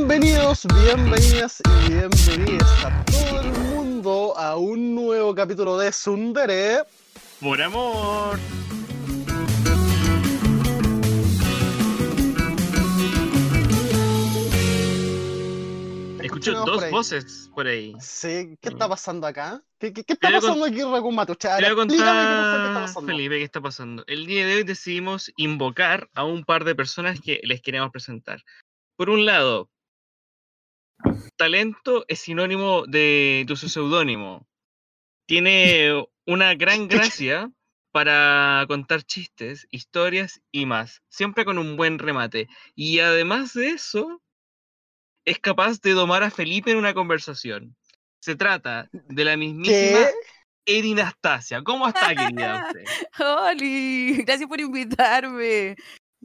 Bienvenidos, bienvenidas y bienvenidas a todo el mundo a un nuevo capítulo de Sundere. Por amor. Escucho dos por voces por ahí. Sí, ¿qué está pasando acá? ¿Qué, qué- qué está pasando aquí, Raccoon Matucha? Te voy a qué qué contar, pasando. Felipe, qué está pasando. El día de hoy decidimos invocar a un par de personas que les queremos presentar. Por un lado, talento es sinónimo de, de su seudónimo. Tiene una gran gracia para contar chistes, historias y más, siempre con un buen remate. Y además de eso, es capaz de domar a Felipe en una conversación. Se trata de la mismísima ¿Qué? Erin Astasia. ¿Cómo está, querida? ¡Holi! Gracias por invitarme.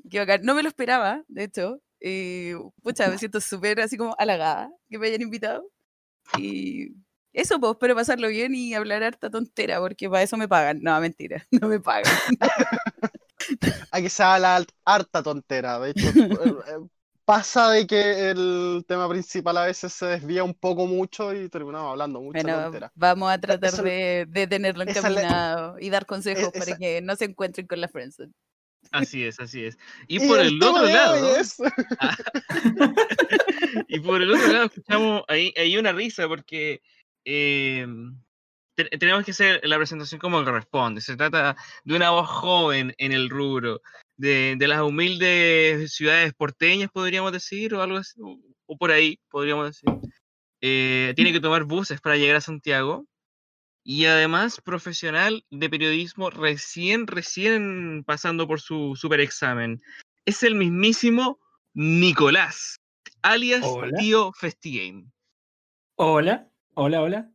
Qué bacán. No me lo esperaba, de hecho. Eh, pucha, me siento súper así como halagada que me hayan invitado. Y eso, pues, espero pasarlo bien y hablar harta tontera, porque para eso me pagan. No, mentira, no me pagan. Aquí se habla harta tontera. De hecho, eh, eh, pasa de que el tema principal a veces se desvía un poco mucho y terminamos hablando mucha Bueno, tontera. vamos a tratar Esa- de, de tenerlo la- encaminado y dar consejos e- para esa- que no se encuentren con la friendzone. Así es, así es. Y, Y por el el otro lado, es- ah, y por el otro lado escuchamos ahí, ahí una risa porque eh, te- tenemos que hacer la presentación como corresponde. Se trata de una voz joven en el rubro, de, de las humildes ciudades porteñas, podríamos decir, o algo así, o, o por ahí, podríamos decir. Eh, tiene que tomar buses para llegar a Santiago. Y además profesional de periodismo recién, recién pasando por su super examen. Es el mismísimo Nicolás, alias Hola. Tío Festigame. Hola, hola, hola.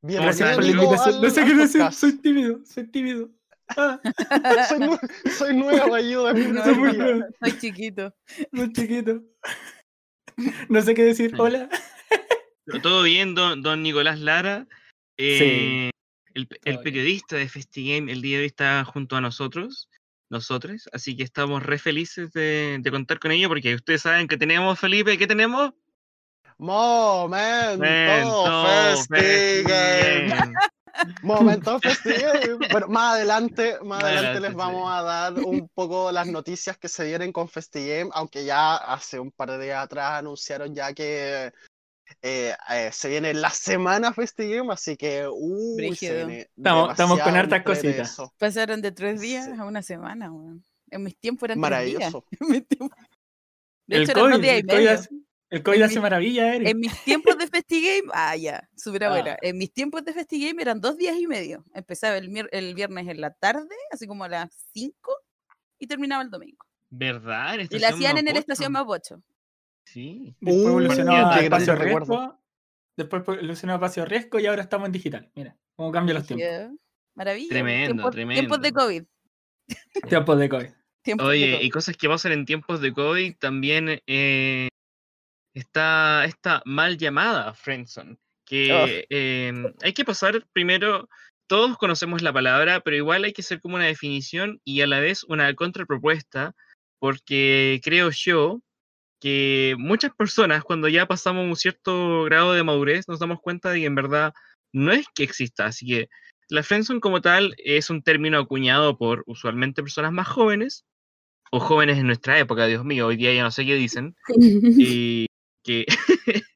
Bienvenido, estás, por la invitación. No sé qué decir, soy tímido, soy tímido. Ah, soy, nu- soy nuevo, ayúdame. No, soy muy nuevo, soy chiquito. muy chiquito. No sé qué decir, hola. Todo bien, don, don Nicolás Lara. Eh, el, periodista de Festigame el día de hoy está junto a nosotros, nosotros, así que estamos re felices de, de contar con ello porque ustedes saben que tenemos, Felipe, ¿qué tenemos? Momento Momento Festigame. Festigame. Momento Festigame. Bueno, más adelante, más adelante, les vamos a dar un poco las noticias que se vienen con Festigame, aunque ya hace un par de días atrás anunciaron ya que eh, eh, se viene la semana Festigame, así que viene Estamos- estamos con hartas cositas. Pasaron de tres días Sí. a una semana, weón. En mis tiempos eran tres días. Maravilloso. Mis tiempos- De El hecho, eran dos COVID, días y medio. hace, el COVID hace maravilla, Eric. En mis tiempos de FestiGame, ah, ya, súper abuela. Ah. En mis tiempos de FestiGame eran dos días y medio. Empezaba el, el viernes en la tarde, así como a las 5, y terminaba el domingo. ¿Verdad? Y la hacían en el Estación Mapocho. Sí. Después Uh, evolucionó a espacio riesgo. Después evolucionó a espacio riesgo y ahora estamos en digital. Mira, cómo cambian los tiempos. Maravilla. Tremendo, tiempos, Tiempos de tremendo. COVID. Tiempos de COVID. tiempos de Oye, COVID. y cosas que pasan en tiempos de COVID también eh, está esta mal llamada Friendzone, que em, hay que pasar primero, todos conocemos la palabra, pero igual hay que hacer como una definición y a la vez una contrapropuesta, porque creo yo que muchas personas cuando ya pasamos un cierto grado de madurez nos damos cuenta de que en verdad no es que exista, así que la friendzone como tal es un término acuñado por usualmente personas más jóvenes o jóvenes en nuestra época, Dios mío, hoy día ya no sé qué dicen, y que,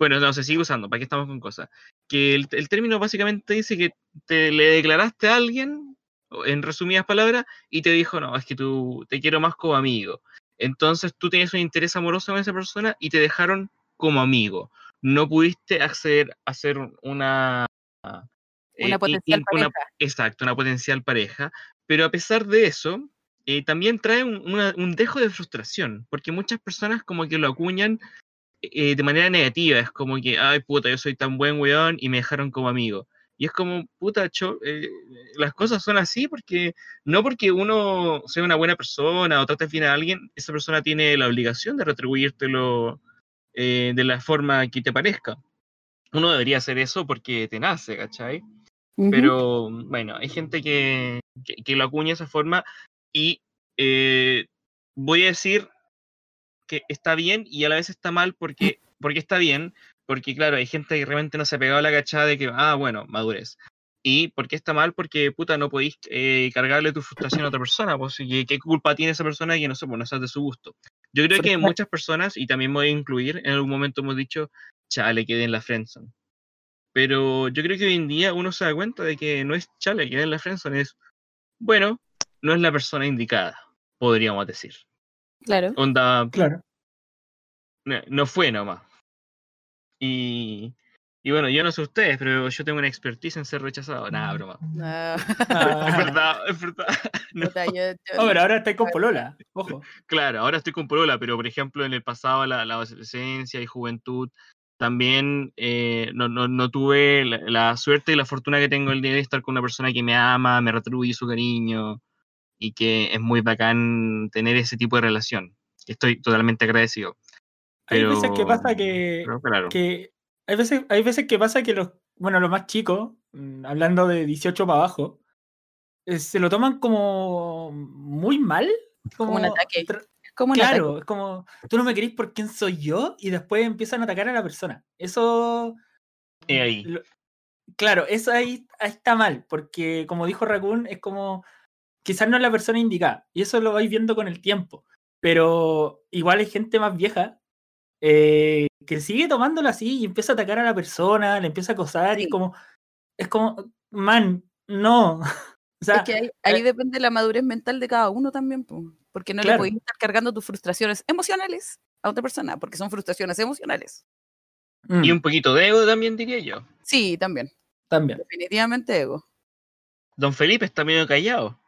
bueno, no, se sigue usando, ¿para qué estamos con cosas? Que el, el término básicamente dice que te le declaraste a alguien, en resumidas palabras, y te dijo, no, es que tú te quiero más como amigo. Entonces tú tienes un interés amoroso con esa persona y te dejaron como amigo. No pudiste acceder a ser una... eh, Una potencial una- pareja. exacto, una potencial pareja. Pero a pesar de eso, eh, también trae un, una- un dejo de frustración, porque muchas personas como que lo acuñan eh, de manera negativa, es como que, ay puta, yo soy tan buen weón y me dejaron como amigo. Y es como, puta, cho- eh, las cosas son así porque no porque uno sea una buena persona o trate bien a alguien, esa persona tiene la obligación de retribuírtelo eh, de la forma que te parezca. Uno debería hacer eso porque te nace, ¿cachai? Ujú. Pero bueno, hay gente que, que, que lo acuña de esa forma y eh, voy a decir que está bien y a la vez está mal porque, porque está bien, porque claro, hay gente que realmente no se ha pegado a la cachada de que, ah, bueno, madurez. ¿Y por qué está mal? Porque, puta, no podéis eh, cargarle tu frustración a otra persona. Pues, ¿qué, ¿Qué culpa tiene esa persona que no sé, pues no seas de su gusto? Yo creo que muchas personas, y también me voy a incluir, en algún momento hemos dicho, chale, quedé en la friendzone. Pero yo creo que hoy en día uno se da cuenta de que no es chale, quedé en la friendzone, es, bueno, no es la persona indicada, podríamos decir. Claro. Onda, Claro. no, no fue nomás. Y, y bueno, yo no sé ustedes, pero yo tengo una expertise en ser rechazado. Nada, broma. Ah, Es verdad, es verdad. No, oh, pero ahora estáis con Polola. Ojo. Claro, ahora estoy con Polola, pero por ejemplo en el pasado, la, la adolescencia y juventud, también eh, no, no, no tuve la, la suerte y la fortuna que tengo el día de estar con una persona que me ama, me retribuye su cariño y que es muy bacán tener ese tipo de relación. Estoy totalmente agradecido. Hay Pero, veces que pasa que, claro. que hay veces, hay veces que pasa que los, bueno, los más chicos, mm, hablando de 18 para abajo, eh, se lo toman como muy mal. Como un ataque. tra- es como un ataque. Claro, es como, tú no me querís por quién soy yo y después empiezan a atacar a la persona. Eso... Ahí. lo- claro, eso ahí, ahí está mal, porque como dijo Raccoon, es como, quizás no es la persona indicada, y eso lo vais viendo con el tiempo, pero igual hay gente más vieja eh, que sigue tomándolo así y empieza a atacar a la persona, le empieza a acosar, y Sí. es como, es como, man, no. o sea, Es que ahí, ahí depende la madurez mental de cada uno también, po, porque no le podéis estar cargando tus frustraciones emocionales a otra persona, porque son frustraciones emocionales. mm, Y un poquito de ego también diría yo. Sí, también, también. definitivamente ego. Don Felipe está medio callado.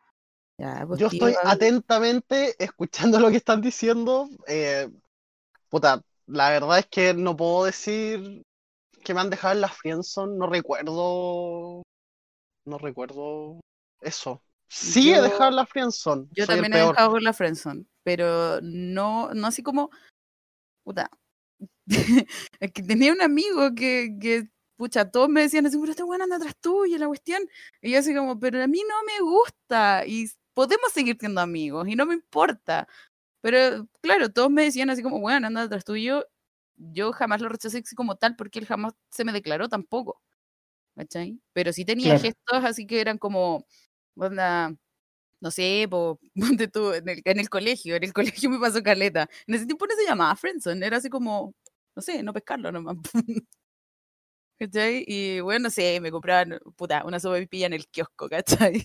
Ya, pues, Yo tío, estoy atentamente escuchando lo que están diciendo. eh, puta, la verdad es que no puedo decir que me han dejado en la friendzone. No recuerdo. No recuerdo eso. Sí he Yo- dejado en la friendzone. Yo soy también he peor. dejado con la friendzone, pero no, no así como, puta, es que tenía un amigo que, que, pucha, todos me decían así, pero este weón anda atrás tuyo, la cuestión, y yo así como, pero a mí no me gusta, y podemos seguir siendo amigos, y no me importa, pero claro, todos me decían así como, bueno, anda atrás tuyo, yo jamás lo rechacé así como tal, porque él jamás se me declaró tampoco, ¿cachai? Pero sí tenía Claro. gestos así que eran como, onda, no sé, po, ponte tú, en el, en el colegio, en el colegio me pasó caleta. En ese tiempo no se llamaba Friendzone, era así como, no sé, no pescarlo nomás. ¿Cachai? Y bueno, no sé, me compraban, puta, una sopa de pilla en el kiosco, ¿cachai?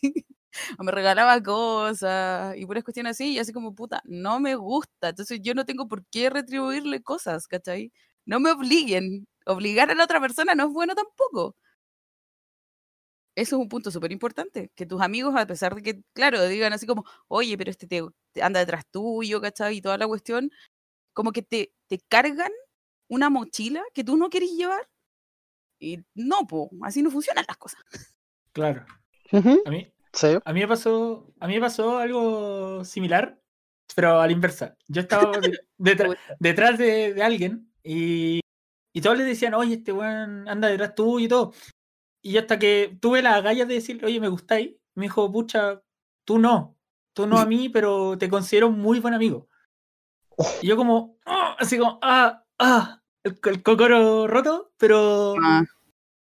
o me regalaba cosas y puras cuestiones así, y así como, puta, no me gusta. Entonces yo no tengo por qué retribuirle cosas, ¿cachai? No me obliguen. Obligar a la otra persona no es bueno tampoco. Eso es un punto súper importante, que tus amigos, a pesar de que, claro, digan así como, oye, pero este te, te anda detrás tuyo, ¿cachai? Y toda la cuestión, como que te, te cargan una mochila que tú no querés llevar. Y no, po, así no funcionan las cosas. Claro. A mí, sí. a mí me pasó, a mí me pasó algo similar, pero a la inversa. Yo estaba de- detra- detrás de, de alguien y, y todos le decían, oye, este weón anda detrás tuyo y todo. Y hasta que tuve las agallas de decir, oye, me gustáis, me dijo, pucha, tú no, tú no a mí, pero te considero un muy buen amigo. Y yo como, "Ah", así como, ah, ah, el, el cocoro roto, pero, Ah,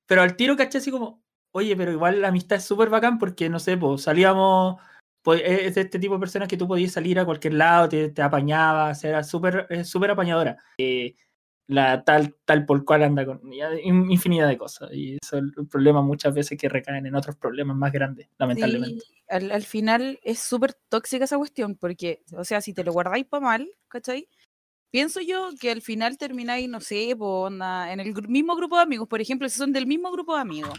pero al tiro caché así como, oye, pero igual la amistad es súper bacán porque, no sé, pues salíamos, pues, es de este tipo de personas que tú podías salir a cualquier lado, te, te apañabas, era súper súper apañadora. Eh, la tal, tal por cual anda con infinidad de cosas. Y eso es el problema muchas veces que recaen en otros problemas más grandes, lamentablemente. sí, al, al final es súper tóxica esa cuestión, porque, o sea, si te lo guardáis para mal, ¿cachai? Pienso yo que al final termináis, no sé, po, onda, en el mismo grupo de amigos, por ejemplo, si son del mismo grupo de amigos,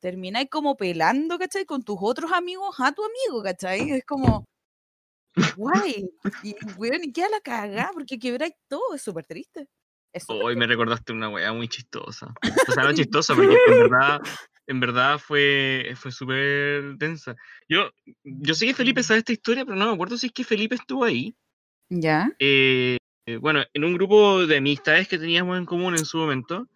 termináis como pelando, ¿cachai? Con tus otros amigos a tu amigo, ¿cachai? Es como, guay, y weón, y queda la cagada, porque quebráis todo, es súper triste. Hoy me recordaste una weá muy chistosa. O sea, no chistosa, porque en verdad, en verdad fue, fue súper densa. Yo, yo sé que Felipe sabe esta historia, pero no me acuerdo si es que Felipe estuvo ahí. ¿Ya? Eh, eh, bueno, en un grupo de amistades que teníamos en común en su momento,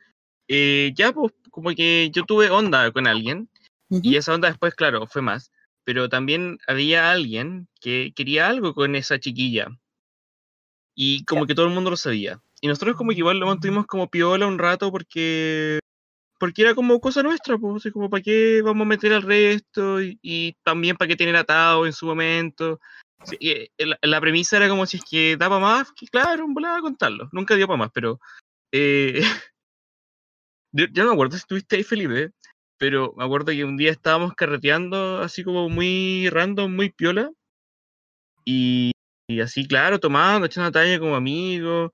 eh, ya pues como que yo tuve onda con alguien, y esa onda después, claro, fue más, pero también había alguien que quería algo con esa chiquilla. Y como que todo el mundo lo sabía. Y nosotros como que igual lo mantuvimos como piola un rato porque porque era como cosa nuestra, pues, como para qué vamos a meter al resto y, también para qué tener atado en su momento. Eh, la, premisa era como si es que daba más, que claro, volaba a contarlo. Nunca dio para más, pero eh, yo, no me acuerdo si estuviste ahí, Felipe, pero me acuerdo que un día estábamos carreteando así como muy random, muy piola. Y, y así, claro, tomando, echando talla como amigos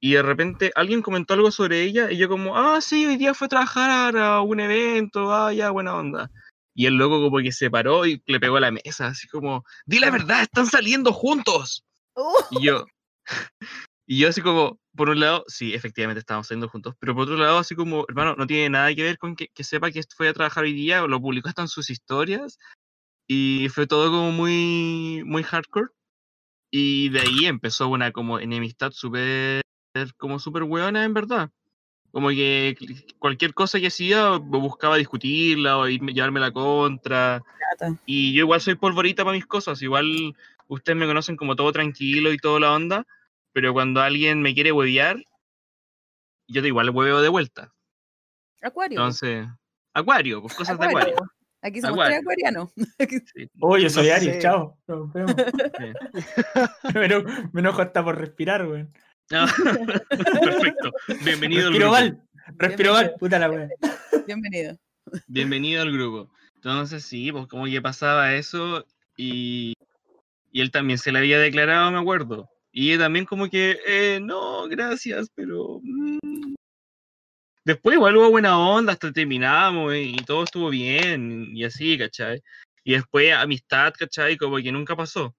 y de repente alguien comentó algo sobre ella y yo como, ah, sí, hoy día fue a trabajar a un evento, ah, ya, buena onda. Y el loco como que se paró y le pegó a la mesa, así como, di la verdad, están saliendo juntos. Y yo, y yo así como, por un lado, sí, efectivamente estamos saliendo juntos, pero por otro lado, así como, hermano, no tiene nada que ver con que, que sepa que fue a trabajar hoy día, lo publicó hasta en sus historias, y fue todo como muy, muy hardcore. Y de ahí empezó una como enemistad súper como súper hueona en verdad. Como que cualquier cosa que hacía buscaba discutirla o llevarme la contra. Y yo igual soy polvorita para mis cosas. Igual ustedes me conocen como todo tranquilo y toda la onda. Pero cuando alguien me quiere huevear, yo de igual hueveo de vuelta. Acuario. Entonces, acuario, pues cosas de acuario. Aquí somos tres acuarianos. Oye, soy Aries, chao. me, enojo hasta por respirar, güey. Perfecto. Bienvenido al grupo. Mal. Respiro mal, puta la wea. Bienvenido. Bienvenido al grupo. Entonces, sí, pues como que pasaba eso y, y él también se le había declarado, me acuerdo. Y también como que, eh, no, gracias, pero... Mm". Después igual hubo buena onda, hasta terminamos y, y todo estuvo bien y así, ¿cachai? Y después amistad, ¿cachai? Como que nunca pasó.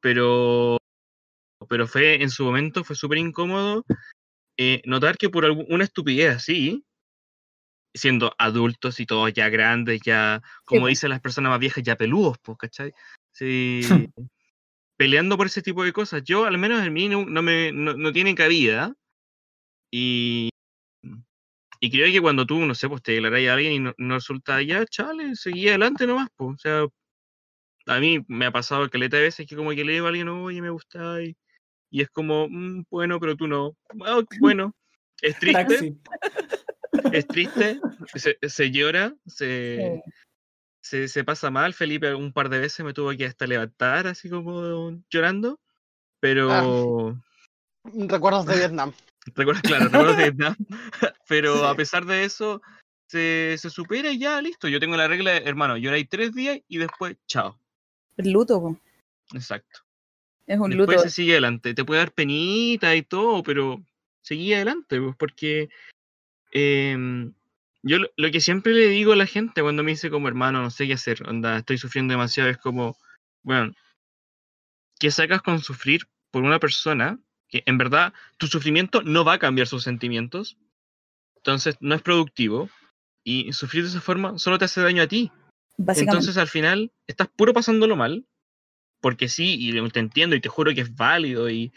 Pero pero fue en su momento fue súper incómodo eh, notar que por alguna estupidez así, siendo adultos y todos ya grandes, ya, como dicen las personas más viejas, ya peludos, pues, ¿cachai? Sí, peleando por ese tipo de cosas. Yo, al menos en mí, no, me, no, tiene cabida. Y, y creo que cuando tú, no sé, pues te declaras a alguien y no, resulta ya, chale, seguí adelante nomás, pues. O sea, a mí me ha pasado caleta de veces que como que le digo a alguien, oye, me gusta, y y es como, mm, bueno, pero tú no. Ah, bueno, es triste. es triste, se, llora, se, se, pasa mal. Felipe un par de veces me tuvo que hasta levantar, así como llorando, pero... Ah, recuerdos de Vietnam. Recuerdos, claro, recuerdos de Vietnam. pero a pesar de eso, se, se supera y ya, listo. Yo tengo la regla, de, hermano, lloráis tres días y después, chao. El luto. Exacto. Es un Después se sigue adelante. Te puede dar penita y todo, pero sigue adelante, pues, porque em, yo lo, que siempre le digo a la gente cuando me dice como hermano, no sé qué hacer, onda, estoy sufriendo demasiado, es como, bueno, ¿qué sacas con sufrir por una persona que en verdad tu sufrimiento no va a cambiar sus sentimientos? Entonces no es productivo y sufrir de esa forma solo te hace daño a ti. Entonces al final estás puro pasándolo mal porque sí, y te entiendo y te juro que es válido y,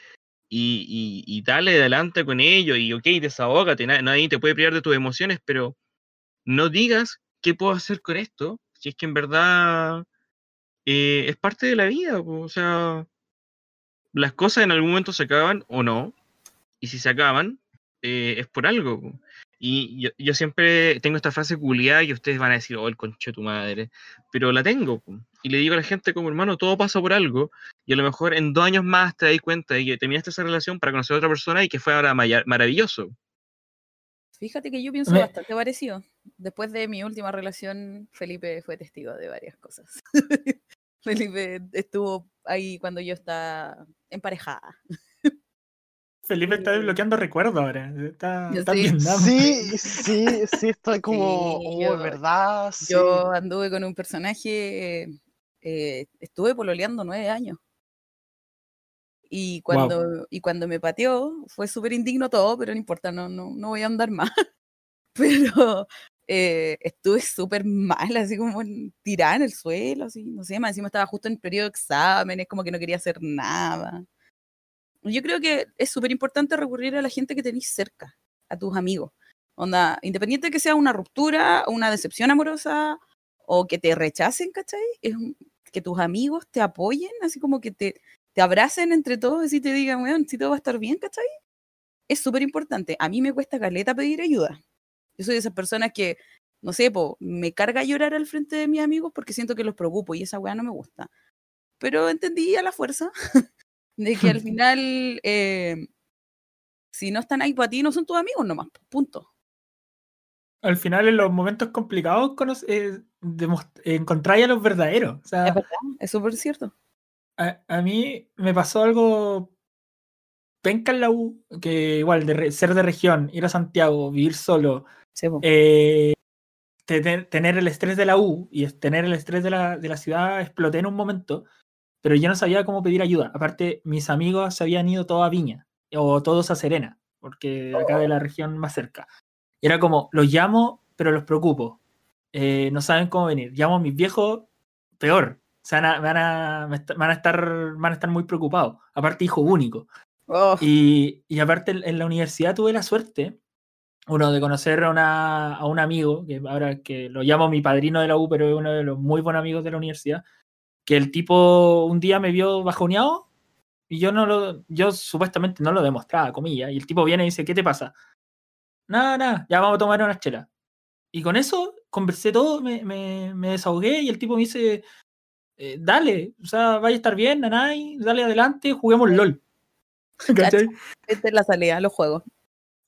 y, y, dale adelante con ello y ok, desahógate, nadie te puede privar de tus emociones, pero no digas qué puedo hacer con esto, si es que en verdad eh, es parte de la vida, o sea, las cosas en algún momento se acaban o no, y si se acaban, eh, es por algo. Y yo, siempre tengo esta frase culiada y ustedes van a decir, oh, el conche de tu madre. Pero la tengo. Y le digo a la gente como hermano, todo pasa por algo. Y a lo mejor en dos años más te das cuenta de que terminaste esa relación para conocer a otra persona y que fue ahora maravilloso. Fíjate que yo pienso bastante parecido. Después de mi última relación, Felipe fue testigo de varias cosas. Felipe estuvo ahí cuando yo estaba emparejada. Felipe está desbloqueando recuerdos ahora. Está, sí. sí, sí, estoy como, oh, ¿verdad? Yo anduve con un personaje, eh, estuve pololeando nueve años. Y cuando, y cuando me pateó, fue súper indigno todo, pero no importa, no, no, no voy a andar más. pero eh, estuve súper mal, así como tirada en el suelo, así, no sé, más encima estaba justo en el periodo de exámenes, como que no quería hacer nada yo creo que es súper importante recurrir a la gente que tenéis cerca, a tus amigos. Onda, independiente de que sea una ruptura, una decepción amorosa o que te rechacen, ¿cachai? Es que tus amigos te apoyen, así como que te, te abracen entre todos y te digan, weón, si todo va a estar bien, ¿cachai? Es súper importante. A mí me cuesta caleta pedir ayuda. Yo soy de esas personas que, no sé, po, me carga llorar al frente de mis amigos porque siento que los preocupo y esa weá no me gusta. Pero entendí a la fuerza de que al final, eh, si no están ahí para ti, no son tus amigos nomás, punto. Al final, en los momentos complicados, eh, encontráis a los verdaderos. O sea, es verdad, es súper cierto. A, mí me pasó algo penca en la U, que igual, de ser de región, ir a Santiago, vivir solo, eh, tener, el estrés de la U y tener el estrés de la, de la ciudad, exploté en un momento, pero yo no sabía cómo pedir ayuda. Aparte, mis amigos se habían ido todos a Viña o todos a Serena, porque acá de la región más cerca. Era como, los llamo, pero los preocupo. Eh, no saben cómo venir. Llamo a mis viejos, peor. O sea, van a, van a, estar, van a estar muy preocupados. Aparte, hijo único. Oh. Y, y, aparte, en la universidad tuve la suerte, uno, de conocer a, una, a un amigo, que ahora que lo llamo mi padrino de la U, pero es uno de los muy buenos amigos de la universidad, que el tipo un día me vio bajoneado y yo no lo, yo supuestamente no lo demostraba, comillas, y el tipo viene y dice, ¿qué te pasa? Nada, nada, ya vamos a tomar una chela. Y con eso conversé todo, me, me, me desahogué y el tipo me dice, eh, dale, o sea, vaya a estar bien, nanay, dale adelante, juguemos LOL. ¿Cachai? Esta es la salida, los juegos.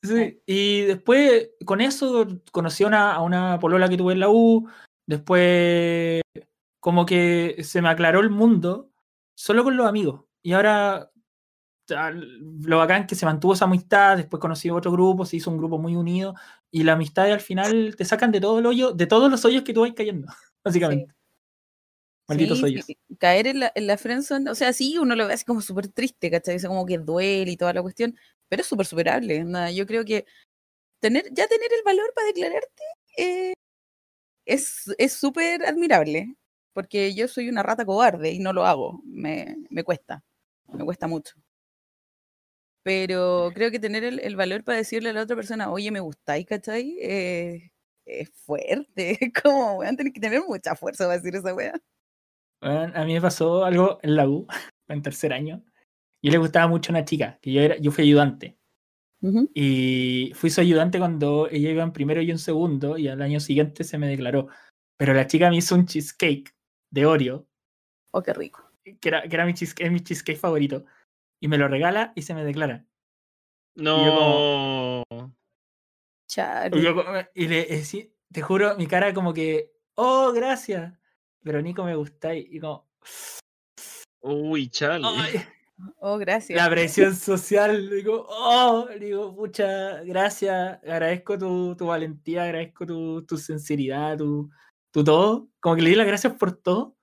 Sí, y después con eso conocí a una, a una polola que tuve en la U, después como que se me aclaró el mundo solo con los amigos. Y ahora lo bacán que se mantuvo esa amistad, después conocí otro grupo, se hizo un grupo muy unido y la amistad al final te sacan de todo el hoyo, de todos los hoyos que tú vas cayendo, básicamente. Malditos hoyos. Caer en la, en la friendzone, o sea, sí, uno lo ve así como súper triste, ¿cachai? como que duele y toda la cuestión, pero es súper superable. Yo creo que tener, ya tener el valor para declararte eh, es súper admirable, porque yo soy una rata cobarde y no lo hago, me, me cuesta, me cuesta mucho pero creo que tener el, valor para decirle a la otra persona, oye, me gustáis, ¿cachai? Eh, es fuerte, como, weón, tener que tener mucha fuerza para decir esa weá. A mí me pasó algo en la U, en tercer año. Yo le gustaba mucho a una chica, que yo, era, yo fui ayudante. Y fui su ayudante cuando ella iba en primero y en segundo, y al año siguiente se me declaró. Pero la chica me hizo un cheesecake de Oreo. Oh, qué rico. Que era, que era mi, cheesecake, mi cheesecake favorito y me lo regala y se me declara. No. Y, yo y, le te juro, mi cara como que, oh, gracias. Pero Nico me gusta y, como. Uy, chale. Oh, gracias. La presión social, digo, oh, digo, muchas gracias, agradezco tu, tu valentía, agradezco tu, tu sinceridad, tu, tu todo. Como que le di las gracias por todo.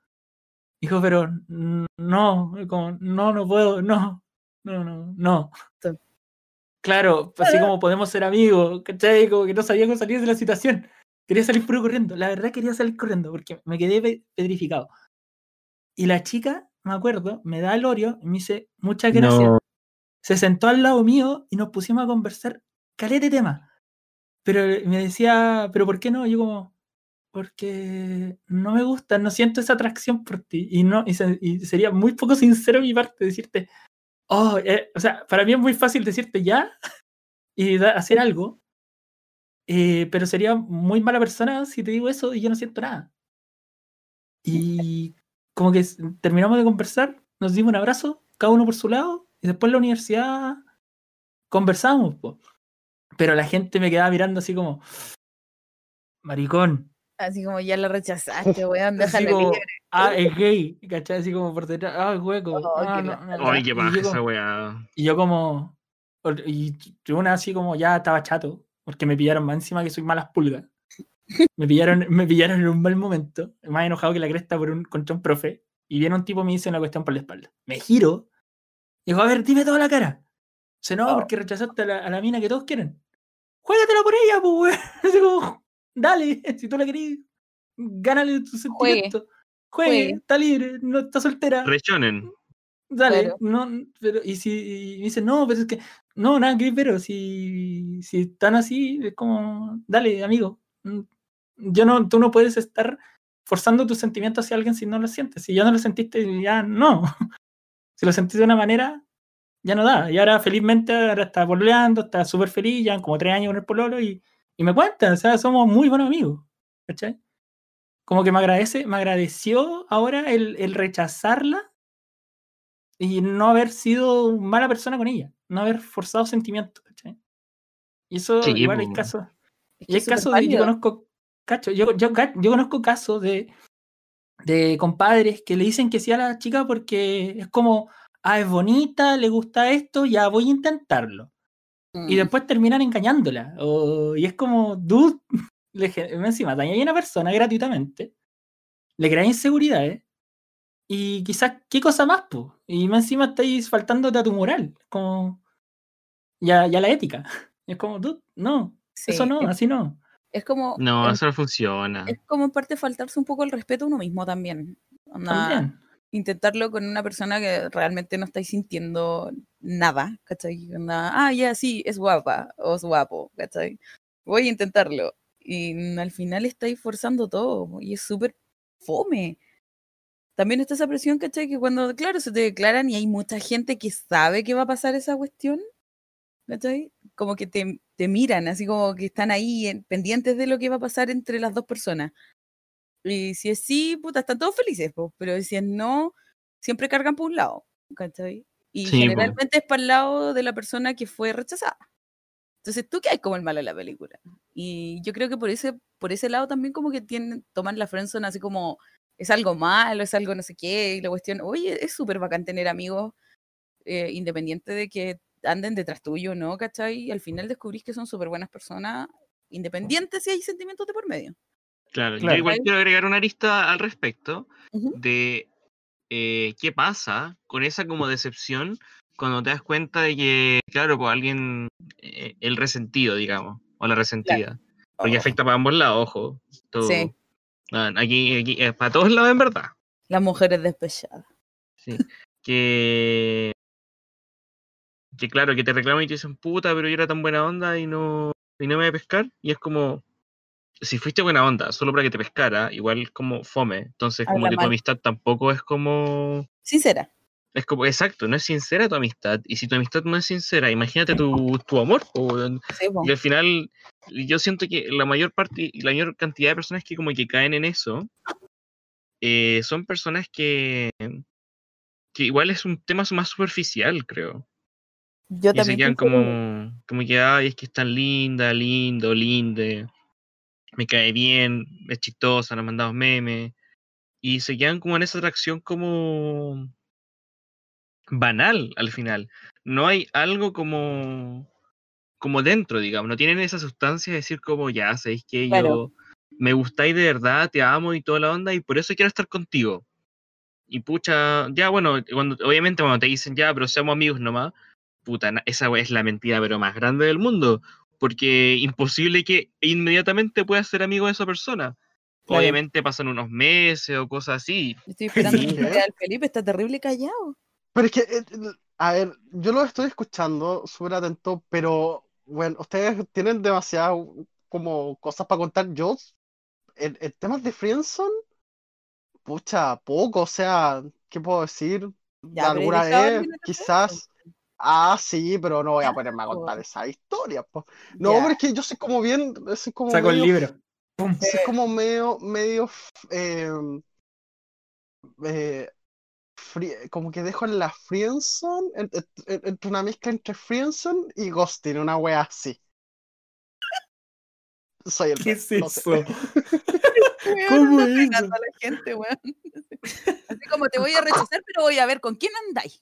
Dijo, pero no, como, no, no puedo, no no, no, no. Claro, así como podemos ser amigos, ¿cachai? Como que no sabía cómo salir de la situación. Quería salir puro corriendo. La verdad quería salir corriendo porque me quedé pedrificado. Y la chica, me acuerdo, me da el Oreo y me dice, muchas gracias. Se sentó al lado mío y nos pusimos a conversar calete de tema. Pero me decía, ¿pero por qué no? Yo como, porque no me gusta, no siento esa atracción por ti. Y, no, y, y sería muy poco sincero mi parte decirte, oh, eh, o sea, para mí es muy fácil decirte ya y hacer algo, eh, pero sería muy mala persona si te digo eso y yo no siento nada. Y como que terminamos de conversar, nos dimos un abrazo, cada uno por su lado, y después en la universidad conversamos, pero la gente me quedaba mirando así como, maricón, Así como ya lo rechazaste, weón, déjalo libre. Ah, es gay, ¿cachai? Así como por detrás, ah, hueco. Oh, ah, no, Ay, qué baja esa weá. Y yo como, y una así como ya estaba chato, porque me pillaron más encima que soy malas pulgas. Me pillaron, me pillaron en un mal momento, más enojado que la cresta por un, contra un profe, y viene un tipo y me dice una cuestión por la espalda. Me giro, y digo, a ver, dime toda la cara. Se no, oh. porque rechazaste a la, a la mina que todos quieren. Juégatela por ella, pues, weón. Dale, si tú la querés, gánale tu sentimiento. Juegue, está libre, no está soltera. Rechonen. Dale, no, pero, y si y dice, no, pero es que, no, nada que pero si, si están así, es como, dale, amigo. Mm, yo no, tú no puedes estar forzando tus sentimientos hacia alguien si no lo sientes. Si ya no lo sentiste, ya no. si lo sentís de una manera, ya no da. Y ahora felizmente ahora está pololeando, está súper feliz, ya como tres años con el pololo y, y me cuenta, o sea, somos muy buenos amigos. ¿Cachai? Como que me agradece, me agradeció ahora el, el rechazarla y no haber sido mala persona con ella, no haber forzado sentimientos, ¿cachai? Y eso Sí, igual hay po. casos. Es Y hay casos de, yo conozco, cacho, yo, yo, yo conozco casos de, de compadres que le dicen que sí a la chica porque es como, ah, es bonita, le gusta esto, ya voy a intentarlo. Y Mm. después terminan engañándola. o- y es como, dude, le, encima dañáis a una persona gratuitamente, le creáis inseguridades, y quizás, ¿qué cosa más, po? Y más encima estáis faltándote a tu moral, como, y a, y a la ética. Es como, dude, no, Sí, eso no, es, así no. es como No, en- eso no funciona. es como en parte faltarse un poco el respeto a uno mismo también. También. intentarlo con una persona que realmente no estáis sintiendo nada, ¿cachai? Onda, ah, ya, sí, es guapa o es guapo, ¿cachai? Voy a intentarlo. Y al final estáis forzando todo y es súper fome. También está esa presión, ¿cachai? Que cuando, claro, se te declaran y hay mucha gente que sabe que va a pasar esa cuestión, ¿cachai? Como que te, te miran, así como que están ahí en- pendientes de lo que va a pasar entre las dos personas. Y si es sí, puta, están todos felices, po, pero si es no, siempre cargan por un lado, ¿cachai? Y Sí, generalmente es para el lado de la persona que fue rechazada. Entonces, tú que hay como el malo en la película. Y yo creo que por ese, por ese lado también como que tienen, toman la friendzone así como es algo malo, es algo no sé qué, y la cuestión, oye, es súper bacán tener amigos eh, independiente de que anden detrás tuyo, ¿no? ¿Cachai? Y al final descubrís que son súper buenas personas, independientes si hay sentimientos de por medio. Claro, yo igual quiero agregar una arista al respecto de eh, qué pasa con esa como decepción cuando te das cuenta de que, claro, pues alguien, eh, el resentido, digamos, o la resentida, porque Oh, afecta para ambos lados, ojo. todo. Sí. Aquí, aquí, eh, para todos lados en verdad. Las mujeres despechadas. Sí. que, que claro, que te reclaman y te dicen, puta, pero yo era tan buena onda y no, y no me voy a pescar. Y es como, si fuiste buena onda solo para que te pescara, igual como fome. Entonces, como que tu amistad tampoco es como. Sincera. Es como, exacto, no es sincera tu amistad. Y si tu amistad no es sincera, imagínate tu, tu amor. Sí, po. Y al final, yo siento que la mayor parte, y la mayor cantidad de personas que como que caen en eso, eh, son personas que, que igual es un tema más superficial, creo. Yo Y se también quedan lo mismo. como, como que, ay, es que es tan linda, lindo, linde, me cae bien, es chistosa, nos mandamos memes. Y se quedan como en esa atracción como banal al final. No hay algo como, como dentro, digamos. No tienen esa sustancia de decir como, ya, sabéis que Claro. yo me gustáis de verdad, te amo y toda la onda, y por eso quiero estar contigo. Y pucha, ya bueno, cuando, obviamente cuando te dicen ya, pero seamos amigos nomás, puta, esa es la mentira pero más grande del mundo. Porque imposible que inmediatamente puedas ser amigo de esa persona. Claro. Obviamente pasan unos meses o cosas así. Estoy esperando Sí. historia del Felipe, está terrible callado. Pero es que, eh, eh, a ver, yo lo estoy escuchando súper atento, pero bueno, ustedes tienen demasiadas como cosas para contar. Yo, en, en temas de Friendzone, pucha, poco, o sea, ¿qué puedo decir? Ya, Alguna vez, quizás, ah, sí, pero no voy a Ya, ponerme a contar esa historia, po. No, Ya. pero es que yo soy como bien, soy como Saco el libro. Pum. soy como medio, medio, eh, eh, como que dejo en la friendzone, en- en- en- entre una mezcla entre friendzone y ghosting, una wea así. Soy el ¿Qué es no sé. eso? Weón, ¿Cómo es a la gente, weón. Así como te voy a rechazar, pero voy a ver con quién andáis.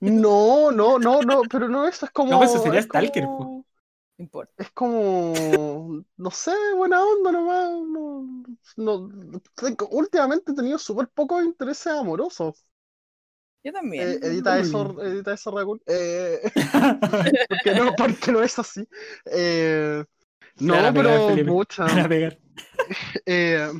No, no, no, no, pero no, eso es como, No, pues eso sería es stalker, como, No importa. es como, no sé, buena onda nomás, no, no, tengo- últimamente he tenido súper pocos intereses amorosos. Yo también. Eh, edita eso, edita eso, Raúl. Eh, porque no, porque no es así. Eh, no, pegar, pero Felipe. pucha. Pegar. eh,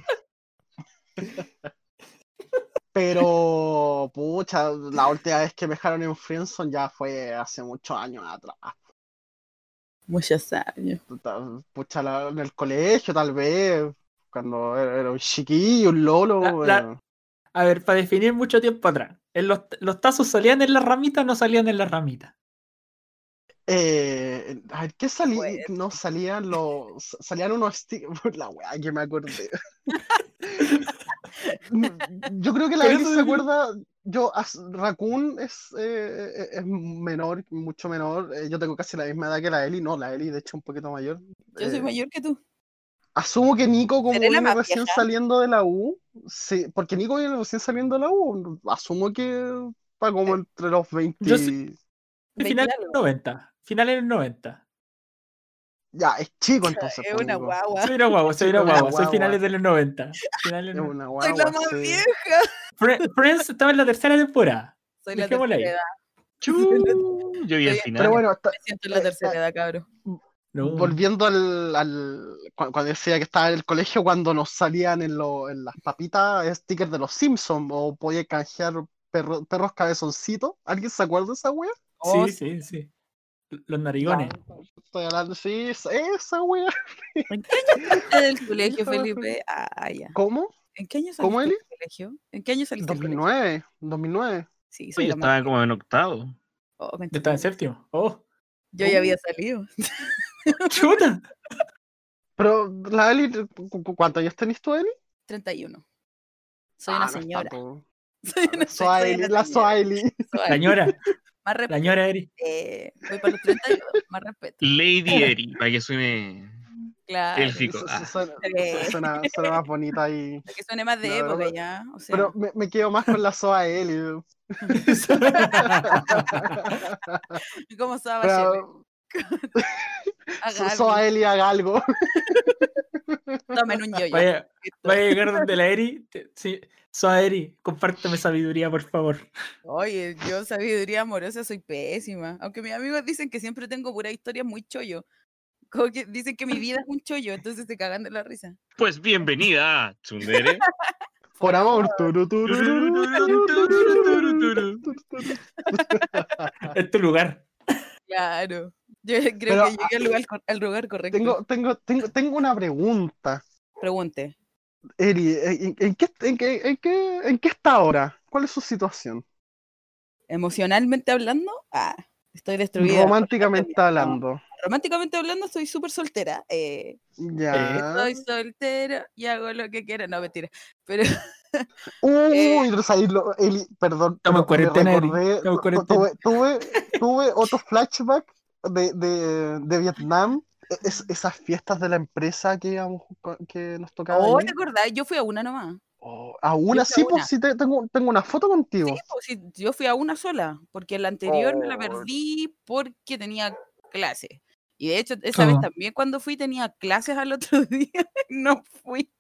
pero pucha, la última vez que me dejaron en Friendzone ya fue hace muchos años atrás. Muchos años. Pucha, la- en el colegio tal vez, cuando era, era un chiquillo, un lolo. La- la- eh, A ver, para definir mucho tiempo atrás. ¿En los, ¿Los tazos salían en la ramita o no salían en la ramita? Eh, a ver, ¿qué salía? Bueno. No salían los. Salían unos stickers. La weá que me acordé. Yo creo que la eso se acuerda. Yo, as- Raccoon es, eh, es menor, mucho menor. eh, yo tengo casi la misma edad que la Eli. No, la Eli, de hecho, un poquito mayor. Yo soy Eh, mayor que tú. Asumo que Nico, como ¿Seré la viene recién vieja? saliendo de la U, sí, porque Nico viene recién saliendo de la U, asumo que está como entre los 20. Yo sí- Veinte Finales algo. 90. Finales del 90. Ya, es chico entonces. Es una guagua. Soy una guagua, soy una guagua. Soy finales de los 90. Finales Es de- una Soy la más sí. vieja. Friends estaba en la tercera temporada. Soy la Dejémosla tercera edad. Chu, yo vi el final. Pero bueno, está- Me siento en la Eh, tercera eh, edad, cabrón. No. volviendo al, al- cu- cuando decía que estaba en el colegio, cuando nos salían en, lo- en las papitas stickers de los Simpsons o podía canjear perro- perros cabezoncitos. ¿Alguien se acuerda de esa wea? Oh, Sí, sí, sí. Los narigones. Estoy hablando, sí, esa- wea. ¿En qué año saliste del colegio, Felipe? Ah, ya. ¿Cómo? ¿En qué año ¿Cómo, saliste Eli? del colegio? ¿En qué año saliste del colegio? 2009, 2009. Sí, soy Yo la más estaba como en octavo. Oh, Yo estaba en séptimo. Oh, Yo ya había salido. chuta. Pero la Eli, ¿cu- cu- ¿cuántos años tenés tú, Eli? 31. Soy Ah, una señora. Soy una, soy Soaeli, una la señora. Soaeli. Soy- La ñora, Más respeto. la ñora Eri. Eh, voy para los 32. Más respeto. Lady Eri, para que suene Claro. élfico. Ah. Suena, suena- suena más bonita ahí. Para que suene más de época ya. O sea, Pero me, me quedo más con la Soaeli. ¿cómo estaba Shepard? Pero Haga So- algo. Soaeli haga algo. Tomen un yoyo. Vaya, vaya a llegar donde la Eri. te- Sí, soy Eri, compárteme sabiduría, por favor. Oye, yo sabiduría amorosa soy pésima. Aunque mis amigos dicen que siempre tengo pura historia muy chollo. Como que dicen que mi vida es un chollo, entonces se cagan de la risa. Pues bienvenida Tsundere. Por amor. Turu, turu, turu, turu, turu. Es tu lugar. Claro. Yo creo Pero, que llegué al lugar, al lugar correcto. Tengo, tengo, tengo, tengo una pregunta. Pregunte. Eri, ¿en, en qué, en, qué, en, qué, ¿en qué está ahora? ¿Cuál es su situación? Emocionalmente hablando, ah, estoy destruida. Románticamente hablando. Románticamente hablando, estoy súper soltera. Eh, Ya. Soy soltera y hago lo que quiera. No, mentira. Pero Uy, sabéis lo- Eli, perdón. Estamos en cuarentena, recordé- tuve, tuve, tuve otro flashback de, de, de Vietnam. e- es- esas fiestas de la empresa que, íbamos que nos tocaba. oh, ir. ¿te acordás? Yo fui a una nomás. Oh, a una, fui a sí, una. pues sí, te- tengo, tengo una foto contigo. Sí, pues, sí, yo fui a una sola, porque la anterior me la Oh. perdí porque tenía clases. Y de hecho, esa vez también cuando fui tenía clases al otro día y no fui.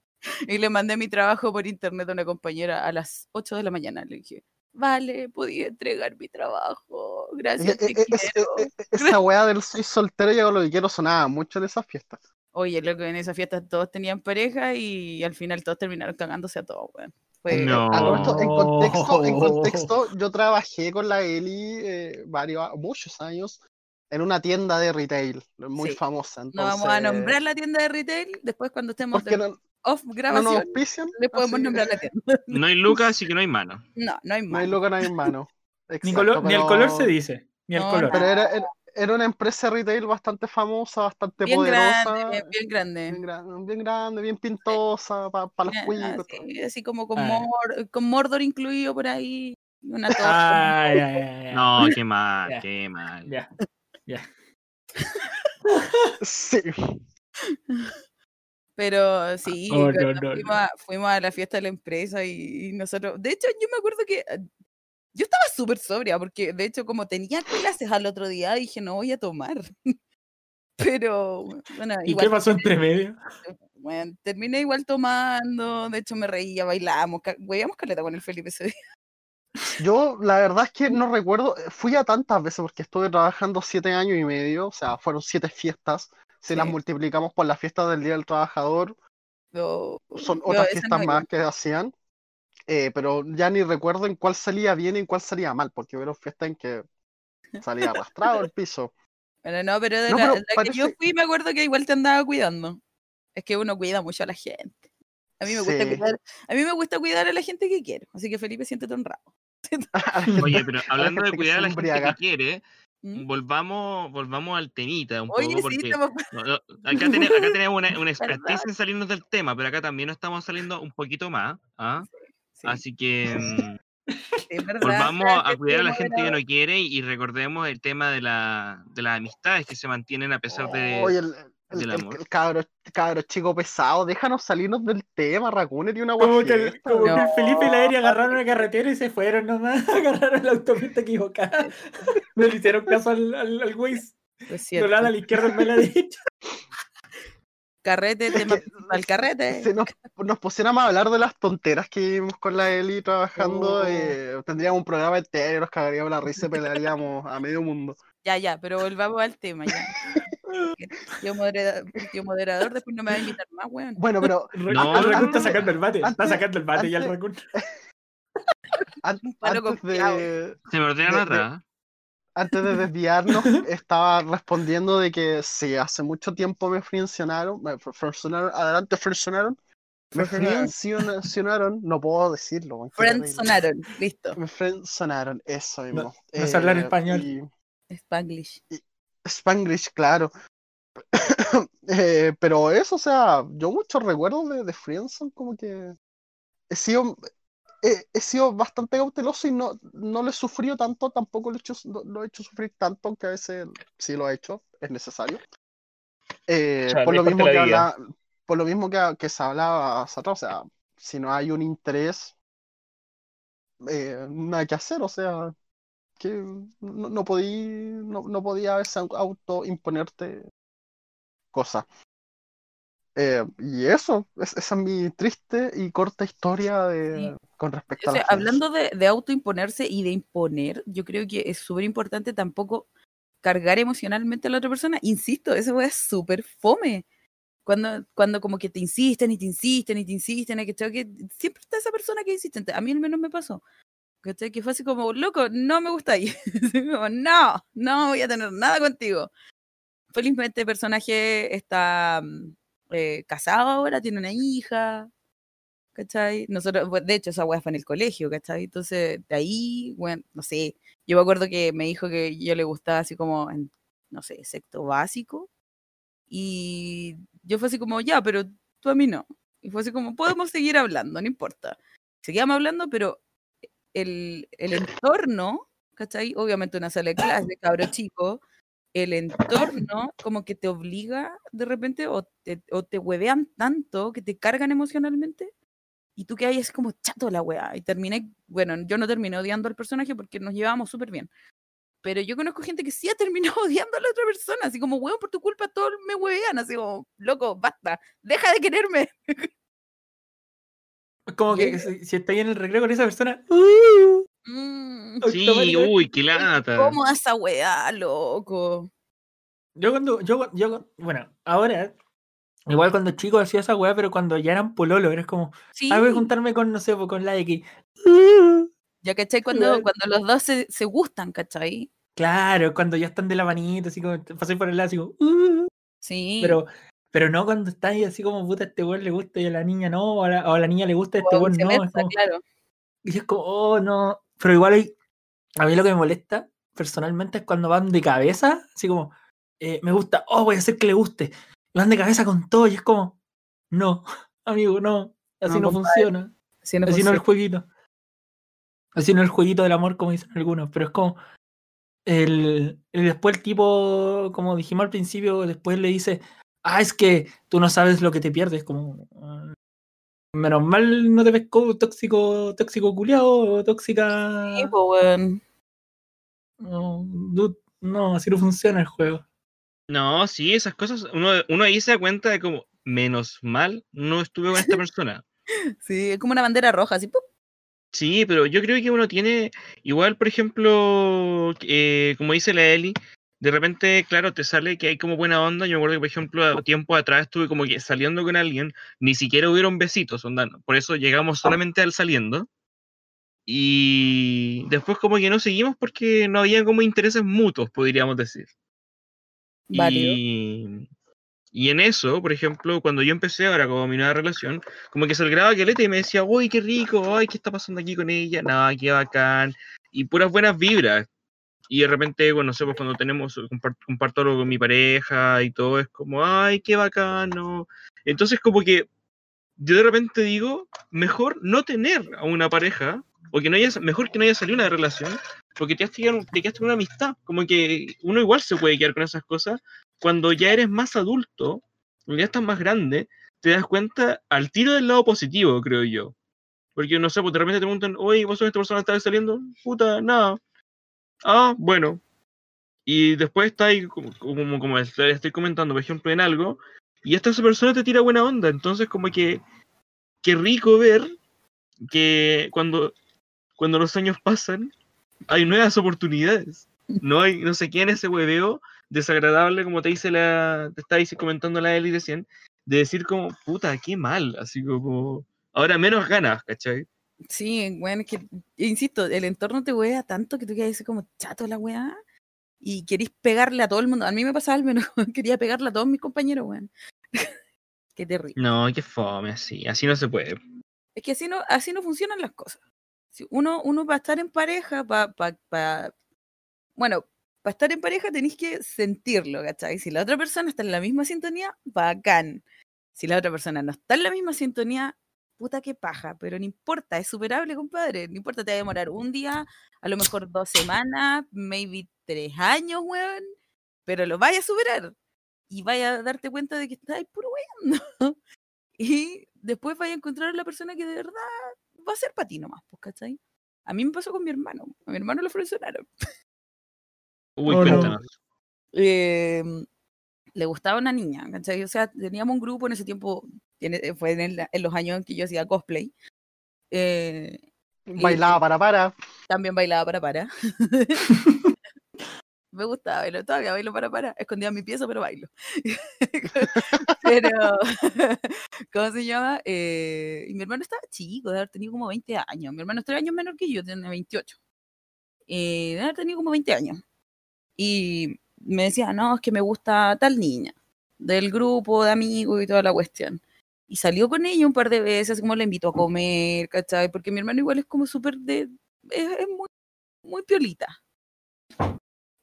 Y le mandé mi trabajo por internet a una compañera a las 8 de la mañana. Le dije, vale, podía entregar mi trabajo. E- Gracias, te e- e- quiero". e- e- esa weá del soy soltero y hago lo que quiero sonaba mucho en esas fiestas. Oye, loco, en esa fiesta todos tenían pareja y al final todos terminaron cagándose a todos, weón. No. En contexto, en contexto, yo trabajé con la Eli eh, varios, muchos años en una tienda de retail muy Sí. famosa. No vamos a entonces, nombrar la tienda de retail, después cuando estemos de no, off no nos grabación, auspician. le podemos así nombrar la tienda. No hay lucas, así que no hay mano. No, no hay No más. hay loco, no hay mano. Ni, el color se dice. Ni el No, color. Pero era, era, era una empresa retail bastante famosa, bastante bien poderosa. grande, bien, bien grande. bien, gran- bien grande, bien pintosa, para los cuicos. así, así como con, Ah, ya. Mor- con Mordor incluido por ahí. Una torta. Ah, ya, ya, ya. No, qué mal, Ya. qué mal. Ya, ya. Sí. Pero sí, Oh, no, cuando no, fuimos, no. A, fuimos a la fiesta de la empresa y, y nosotros, de hecho yo me acuerdo que eh, yo estaba súper sobria porque de hecho como tenía clases al otro día dije no voy a tomar. Pero bueno, ¿Y igual qué pasó entre medio? bueno, terminé igual tomando, de hecho me reía, bailamos, huevíamos caleta con el Felipe ese día. Yo, la verdad es que no recuerdo, eh, fui a tantas veces porque estuve trabajando siete años y medio, o sea, fueron siete fiestas. Si las multiplicamos por las fiestas del Día del Trabajador, son otras fiestas no más que hacían. Eh, pero ya ni recuerdo en cuál salía bien y en cuál salía mal, porque hubo fiestas en que salía arrastrado el piso. Pero no, pero de la, pero la que yo fui me acuerdo que igual te andaba cuidando. Es que uno cuida mucho a la gente. A mí me gusta Sí. cuidar, a mí me gusta cuidar a la gente que quiero. Así que Felipe, siéntete honrado. Oye, pero hablando de cuidar a la gente que quiere, ¿Mm? volvamos, volvamos al temita un Oye, poco, sí, porque estamos... no, no, acá, tene- acá tenemos una, una expertise en salirnos del tema, pero acá también nos estamos saliendo un poquito más. ¿ah? Sí, Así que mm, sí, es verdad, volvamos a cuidar a la gente que no quiere y recordemos el tema de, la, de las amistades que se mantienen a pesar de... Oye, el, el, el- el cabro, cabro chico pesado, déjanos salirnos del tema, Racuner y una Como que, el, guafiesta. como que el No. Felipe y la Eri agarraron la carretera y se fueron nomás. Agarraron la autopista equivocada. No le hicieron caso al, al, al Waze. Es cierto. Dolan a la izquierda a la derecha. Carrete, tema al carrete. Si nos, nos pusiéramos a hablar de las tonteras que vivimos con la Eli trabajando, Oh. eh, tendríamos un programa entero, nos cagaríamos la risa y pelearíamos a medio mundo. Ya, ya, pero volvamos al tema ya. Tío, moderador, moderador después no me va a invitar más, weón. Bueno, pero No, el Raccoon está antes- sacando el bate. Está antes- sacando el bate ya el antes- Raccoon. antes confiado. de, Se de- atrás. antes de desviarnos, estaba respondiendo de que sí, hace mucho tiempo me frencionaron, me frencionaron, adelante frencionaron, me Frencionaron. frencionaron, no puedo decirlo. weón, qué terrible. Friends sonaron, listo. Me frencionaron, eso mismo. no hablar Eh, español. y- Spanglish. Spanglish, claro. Eh, pero eso, o sea, yo muchos recuerdos de, de Friendzone, como que he sido, he, he sido bastante cauteloso y no, no lo he sufrido tanto, tampoco lo he hecho, lo he hecho sufrir tanto, aunque a veces sí lo he hecho, es necesario. Eh, Chale, por lo mismo que la vida. habla- por lo mismo que, que se hablaba hace rato, o sea, si no hay un interés, eh, nada que hacer, o sea, que no, no podí, no, no podía a veces auto imponerte cosas. Eh, y eso, es- esa es mi triste y corta historia de, Sí. con respecto O a la hablando de, de autoimponerse y de imponer, yo creo que es súper importante tampoco cargar emocionalmente a la otra persona. Insisto, eso es súper fome. Cuando, cuando como que te insisten y te insisten y te insisten, y que, que siempre está esa persona que insiste. A mí al menos me pasó. ¿Cachai? Que fue así como, loco, no me gusta ahí. como, no, no voy a tener nada contigo. Felizmente el personaje está mm, eh, casado ahora, tiene una hija, ¿cachai? Nosotros, de hecho, esa weá fue en el colegio, ¿cachai? Entonces, de ahí, bueno, no sé, yo me acuerdo que me dijo que yo le gustaba así como, en, no sé, sexto básico, y yo fue así como, ya, pero tú a mí no. Y fue así como, podemos seguir hablando, no importa. Seguíamos hablando, pero el, el entorno, ¿cachai? Obviamente una sala de clase, cabro chico, el entorno como que te obliga de repente o te, o te huevean tanto que te cargan emocionalmente y tú que ahí es como chato la weá. Y terminé, bueno, yo no terminé odiando al personaje porque nos llevábamos súper bien. Pero yo conozco gente que sí ha terminado odiando a la otra persona, así como, weón, por tu culpa todos me huevean, así como, loco, basta, deja de quererme. Es como que si, si estoy en el recreo con esa persona. ¡uh! Mm, Sí, automáticamente- uy, qué lata. ¿Cómo esa weá, loco? Yo cuando, yo, yo, bueno, ahora, igual cuando chico hacía esa weá, pero cuando ya eran pololo, eres como, Sí, ah, voy a juntarme con, no sé, pues, con la X. ¡uh! ya cachai, cuando, Igual. cuando los dos se, se gustan, ¿cachai? Claro, cuando ya están de la manita, así como, pasé por el lado, así como, "Uh", Sí. pero, pero no cuando estás ahí así como, puta, este weón le gusta y a la niña no, o a la, o a la niña le gusta y a este weón no, es viceversa, como, claro. y es como, oh, no, pero igual hay, a mí lo que me molesta personalmente es cuando van de cabeza, así como, eh, me gusta, oh, voy a hacer que le guste, y van de cabeza con todo y es como, no, amigo, no, así No, funciona, Sí, no así no es el jueguito, así no es el jueguito del amor como dicen algunos, pero es como, el, el- después el tipo, como dijimos al principio, después le dice, ah, es que tú no sabes lo que te pierdes, como, "Ah, menos mal no te pescó tóxico, tóxico culiao, tóxica... Sí, po, weón. No, dude, no, así no funciona el juego. No, sí, esas cosas, uno, uno ahí se da cuenta de como, menos mal, no estuve con esta persona. Sí, es como una bandera roja, así. ¡pup! Sí, pero yo creo que uno tiene, igual, por ejemplo, eh, como dice la Eli, de repente, claro, te sale que hay como buena onda. Yo me acuerdo que, por ejemplo, a- tiempo atrás estuve como que saliendo con alguien, ni siquiera hubieron besitos, onda, no. por eso llegamos solamente al saliendo. Y después como que no seguimos porque no había como intereses mutuos, podríamos decir. Válido. Y, Y en eso, por ejemplo, cuando yo empecé ahora como mi nueva relación, como que se grababa Caleta y me decía, uy, qué rico, ay, ¿qué está pasando aquí con ella? Nada, qué bacán. Y puras buenas vibras. Y de repente, bueno, no sé, pues cuando tenemos, comparto, comparto algo con mi pareja y todo, es como, ay, qué bacano. Entonces, como que yo de repente digo, mejor no tener a una pareja, o que no haya, mejor que no haya salido una relación, porque te quedaste con una amistad. Como que uno igual se puede quedar con esas cosas. Cuando ya eres más adulto, cuando ya estás más grande, te das cuenta al tiro del lado positivo, creo yo. Porque no sé, pues de repente te preguntan, oye, ¿vos sos esta persona que está saliendo? Puta, nada. Ah, bueno. Y después está ahí, como, como, como estoy comentando, por ejemplo, en algo, y esta persona te tira buena onda. Entonces, como que, qué rico ver que cuando, cuando los años pasan, hay nuevas oportunidades. No hay, no sé quién ese hueveo desagradable, como te dice la, te está comentando la Eli recién, de decir como, puta, qué mal, así como, ahora menos ganas, ¿cachai? Sí, bueno, es que, insisto, el entorno te huea tanto que tú quedas como chato la weá y querís pegarle a todo el mundo. A mí me pasaba al menos, quería pegarle a todos mis compañeros, weón. qué terrible. No, qué fome, así, así no se puede. Es que así no, así no funcionan las cosas. Uno, uno va a estar en pareja, para, pa, bueno, para estar en pareja tenéis que sentirlo, ¿cachai? Si la otra persona está en la misma sintonía, bacán. Si la otra persona no está en la misma sintonía, puta que paja, pero no importa, es superable, compadre. No importa, te va a demorar un día, a lo mejor dos semanas, maybe tres años, weón, pero lo vaya a superar. Y vaya a darte cuenta de que estás puro weón. y después vaya a encontrar a la persona que de verdad va a ser para ti nomás, pues, ¿cachai? A mí me pasó con mi hermano. A mi hermano lo funcionaron. Uy, oh, cuéntanos. Em, le gustaba una niña, ¿cachai? O sea, teníamos un grupo en ese tiempo, fue en, los años en que yo hacía cosplay. Eh, bailaba para para. También bailaba para para. me gustaba bailar, todavía bailo para para, escondía mi pieza, pero bailo. pero, ¿cómo se llama? Eh, y mi hermano estaba chico, de haber tenido como 20 años. Mi hermano es 3 años menor que yo, tiene 28. Eh, de haber tenido como 20 años. Y me decía, no, es que me gusta tal niña, del grupo de amigos y toda la cuestión. Y salió con ella un par de veces, como le invitó a comer, ¿cachai? Porque mi hermano igual es como súper de... Es, muy, muy piolita.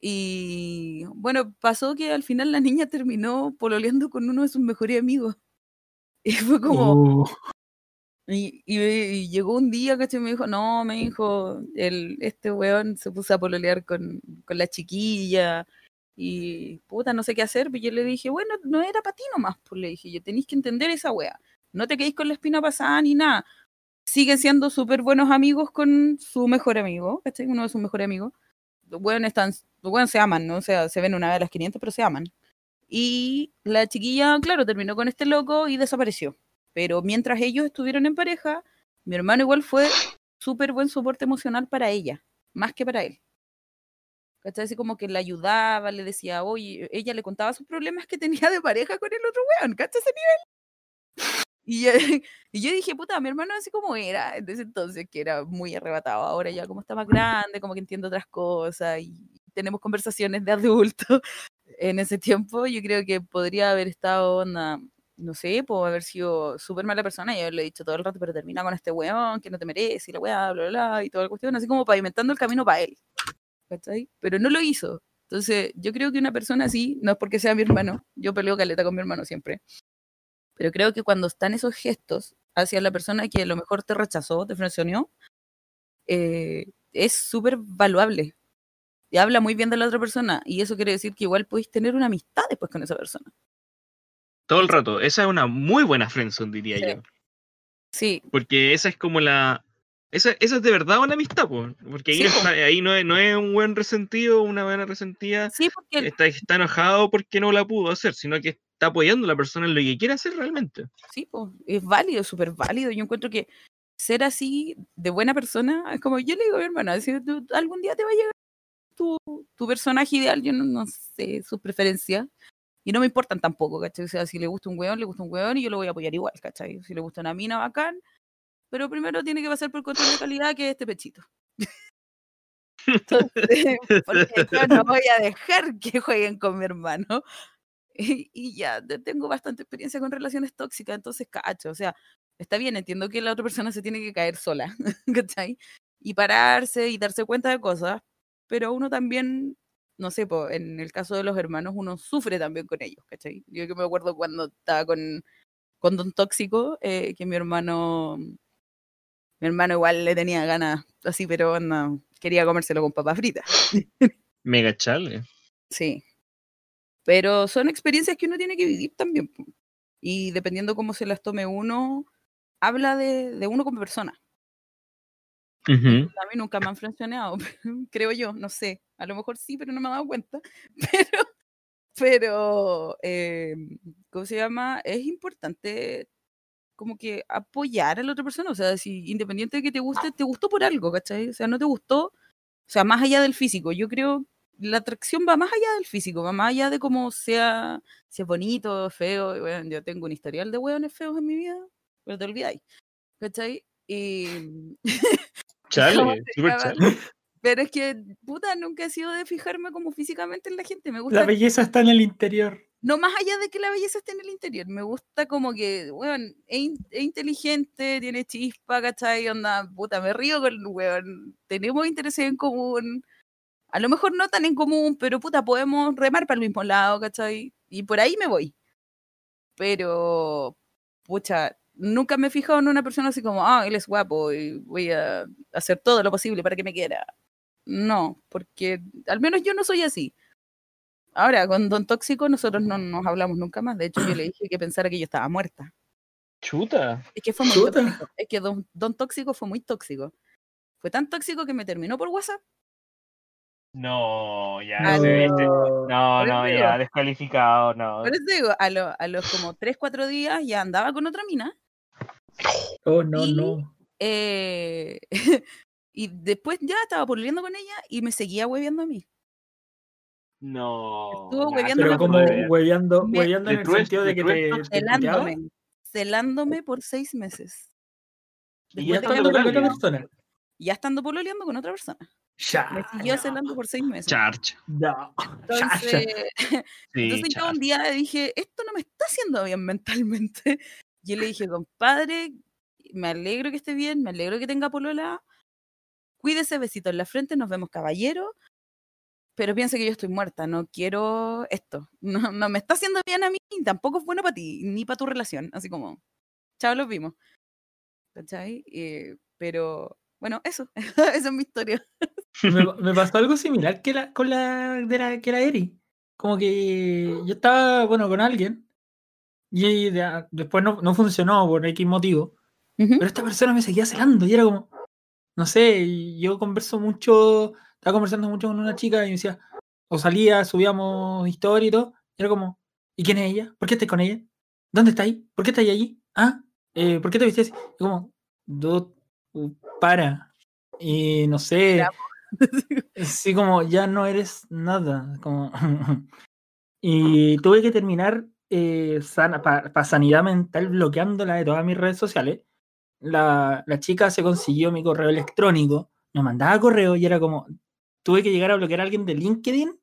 Y bueno, pasó que al final la niña terminó pololeando con uno de sus mejores amigos. Y fue como... Uh. Y, y, llegó un día, ¿cachai? Me dijo, no, me dijo, el, este weón se puso a pololear con, con la chiquilla y puta, no sé qué hacer, pero pues yo le dije, bueno, no era para ti nomás, pues le dije, yo tenéis que entender esa wea. No te quedéis con la espina pasada ni nada. Siguen siendo súper buenos amigos con su mejor amigo, ¿cachai? Uno de sus mejores amigos. Los weones están, se aman, ¿no? O sea, se ven una a las 500, pero se aman. Y la chiquilla, claro, terminó con este loco y desapareció. Pero mientras ellos estuvieron en pareja, mi hermano igual fue súper buen soporte emocional para ella, más que para él. ¿Cachai? Así como que le ayudaba, le decía, oye, ella le contaba sus problemas que tenía de pareja con el otro weón, ¿cachai? Ese nivel. Y, y, yo dije, puta, mi hermano así como era ese entonces, que era muy arrebatado. Ahora ya como está más grande, como que entiendo otras cosas y tenemos conversaciones de adultos. En ese tiempo yo creo que podría haber estado, una, no sé, puedo haber sido súper mala persona y haberle dicho todo el rato, pero termina con este weón que no te merece y la weá, bla, bla, bla, y toda la cuestión, así como pavimentando el camino para él. ¿Cachai? Pero no lo hizo. Entonces, yo creo que una persona así, no es porque sea mi hermano, yo peleo caleta con mi hermano siempre, pero creo que cuando están esos gestos hacia la persona que a lo mejor te rechazó, te funcionó, eh, es súper valuable. Y habla muy bien de la otra persona, y eso quiere decir que igual podéis tener una amistad después con esa persona. Todo el rato, esa es una muy buena friendzone, diría yo. Sí. Porque esa es como la, esa, esa es de verdad una amistad, porque ahí, ahí no, es, no es un buen resentido, una buena resentida. Sí, porque... está, está enojado porque no la pudo hacer, sino que está apoyando a la persona en lo que quiere hacer realmente. Sí, pues, es válido, súper válido. Yo encuentro que ser así de buena persona es como yo le digo a mi hermana, si algún día te va a llegar tu, tu personaje ideal, yo no, no sé su preferencia. Y no me importan tampoco, ¿cachai? O sea, si le gusta un weón, le gusta un weón y yo lo voy a apoyar igual, ¿cachai? Si le gusta una mina bacán, pero primero tiene que pasar por control de calidad, que es este pechito. Entonces, porque yo no voy a dejar que jueguen con mi hermano. y ya te- tengo bastante experiencia con relaciones tóxicas, entonces cacho, o sea, está bien, entiendo que la otra persona se tiene que caer sola, ¿cachai? Y pararse y darse cuenta de cosas, pero uno también, no sé, po, en el caso de los hermanos, uno sufre también con ellos, ¿cachai? Yo que me acuerdo cuando estaba con, con Don Tóxico, eh, que mi hermano, mi hermano igual le tenía ganas, así, pero no, quería comérselo con papas fritas. Mega chale. Sí. Pero son experiencias que uno tiene que vivir también. Y dependiendo cómo se las tome uno, habla de, de uno como persona. Ujú. A mí nunca me han frenzoneado, creo yo, no sé. A lo mejor sí, pero no me he dado cuenta. Pero, pero eh, ¿cómo se llama? Es importante como que apoyar a la otra persona. O sea, si independiente de que te guste, te gustó por algo, ¿cachai? O sea, no te gustó, o sea, más allá del físico. Yo creo la atracción va más allá del físico, va más allá de cómo sea, si es bonito, feo. Bueno, yo tengo un historial de hueones feos en mi vida, pero te olvidáis. ¿Cachai? Y Chale, ¿Cómo se súper chale. Pero es que, puta, nunca he sido de fijarme como físicamente en la gente. Me La gusta, belleza está en el interior. no más allá de que la belleza esté en el interior. Me gusta como que, weón, es, in- es inteligente, tiene chispa, ¿cachai? Onda, puta, me río con el weón. Tenemos intereses en común. A lo mejor no tan en común, pero puta, podemos remar para el mismo lado, ¿cachai? Y por ahí me voy. Pero, pucha, nunca me he fijado en una persona así como, ah, él es guapo y voy a hacer todo lo posible para que me quiera. No, porque al menos yo no soy así. Ahora, con Don Tóxico nosotros no nos hablamos nunca más. De hecho, yo le dije que pensara que yo estaba muerta. Chuta. Es que fue muy Chuta. tóxico. Es que Don, Don Tóxico fue muy tóxico. Fue tan tóxico que me terminó por WhatsApp. No, ya, Ah, se viste. no. No, Por no, ya, digo. descalificado, no. Por eso digo, a, lo- a los como 3, 4 días ya andaba con otra mina. Oh, no, Y- no. eh, y después ya estaba pololeando con ella y me seguía hueveando a mí. No. Estuvo hueveando Pero la como hueveando, hueveando en el sentido de que te. Celándome. Celándome por 6 meses. Y ya hablando con otra persona. ya estando pololeando con otra persona. Ya. Me siguió celando por 6 meses. Charcha. No. Ya, ya. Entonces, Sí, entonces yo un día dije, esto no me está haciendo bien mentalmente. Y yo le dije, compadre, me alegro que esté bien, me alegro que tenga polola. Cuídese, besito en la frente, nos vemos caballero. Pero piense que yo estoy muerta, no quiero esto. No, no me está haciendo bien a mí, tampoco es bueno para ti, ni para tu relación. Así como, chao, los vimos. ¿Cachai? Eh, pero, bueno, eso, esa es mi historia. me, me pasó algo similar que la, con la de la que era Eri. Como que yo estaba, bueno, con alguien y de- después no, no funcionó por X motivo. Ujú. Pero esta persona me seguía celando y era como, no sé, yo converso mucho, estaba conversando mucho con una chica y me decía, o salía, subíamos historia y todo, y era como, ¿y quién es ella? ¿Por qué estás con ella? ¿Dónde está ahí? ¿Por qué está ahí allí? ¿Ah? Eh, ¿Por qué te viste así? Y como, dude, uh, para. Y no sé, así como, ya no eres nada, como... y tuve que terminar eh, para sanidad mental bloqueándola de todas mis redes sociales la, la chica se consiguió mi correo electrónico, me mandaba correo y era como, tuve que llegar a bloquear a alguien de LinkedIn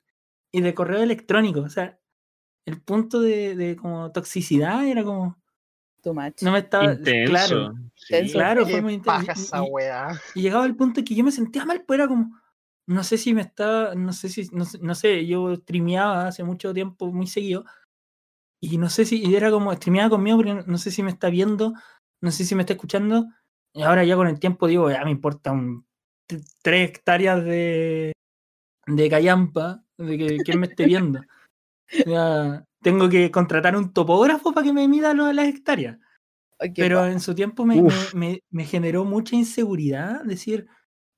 y de correo electrónico. O sea, el punto de, de como toxicidad era como, Too much. no me estaba, Intenso. claro, sí. Claro, fue muy intenso. Y- esa y- weá. y llegaba al punto en que yo me sentía mal, pues era como, no sé si me estaba, no sé si, no, sé- no sé, yo streameaba hace mucho tiempo, muy seguido, y no sé si, y era como, streameaba conmigo, pero no, no sé si me está viendo, no sé si me está escuchando, y ahora ya con el tiempo digo, ya me importan t- tres hectáreas de, de callampa, de que quién me esté viendo. Ya, tengo que contratar un topógrafo para que me mida lo de las hectáreas. Pero en su tiempo me, me- me- me generó mucha inseguridad decir,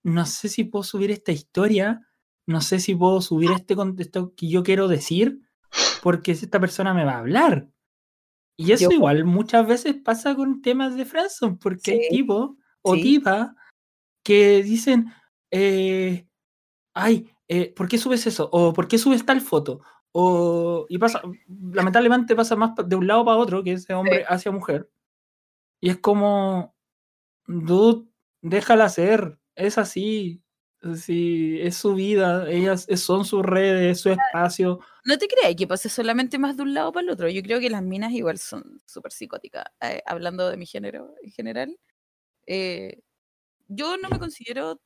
no sé si puedo subir esta historia, no sé si puedo subir este contexto que yo quiero decir, porque si esta persona me va a hablar. Y eso Yo- igual muchas veces pasa con temas de Friendzone, porque hay Sí, tipos o sí. tipas que dicen, eh, ay, eh, ¿por qué subes eso? O ¿por qué subes tal foto? O, y pasa, lamentablemente pasa más de un lado para otro, que es de hombre hacia mujer. Y es como, dude, déjala ser, es así. Sí, es su vida, ellas son sus redes, es su espacio. No te creas que pase solamente más de un lado para el otro. Yo creo que las minas igual son súper psicóticas. Eh, hablando de mi género en general, eh, yo no me considero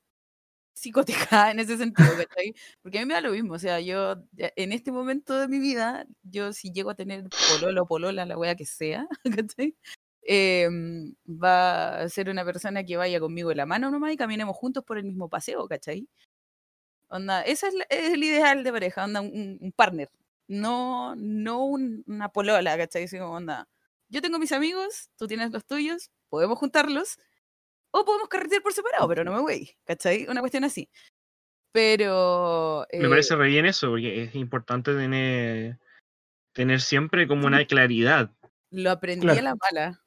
psicótica en ese sentido, ¿cachai? Porque a mí me da lo mismo. O sea, yo en este momento de mi vida, yo si llego a tener pololo, polola, la wea que sea, ¿cachai? Em, va a ser una persona que vaya conmigo de la mano nomás y caminemos juntos por el mismo paseo, ¿cachai? Onda, ese es, el ideal de pareja, onda, un, partner, no, no una polola, ¿cachai? onda, yo tengo mis amigos, tú tienes los tuyos, podemos juntarlos, o podemos carretear por separado, pero no me voy, ¿cachai? Una cuestión así. Pero... Me parece eh re bien eso, porque es importante tener, tener siempre como una claridad. Lo aprendí a la mala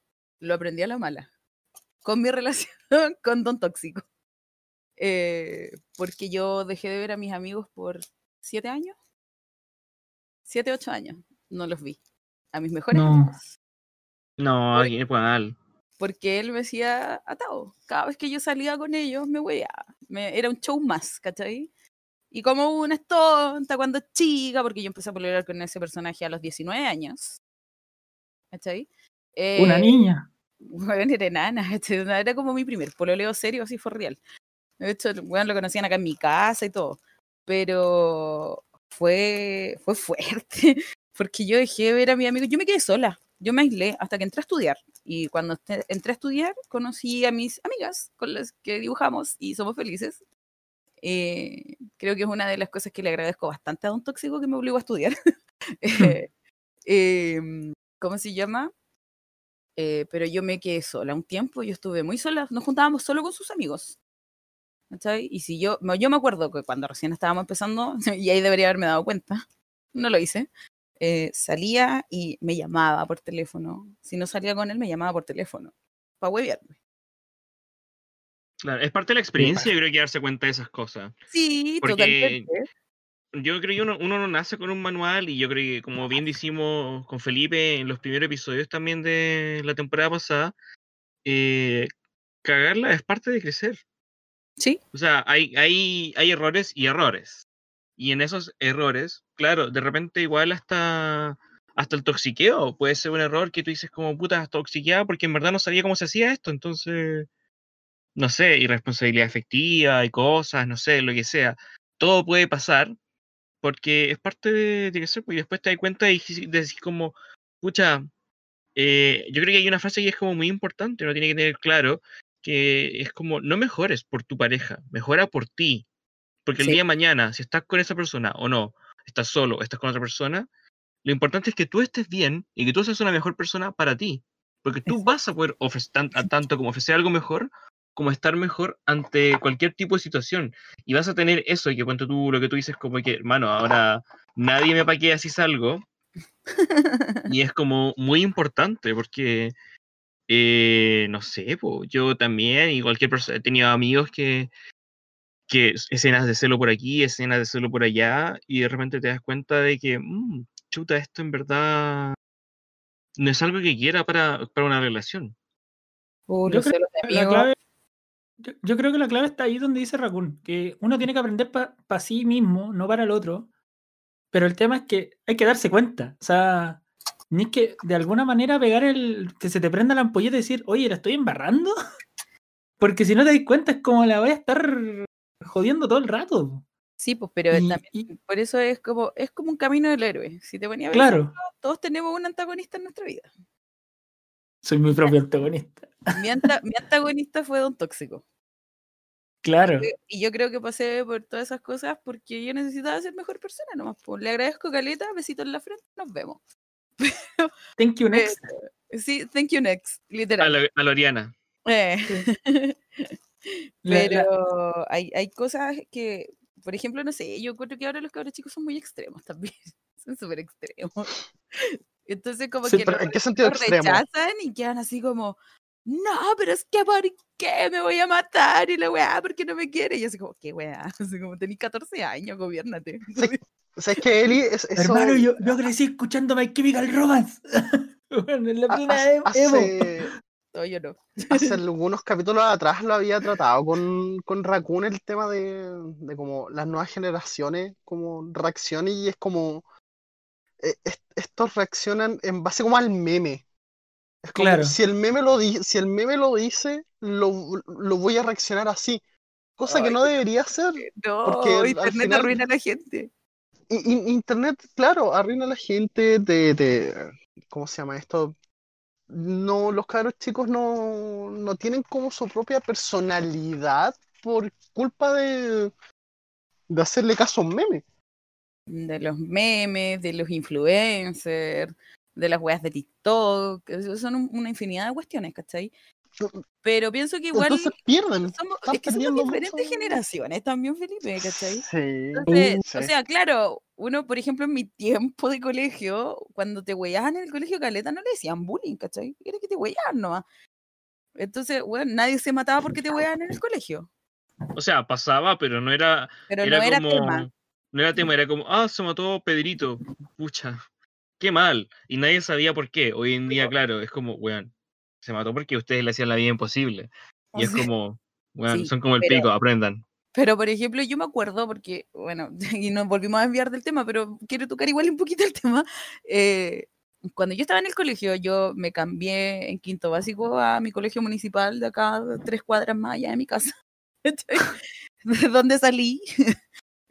lo aprendí a la mala. Con mi relación con Don Tóxico. Eh, porque yo dejé de ver a mis amigos por siete años. Siete, ocho años. No los vi. A mis mejores no. amigos. No, aquí es mal. Porque él me decía atado. Cada vez que yo salía con ellos, me. Me, era un show más, ¿cachai? Y como una es tonta cuando chica, porque yo empecé a pelear con ese personaje a los 19 años. ¿Cachai? una eh, niña. Bueno, era enana, era como mi primer pololeo serio, así fue real. De hecho, bueno, lo conocían acá en mi casa y todo. Pero fue, fue fuerte, porque yo dejé de ver a mi amigo, yo me quedé sola, yo me aislé hasta que entré a estudiar. Y cuando entré a estudiar, conocí a mis amigas con las que dibujamos y somos felices. Eh, creo que es una de las cosas que le agradezco bastante a un tóxico que me obligó a estudiar. Eh, em, ¿Cómo se llama? Eh, pero yo me quedé sola un tiempo, yo estuve muy sola, nos juntábamos solo con sus amigos. ¿Cachai? Y si yo, yo me acuerdo que cuando recién estábamos empezando, y ahí debería haberme dado cuenta, no lo hice, eh, salía y me llamaba por teléfono. Si no salía con él, me llamaba por teléfono, para huevearme. Claro, es parte de la experiencia, yo creo que darse cuenta de esas cosas. Sí, totalmente yo creo que uno, uno, no nace con un manual y yo creo que, como bien decimos con Felipe en los primeros episodios también de la temporada pasada, eh, cagarla es parte de crecer. Sí. O sea, hay, hay, hay errores y errores. Y en esos errores, claro, de repente igual hasta, hasta el toxiqueo puede ser un error que tú dices como puta toxiqueada porque en verdad no sabía cómo se hacía esto, entonces, no sé, irresponsabilidad efectiva y cosas, no sé, lo que sea. Todo puede pasar porque es parte de, de ser, pues, y después te das cuenta y decís como, pucha, eh, yo creo que hay una frase que es como muy importante, uno tiene que tener claro, que es como, no mejores por tu pareja, mejora por ti. Porque el día de mañana, si estás con esa persona o no, estás solo, estás con otra persona, lo importante es que tú estés bien y que tú seas una mejor persona para ti. Porque tú vas a poder ofrecer tanto como ofrecer algo mejor como estar mejor ante cualquier tipo de situación. Y vas a tener eso, y que cuento tú lo que tú dices, como que, hermano, ahora nadie me paquea si salgo. y es como muy importante porque, eh, no sé, yo también, y cualquier persona, he tenido amigos que, que escenas de celo por aquí, escenas de celo por allá, y de repente te das cuenta de que, mmm, chuta, esto en verdad no es algo que quiera para, para una relación. Uh, la clave, yo, creo que la clave está ahí donde dice Raccoon, que uno tiene que aprender para sí mismo, no para el otro. Pero el tema es que hay que darse cuenta. O sea, ni es que de alguna manera pegar el. que se te prenda la ampolleta y decir, oye, ¿la estoy embarrando? Porque si no te das cuenta es como la voy a estar jodiendo todo el rato. Sí, pues, pero también, por eso es como, es como un camino del héroe. Si te ponía a ver, claro. todos tenemos un antagonista en nuestra vida. Soy mi propio antagonista. Mi, antagonista fue Don Tóxico. Claro. Y yo creo que pasé por todas esas cosas porque yo necesitaba ser mejor persona nomás. Pues. Le agradezco, Caleta, besito en la frente, nos vemos. thank you next. sí, thank you next, literal. A, Loriana. Eh. Pero Hay, hay cosas que, por ejemplo, no sé, yo creo que ahora los cabros chicos son muy extremos también. Son súper extremos. Entonces, como que ¿En qué sentido rechazan y quedan así como, no, pero es que ¿por qué me voy a matar? Y la weá, porque no me quiere. Y yo así como, ¿qué weá? Así como, tenés 14 años, gobiernate. o sea, es que Eli es, Hermano, yo, yo crecí escuchando My Chemical Romance. en la plena hace, No, yo no. hace algunos capítulos atrás lo había tratado con, con Raccoon el tema de, de como las nuevas generaciones, como reacciones y es como eh, est- estos reaccionan en base como al meme. Es como Claro. si el meme lo di- si el meme lo dice, lo, lo voy a reaccionar así. Cosa que no debería ser. No, Porque al internet final- arruina a la gente. Internet, claro, arruina a la gente de, de- ¿cómo se llama esto? No, los cabros chicos no, no tienen como su propia personalidad por culpa de, de hacerle caso a un meme. De los memes, de los influencers, de las weas de TikTok. Son un- una infinidad de cuestiones, ¿cachai? Pero pienso que igual Entonces pierden. somos, es que somos diferentes mucho. generaciones también, Felipe, ¿cachai? Sí. Entonces, sí. o sea, claro, uno, por ejemplo, en mi tiempo de colegio, cuando te huellaban en el colegio caleta, no le decían bullying, ¿cachai? Era que te huellaban nomás. Entonces, bueno, nadie se mataba porque te huellaban en el colegio. O sea, pasaba, pero no era, Pero era no era como, tema. no era tema, era como, ah, se mató Pedrito, pucha, qué mal. Y nadie sabía por qué. Hoy en día, claro, es como, weón, se mató porque ustedes le hacían la vida imposible. Y es como, weón, Sí, son como el pero- pico, aprendan. Pero, por ejemplo, yo me acuerdo, porque, bueno, y nos volvimos a desviar del tema, pero quiero tocar igual un poquito el tema. eh, cuando yo estaba en el colegio, yo me cambié en quinto básico a mi colegio municipal de acá, tres cuadras más allá de mi casa, de donde salí.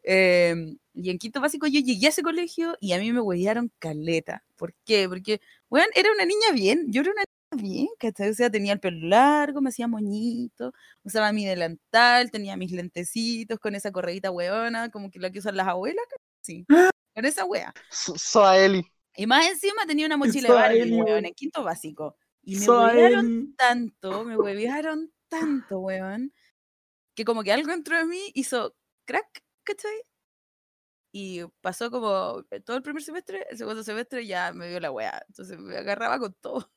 Em, y en quinto básico yo llegué a ese colegio y a mí me huellaron caleta. ¿Por qué? Porque, bueno, era una niña bien, yo era una niña bien, ¿cachai? O sea, tenía el pelo largo, me hacía moñito, usaba mi delantal, tenía mis lentecitos con esa correíta hueona, como que la que usan las abuelas, sí, con esa wea. So- Soaeli. Y más encima tenía una mochila de Barbie, weón, en quinto básico. Y me huevearon tanto, me huevearon tanto, weón, que como que algo entró en mí, hizo crack, ¿cachai? Y pasó como eh, todo el primer semestre, el segundo semestre ya me dio la wea. Entonces me agarraba con todo.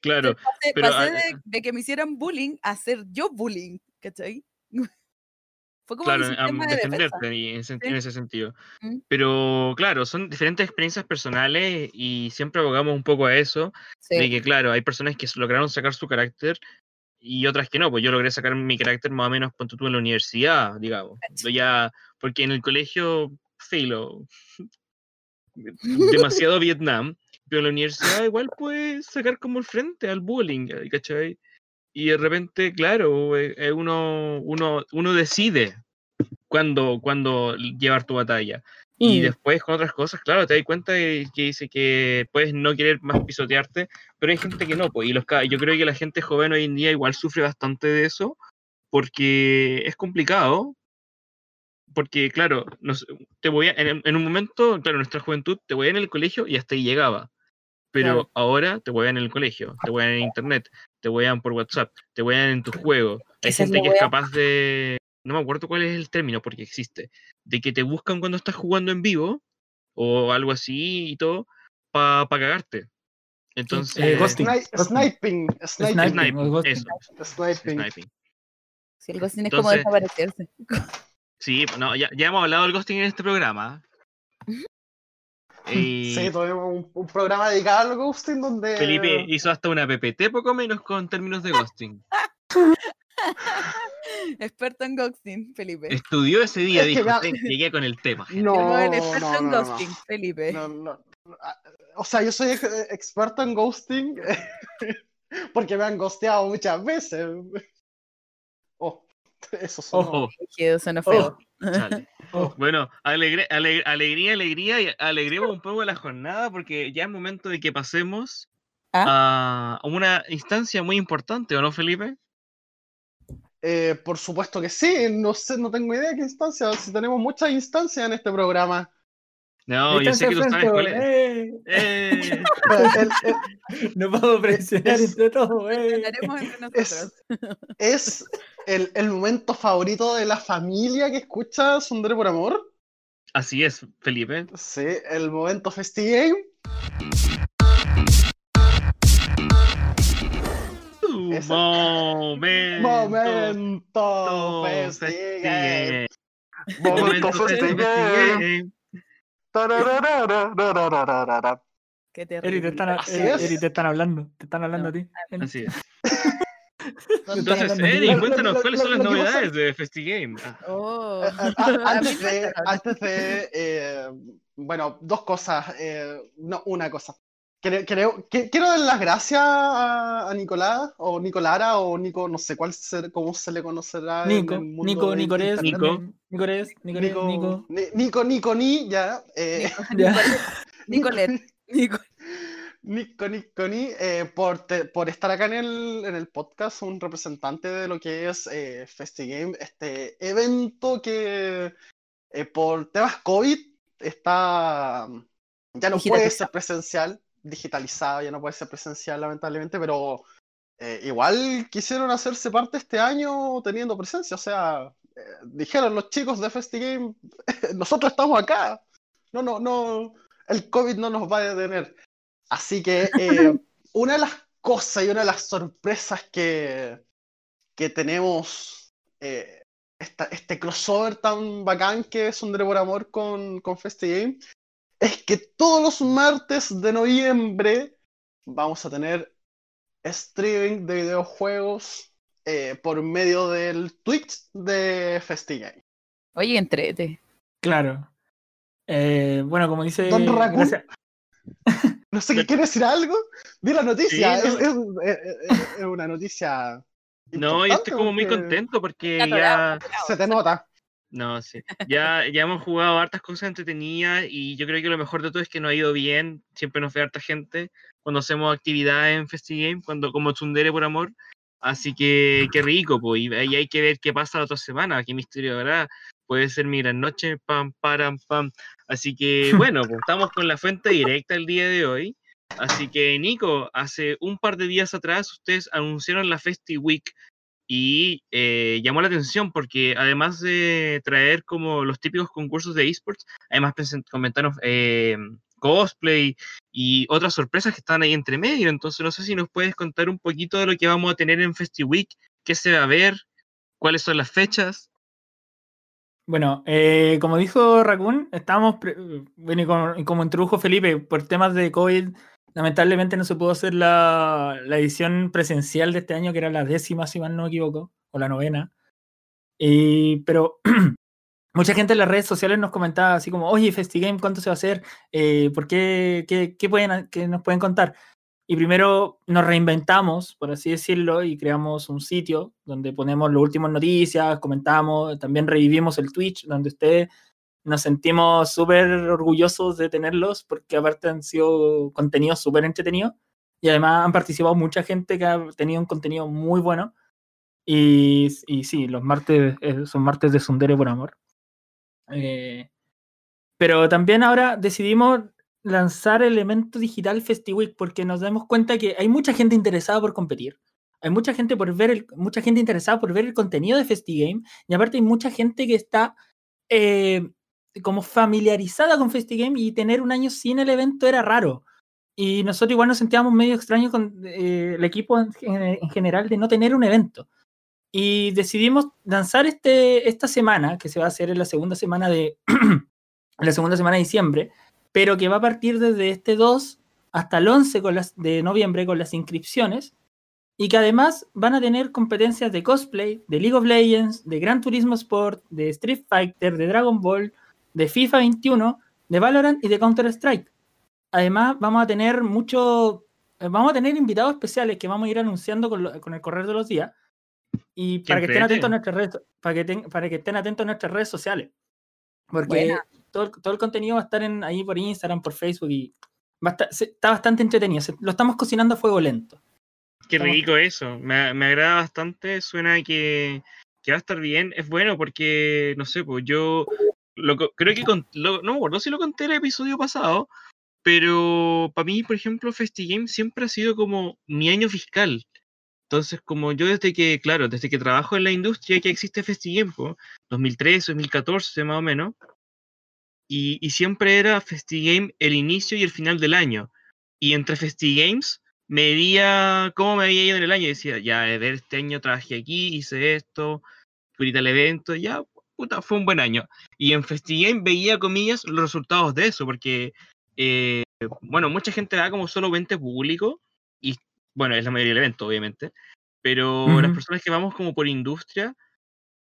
Claro, Pasé, Pero, pasé de, de que me hicieran bullying a hacer yo bullying, ¿cachai? Fue como claro, a de defenderte y en, Sí. en ese sentido. Mm. Pero claro, son diferentes experiencias personales y siempre abogamos un poco a eso, de Sí, que claro, hay personas que lograron sacar su carácter y otras que no, pues yo logré sacar mi carácter más o menos ponte tú en la universidad, digamos. Yo ya, porque en el colegio, filo, demasiado Vietnam, pero en la universidad igual puedes sacar como el frente al bullying, eh, ¿cachai? Y de repente, claro, eh, eh, uno, uno, uno decide cuándo, cuándo llevar tu batalla. Y Mm. después con otras cosas, claro, te das cuenta de que dice que puedes no querer más pisotearte, pero hay gente que no, pues, y los, yo creo que la gente joven hoy en día igual sufre bastante de eso, porque es complicado, porque claro, nos, te voy a- en, en un momento, claro, nuestra juventud, te voy en el colegio y hasta ahí llegaba, pero Claro. ahora te voy en el colegio, te voy en internet, te voy por WhatsApp, te voy en tu juego, hay es gente que es capaz de, no me acuerdo cuál es el término, porque existe, de que te buscan cuando estás jugando en vivo o algo así y todo para cagarte. Entonces, ghosting. Sni- sniping. Sniping. Sniping, eso, Sniping. sniping. Sí, el ghosting es como desaparecerse. Sí, no, ya, ya hemos hablado del ghosting en este programa. Y Sí, tuvimos un, un programa dedicado al ghosting donde. Felipe hizo hasta una PPT poco menos con términos de ghosting. Experto en ghosting, Felipe. Estudió ese día, Es que dijo, "Sí, llegué con el tema. No, Llegó el experto no, en no, no, ghosting, Felipe. no, no, no. O sea, yo soy ex- experto en ghosting porque me han ghosteado muchas veces. Oh, eso sonó. Suena feo. chale. Oh, Bueno, alegre- ale- alegría, alegría, y alegremos un poco la jornada porque ya es momento de que pasemos ¿Ah? a una instancia muy importante, ¿o no, Felipe? Eh, por supuesto que sí, no sé, no tengo idea de qué instancia, si tenemos muchas instancias en este programa. No, yo sé que tú sabes cuál es. eh. Eh, No puedo presionar Es- entre todos, eh. Nosotros. es el, el momento favorito de la familia que escucha Sondre por Amor. así es, Felipe. Sí, el momento Festigame. Momento. Momento Festigame. Momento Festigame. Qué Eri, te están, Eri, Eri, te están hablando, te están hablando a ti. Así es. Entonces, Eri, cuéntanos cuáles son las novedades de Festigame. Ah. Oh. Antes de, antes de eh, bueno, dos cosas, eh, no, una cosa. Creo, creo- que- quiero dar las gracias a, a Nicolás, o Nicolara, o Nico, no sé cuál ser, cómo se le conocerá en Nico, el mundo Nico, Nicorés. Nico. Nicorés, Nicorés, Nico, Nico. Ni- Nico, Nico, Ni, ya. eh, Ya. Nicolette. Nicolette. Nico, Nico, Ni, eh, por, te- por estar acá en el, en el podcast, un representante de lo que es eh, FestiGame, este evento que eh, por temas COVID está, ya no puede ser presencial, digitalizado, ya no puede ser presencial lamentablemente, pero eh, igual quisieron hacerse parte este año teniendo presencia, o sea, eh, dijeron los chicos de FestiGame, nosotros estamos acá, no, no, no, el COVID no nos va a detener. Así que eh, una de las cosas y una de las sorpresas que, que tenemos, esta- este crossover tan bacán que es un por Amor con, con FestiGame, es que todos los martes de noviembre vamos a tener streaming de videojuegos eh, por medio del Twitch de FestiGame. Oye, entrete. Claro. Eh, bueno, como dice. Don gracias- No sé, ¿quiere decir algo? Di la noticia, Sí, es, no. es- es- es- es una noticia. No, yo estoy como muy contento porque ya. Se te nota. No, sí. Ya, ya hemos jugado hartas cosas entretenidas y yo creo que lo mejor de todo es que nos ha ido bien. Siempre nos ve harta gente cuando hacemos actividades en FestiGame, cuando como Tsundere por amor. Así que qué rico, pues. Y hay que ver qué pasa la otra semana, qué misterio habrá. Puede ser mi gran noche, pam, pam. Así que bueno, pues estamos con la fuente directa el día de hoy. Así que Nico, hace un par de días atrás ustedes anunciaron la Festi Week y eh, llamó la atención porque además de traer como los típicos concursos de esports, además comentaron eh, cosplay y otras sorpresas que están ahí entre medio. Entonces no sé si nos puedes contar un poquito de lo que vamos a tener en FestiWeek, qué se va a ver, cuáles son las fechas. Bueno, eh, como dijo Raccoon, estábamos, pre- bueno, como introdujo Felipe, por temas de COVID, lamentablemente no se pudo hacer la, la edición presencial de este año, que era la décima, si mal no me equivoco, o la novena. Y, pero mucha gente en las redes sociales nos comentaba así como, oye, FestiGame, ¿cuánto se va a hacer? Eh, ¿Por qué, qué, qué pueden, qué nos pueden contar? Y primero nos reinventamos, por así decirlo, y creamos un sitio donde ponemos las últimas noticias, comentamos, también revivimos el Twitch, donde ustedes nos sentimos súper orgullosos de tenerlos, porque aparte han sido contenidos súper entretenidos, y además han participado mucha gente que ha tenido un contenido muy bueno. Y, y sí, los martes eh, son martes de Sundere por amor. Eh, pero también ahora decidimos lanzar el elemento digital FestiWeek porque nos damos cuenta que hay mucha gente interesada por competir. Hay mucha gente por ver el, mucha gente interesada por ver el contenido de FestiGame y aparte hay mucha gente que está eh, como familiarizada con FestiGame y tener un año sin el evento era raro. Y nosotros igual nos sentíamos medio extraños con eh, el equipo en, en general de no tener un evento. Y decidimos lanzar este, esta semana, que se va a hacer en la segunda semana de, la segunda semana de diciembre, pero que va a partir desde este 2 hasta el 11 con las, de noviembre con las inscripciones, y que además van a tener competencias de cosplay, de League of Legends, de Gran Turismo Sport, de Street Fighter, de Dragon Ball, de FIFA 21, de Valorant y de Counter-Strike. Además, vamos a tener mucho, eh, vamos a tener invitados especiales que vamos a ir anunciando con, lo- con el correr de los días. Y para que, estén atentos a nuestras redes, para, que ten- para que estén atentos a nuestras redes sociales. Porque todo el, todo el contenido va a estar en, ahí por Instagram, por Facebook y va a estar- se- está bastante entretenido. se- lo estamos cocinando a fuego lento. Qué Estamos- rico eso, me, me agrada bastante, suena que, que va a estar bien, es bueno porque, no sé, pues yo lo, creo que, con- lo- no me acuerdo si lo conté en el episodio pasado, pero para mí, por ejemplo, FestiGame siempre ha sido como mi año fiscal. Entonces, como yo desde que, claro, desde que trabajo en la industria que existe FestiGame, po, 2013, 2014 más o menos, y, y siempre era FestiGame el inicio y el final del año. Y entre FestiGames medía cómo me había ido en el año. y Decía, ya, a ver, este año trabajé aquí, hice esto, fui al evento, ya, puta, fue un buen año. Y en FestiGame veía, comillas, los resultados de eso, porque eh, bueno, mucha gente va como solo 20 público, y bueno, es la mayoría del evento, obviamente, pero las personas que vamos como por industria,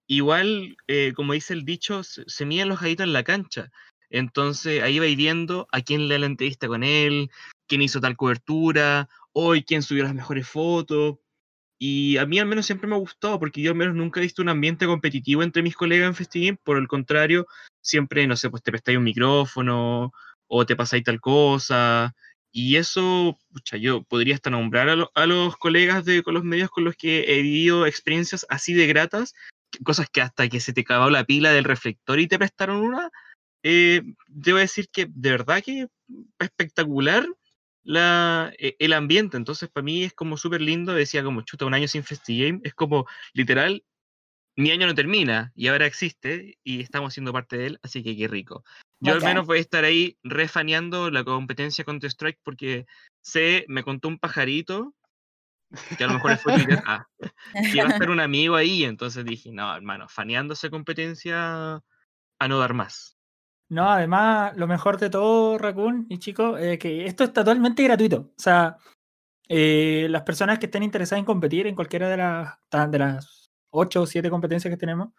igual, eh, como dice el dicho, se, se miden los gaditos en la cancha. Entonces ahí vais viendo a quién le la entrevista con él, quién hizo tal cobertura, hoy quién subió las mejores fotos. Y a mí al menos siempre me ha gustado, porque yo al menos nunca he visto un ambiente competitivo entre mis colegas en FestiGame, por el contrario, siempre, no sé, pues te prestáis un micrófono o te pasáis tal cosa. Y eso, pucha, yo podría hasta nombrar a, a, los colegas de con los medios con los que he vivido experiencias así de gratas, cosas que hasta que se te acabó la pila del reflector y te prestaron una, eh, debo decir que de verdad que espectacular la, e, el ambiente. Entonces, para mí es como súper lindo. Decía como, chuta, un año sin FestiGame. Es como, literal, mi año no termina y ahora existe y estamos siendo parte de él, así que qué rico. Yo okay. al menos voy a estar ahí refaneando la competencia contra Strike porque sé, me contó un pajarito que a lo mejor fue Twitter, ah, que a estar un amigo ahí, entonces dije, no, hermano, faneando esa competencia a no dar más. No, además, lo mejor de todo, Raccoon y chicos, es que esto es totalmente gratuito. O sea, eh, las personas que estén interesadas en competir en cualquiera de las, de las 8 o 7 competencias que tenemos,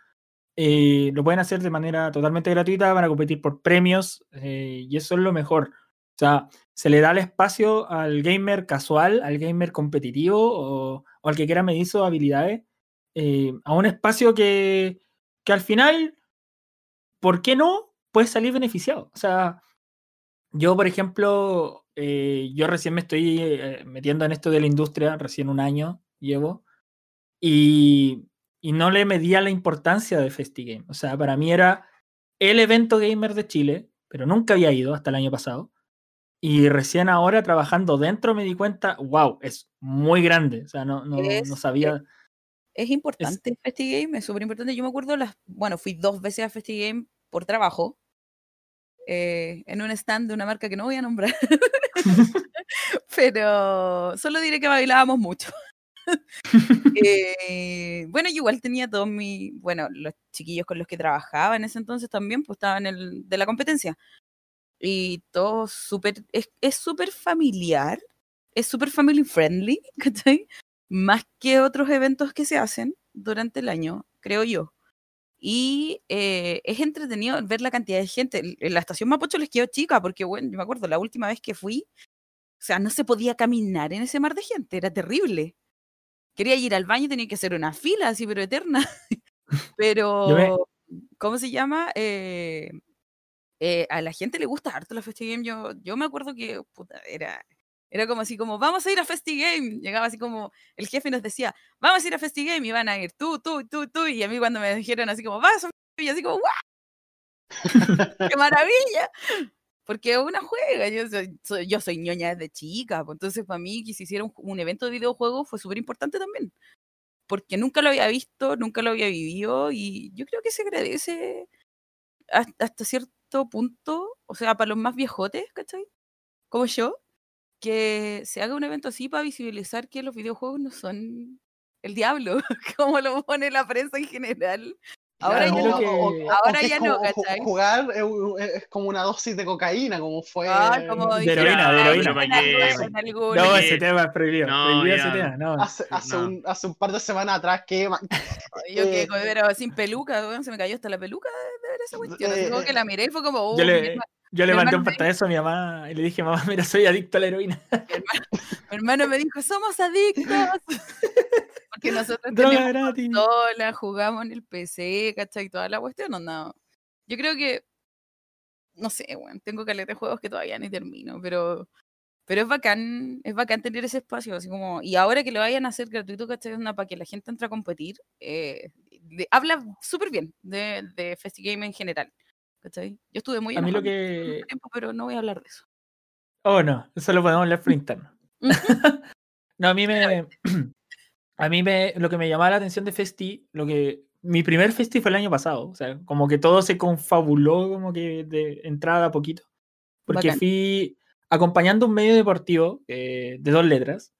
eh, lo pueden hacer de manera totalmente gratuita, van a competir por premios eh, y eso es lo mejor. O sea, se le da el espacio al gamer casual, al gamer competitivo o, o al que quiera medir sus habilidades a un espacio que, que al final, ¿por qué no? Puedes salir beneficiado. O sea, yo, por ejemplo, eh, yo recién me estoy eh, metiendo en esto de la industria, recién un año llevo, y, y no le medía la importancia de FestiGame. O sea, para mí era el evento gamer de Chile, pero nunca había ido hasta el año pasado. Y recién ahora trabajando dentro me di cuenta, wow, es muy grande. O sea, no, no, es, no sabía. Es, es importante es, FestiGame, es súper importante. Yo me acuerdo, las, bueno, fui dos veces a FestiGame por trabajo eh, en un stand de una marca que no voy a nombrar, pero solo diré que bailábamos mucho. eh, bueno, yo igual tenía todos mi, bueno, los chiquillos con los que trabajaba en ese entonces también, pues estaban el de la competencia. Y todo súper, es súper familiar, es súper family friendly, ¿cachai? Más que otros eventos que se hacen durante el año, creo yo. Y eh, es entretenido ver la cantidad de gente. En la estación Mapocho les quedó chica, porque, bueno, yo me acuerdo, la última vez que fui, o sea, no se podía caminar en ese mar de gente, era terrible. Quería ir al baño y tenía que hacer una fila así, pero eterna. pero, ¿cómo se llama? Eh, eh, a la gente le gusta harto la FestiGame. Yo, yo me acuerdo que, puta, era era como así como, vamos a ir a FestiGame. Llegaba así como, el jefe nos decía, vamos a ir a FestiGame. Y van a ir tú, tú, tú, tú. Y a mí cuando me dijeron así como, vas a y así como, ¡guau! ¡Qué maravilla! Porque una juega, yo soy, soy, yo soy ñoña desde chica, pues entonces para mí que se hiciera un, un evento de videojuegos fue súper importante también, porque nunca lo había visto, nunca lo había vivido y yo creo que se agradece hasta, hasta cierto punto, o sea, para los más viejotes, ¿cachai? Como yo, que se haga un evento así para visibilizar que los videojuegos no son el diablo, como lo pone la prensa en general. Ahora claro, ya no, o, ahora ya no, ¿cachai? Jugar es, es, como una dosis de cocaína, como fue. Ah, como de heroína, de heroína. Algún... No, ese tema es prohibido. No, prohibido ese tema, no. Hace, hace, No. un, hace un par de semanas atrás que. Yo que Eh, pero sin peluca, se me cayó hasta la peluca de ver esa cuestión. Así como eh, que la miré y fue como, Yo "Uh, le- mi, herma- Yo le Mi mandé hermano un pantallazo a mi mamá y le dije, mamá, mira, soy adicto a la heroína. mi hermano, mi hermano me dijo, somos adictos. Porque nosotros Droga consola, jugamos en el PC, ¿cachai? Toda la cuestión, no, no. Yo creo que, no sé, bueno, tengo caleta de juegos que todavía ni termino, pero, pero es bacán, es bacán tener ese espacio, así como, y ahora que lo vayan a hacer gratuito, ¿cachai? Onda, para que la gente entre a competir, eh, de- habla súper bien de, de FestiGame en general, ¿cachai? Yo estuve muy A mí lo que... tiempo, pero no voy a hablar de eso. Oh, no, eso lo podemos hablar por interno. No, a mí me. A mí me. Lo que me llamaba la atención de Festi, lo que. Mi primer Festi fue el año pasado. O sea, como que todo se confabuló, como que de entrada a poquito. Porque Bacán. fui acompañando un medio deportivo eh, de dos letras,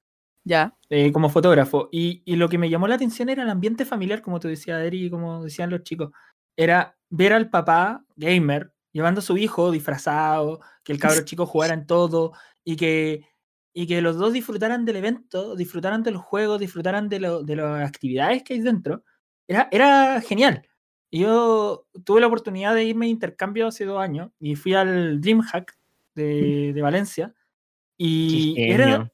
Ya, eh, como fotógrafo. Y, y lo que me llamó la atención era el ambiente familiar, como tú decías, Eri, y como decían los chicos. Era ver al papá gamer llevando a su hijo disfrazado, que el cabro chico jugara en todo y que, y que los dos disfrutaran del evento, disfrutaran de los juegos, disfrutaran de, lo, de las actividades que hay dentro, era, era genial. Yo tuve la oportunidad de irme de intercambio hace dos años y fui al DreamHack de, de Valencia y era,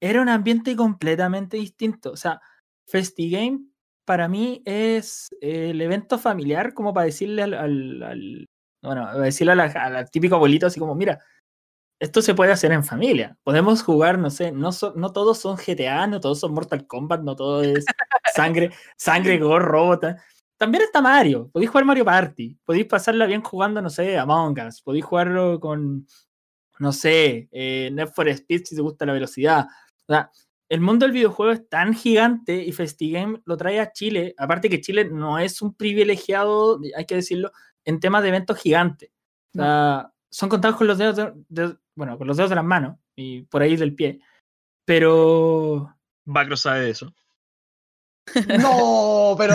era un ambiente completamente distinto. O sea, FestiGame para mí es el evento familiar, como para decirle al, al, bueno, decirle al típico abuelito así como, mira, esto se puede hacer en familia. Podemos jugar, no sé, no, no todos son GTA, no todos son Mortal Kombat, no todo es sangre, sangre, gore, robot. También está Mario. Podéis jugar Mario Party. Podéis pasarla bien jugando, no sé, Among Us. Podéis jugarlo con, no sé, eh, Need for Speed si te gusta la velocidad. O sea, el mundo del videojuego es tan gigante y FestiGame lo trae a Chile. Aparte que Chile no es un privilegiado, hay que decirlo, en temas de eventos gigantes. O sea, son contados con los dedos de, bueno, con los dedos de las manos y por ahí del pie. Pero. Bacro sabe de eso. No, pero.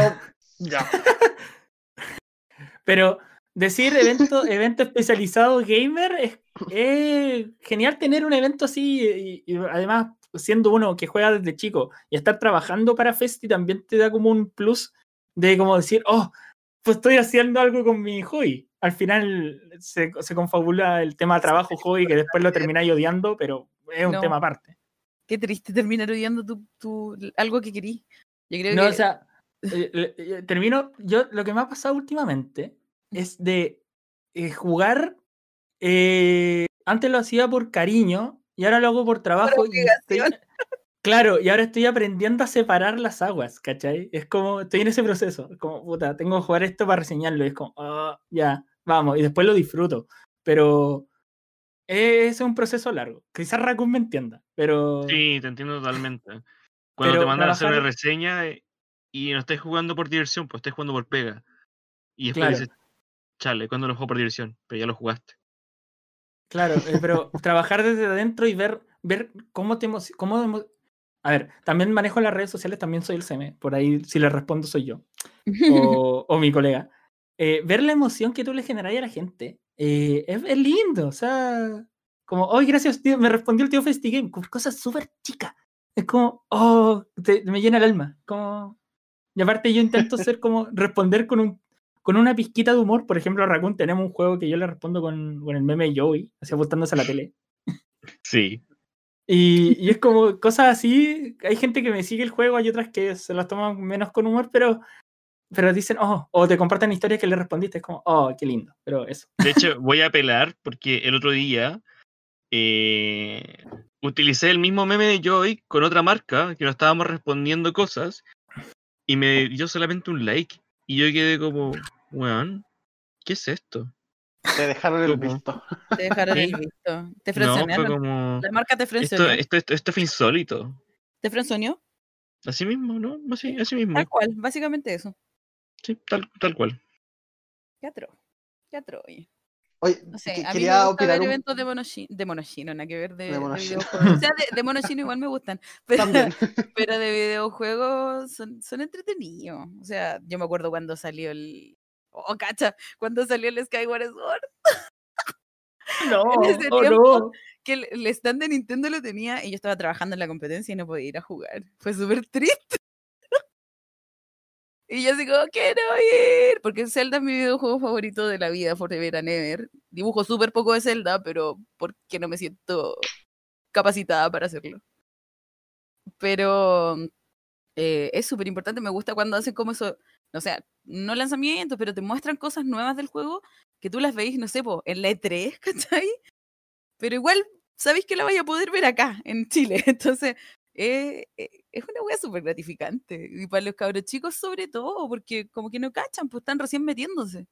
Ya. pero decir evento, evento especializado gamer es, genial tener un evento así y, además siendo uno que juega desde chico y estar trabajando para Festi también te da como un plus de como decir, oh, pues estoy haciendo algo con mi hobby. Al final se, se confabula el tema trabajo, hobby, que después lo termináis odiando, pero es un tema aparte. Qué triste terminar odiando tu, algo que querí. Yo creo no, o sea, eh, eh, termino, yo lo que me ha pasado últimamente es de eh, jugar, antes lo hacía por cariño y ahora lo hago por trabajo. y claro, y ahora estoy aprendiendo a separar las aguas, ¿cachai? Es como, estoy en ese proceso, es como, puta, tengo que jugar esto para reseñarlo, y es como, ah, ya, vamos, y después lo disfruto, pero es un proceso largo. Quizás Raccoon me entienda, pero... Sí, te entiendo totalmente. Cuando te mandan a hacer una reseña y no estés jugando por diversión, pues estés jugando por pega. Y después dices, chale, ¿cuándo lo juego por diversión? Pero ya lo jugaste. Claro, eh, pero trabajar desde adentro y ver, ver cómo te cómo A ver, también manejo las redes sociales, también soy el CM, por ahí si le respondo soy yo o, mi colega. Eh, ver la emoción que tú le generas a la gente eh, es, lindo, o sea, como, hoy gracias, tío, me respondió el tío FestiGame, con cosas súper chicas. Es como, oh, me llena el alma. Como... Y aparte yo intento ser como, responder con un con una pizquita de humor. Por ejemplo, a Raccoon tenemos un juego que yo le respondo con, con el meme Joey, así apuntándose a la tele. Sí. Y, y, es como cosas así. Hay gente que me sigue el juego, hay otras que se las toman menos con humor, pero, pero dicen, oh, o te comparten historias que le respondiste. Es como, oh, qué lindo. Pero eso. De hecho, voy a apelar porque el otro día eh, utilicé el mismo meme de Joy con otra marca que nos estábamos respondiendo cosas y me dio solamente un like. Y yo quedé como, weón, ¿qué es esto? Te dejaron el visto. Te dejaron el visto. Te frenzonearon. No, como... La marca te frenzoneó. Esto, esto, esto, fue insólito. ¿Te frenzoneó? Así mismo, ¿no? Así, así mismo. Tal cual, básicamente eso. Sí, tal, tal cual. Qué atro. Qué atro, oye. Oye, no sé, a mí me gusta ver un... eventos de Monoshino, de Monoshino, nada que ver de, de, de videojuegos. O sea, de, de, Monoshino igual me gustan, pero, pero de videojuegos son, son entretenidos. O sea, yo me acuerdo cuando salió el... Oh, cacha, cuando salió el Skyward Sword. No, en ese oh, tiempo, no. que el, el stand de Nintendo lo tenía y yo estaba trabajando en la competencia y no podía ir a jugar. Fue súper triste. Y yo digo, quiero ir, porque Zelda es mi videojuego favorito de la vida, Forever and Ever. Dibujo súper poco de Zelda, pero porque no me siento capacitada para hacerlo. Pero eh, es súper importante, me gusta cuando hacen como eso, o sea, no lanzamientos, pero te muestran cosas nuevas del juego que tú las veis, no sé, po, en la E3, ¿cachai? Pero igual sabéis que la vais a poder ver acá, en Chile. Entonces, eh, eh, es una wea súper gratificante. Y para los cabros chicos sobre todo, porque como que no cachan, pues están recién metiéndose.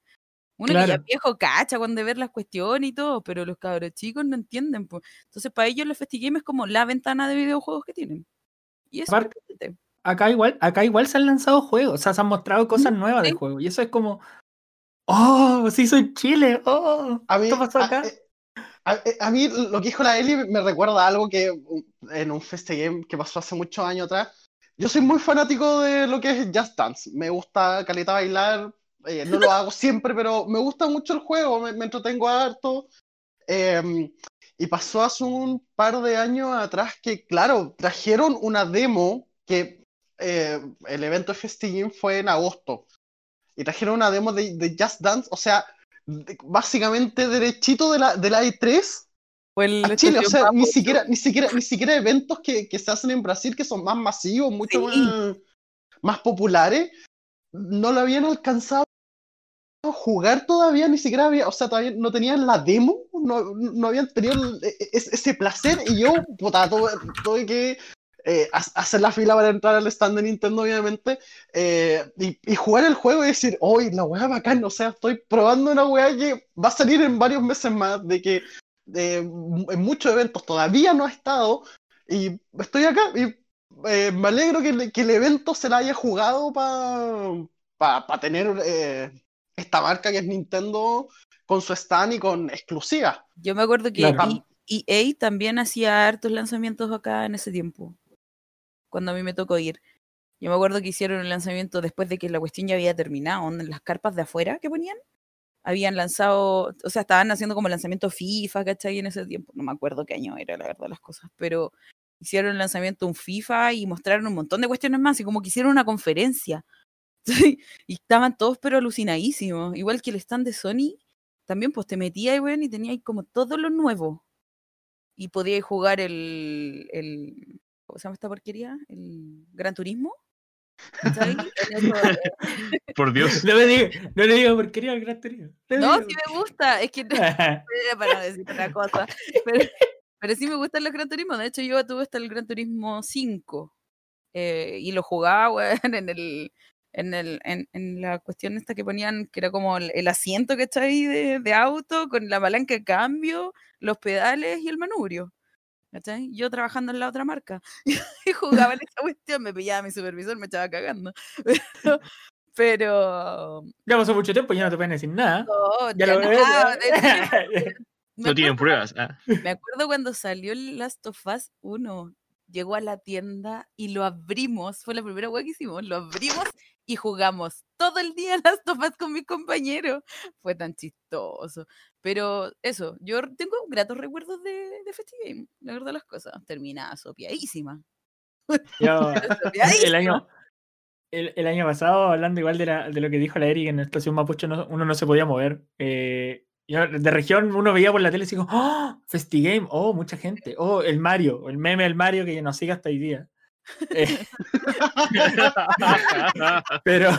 Uno que ya viejo cacha cuando ver las cuestiones y todo, pero los cabros chicos no entienden. Pues. Entonces para ellos los FestiGame es como la ventana de videojuegos que tienen. Y eso acá igual, acá igual se han lanzado juegos, o sea, se han mostrado cosas nuevas del juego. Y eso es como, oh, sí soy Chile, oh, a ¿qué pasó acá? Eh, eh, a, mí lo que dijo la Eli me recuerda a algo que en un Game que pasó hace muchos años atrás. Yo soy muy fanático de lo que es Just Dance. Me gusta caleta bailar eh, no lo hago siempre, pero me gusta mucho el juego, me, me entretengo harto. Em, y pasó hace un par de años atrás que, claro, trajeron una demo que eh, el evento de FestiGame fue en agosto. Y trajeron una demo de, de Just Dance, o sea, de- básicamente derechito de la, de la E3 Fue el a Chile, o sea, ni siquiera, ni siquiera, ni siquiera eventos que, que se hacen en Brasil que son más masivos, mucho Sí. más, más populares, no lo habían alcanzado a jugar todavía, ni siquiera había, o sea, todavía no tenían la demo, no, no habían tenido e- e- ese placer y yo, puta, tuve, tuve que eh, ha- hacer la fila para entrar al stand de Nintendo, obviamente, eh, y, y jugar el juego y decir, hoy la weá bacán, o sea, estoy probando una weá que va a salir en varios meses más, de que eh, en muchos eventos todavía no ha estado, y estoy acá, y eh, me alegro que, el- que el evento se la haya jugado para tener eh, esta marca que es Nintendo con su stand y con exclusivas. Yo me acuerdo que Claro. E- EA también hacía hartos lanzamientos acá en ese tiempo, cuando a mí me tocó ir. Yo me acuerdo que hicieron el lanzamiento después de que la cuestión ya había terminado, en las carpas de afuera que ponían. Habían lanzado, o sea, estaban haciendo como lanzamiento FIFA, ¿cachai? En ese tiempo. No me acuerdo qué año era, la verdad, las cosas. Pero hicieron el lanzamiento un FIFA y mostraron un montón de cuestiones más, y como que hicieron una conferencia. y estaban todos pero alucinadísimos. Igual que el stand de Sony, también pues te metías, weón, y tenías como todo lo nuevo. Y podías jugar el, el ¿cómo se llama esta porquería? El Gran Turismo. eso- Por Dios. No, me diga, no le digo porquería al gran Torino. No, no, sí me gusta, es que no para no decir otra cosa. Pero, pero sí me gustan los Gran Turismo. De hecho, yo tuve hasta el Gran Turismo 5 eh, y lo jugaba, en el. En, el, en, en la cuestión esta que ponían, que era como el, el asiento que está ahí de, de auto, con la palanca de cambio, los pedales y el manubrio. ¿Cachai? Yo trabajando en la otra marca y jugaba en esa cuestión, me pillaba mi supervisor, me estaba cagando. Pero, pero Ya pasó mucho tiempo, ya no te pueden decir nada. no, Ya ya lo no, ves. ah, de hecho, me No tienen pruebas. ah. me acuerdo cuando salió el Last of Us 1, llegó a la tienda y lo abrimos, fue la primera wea que hicimos, lo abrimos y jugamos todo el día Last of Us con mis compañeros. Fue tan chistoso. Pero eso, yo tengo gratos recuerdos de, de Festigame, la verdad las cosas. Terminada sopiadísima. Yo, el año, el, el año pasado, hablando igual de, la- de lo que dijo la Eric, en la estación Mapuche no- uno no se podía mover. Eh, yo de región uno veía por la tele y digo, ¡Oh! Festigame, oh, mucha gente, oh, el Mario, el meme del Mario que nos sigue hasta hoy día. Eh, pero,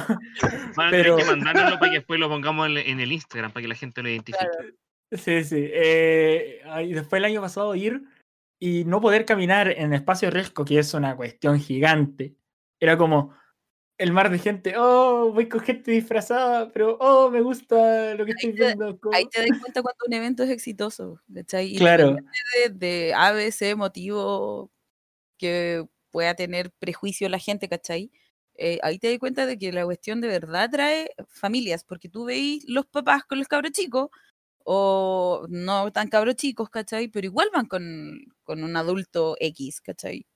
Van a Pero- tener que mandárnoslo para que después lo pongamos en, en el Instagram, para que la gente lo identifique. Claro. sí, sí. eh, y después el año pasado ir y no poder caminar en espacio riesgo, que es una cuestión gigante. Era como el mar de gente, oh, voy con gente disfrazada, pero oh, me gusta lo que estoy te- viendo. Ahí te das cuenta cuando un evento es exitoso. ¿cachai? Claro, de, de ABC motivo que pueda tener prejuicio la gente, ¿cachai? Eh, ahí te das cuenta de que la cuestión de verdad trae familias, porque tú veis los papás con los cabros chicos, o no tan cabros chicos, ¿cachai? Pero igual van con, con un adulto X, ¿cachai?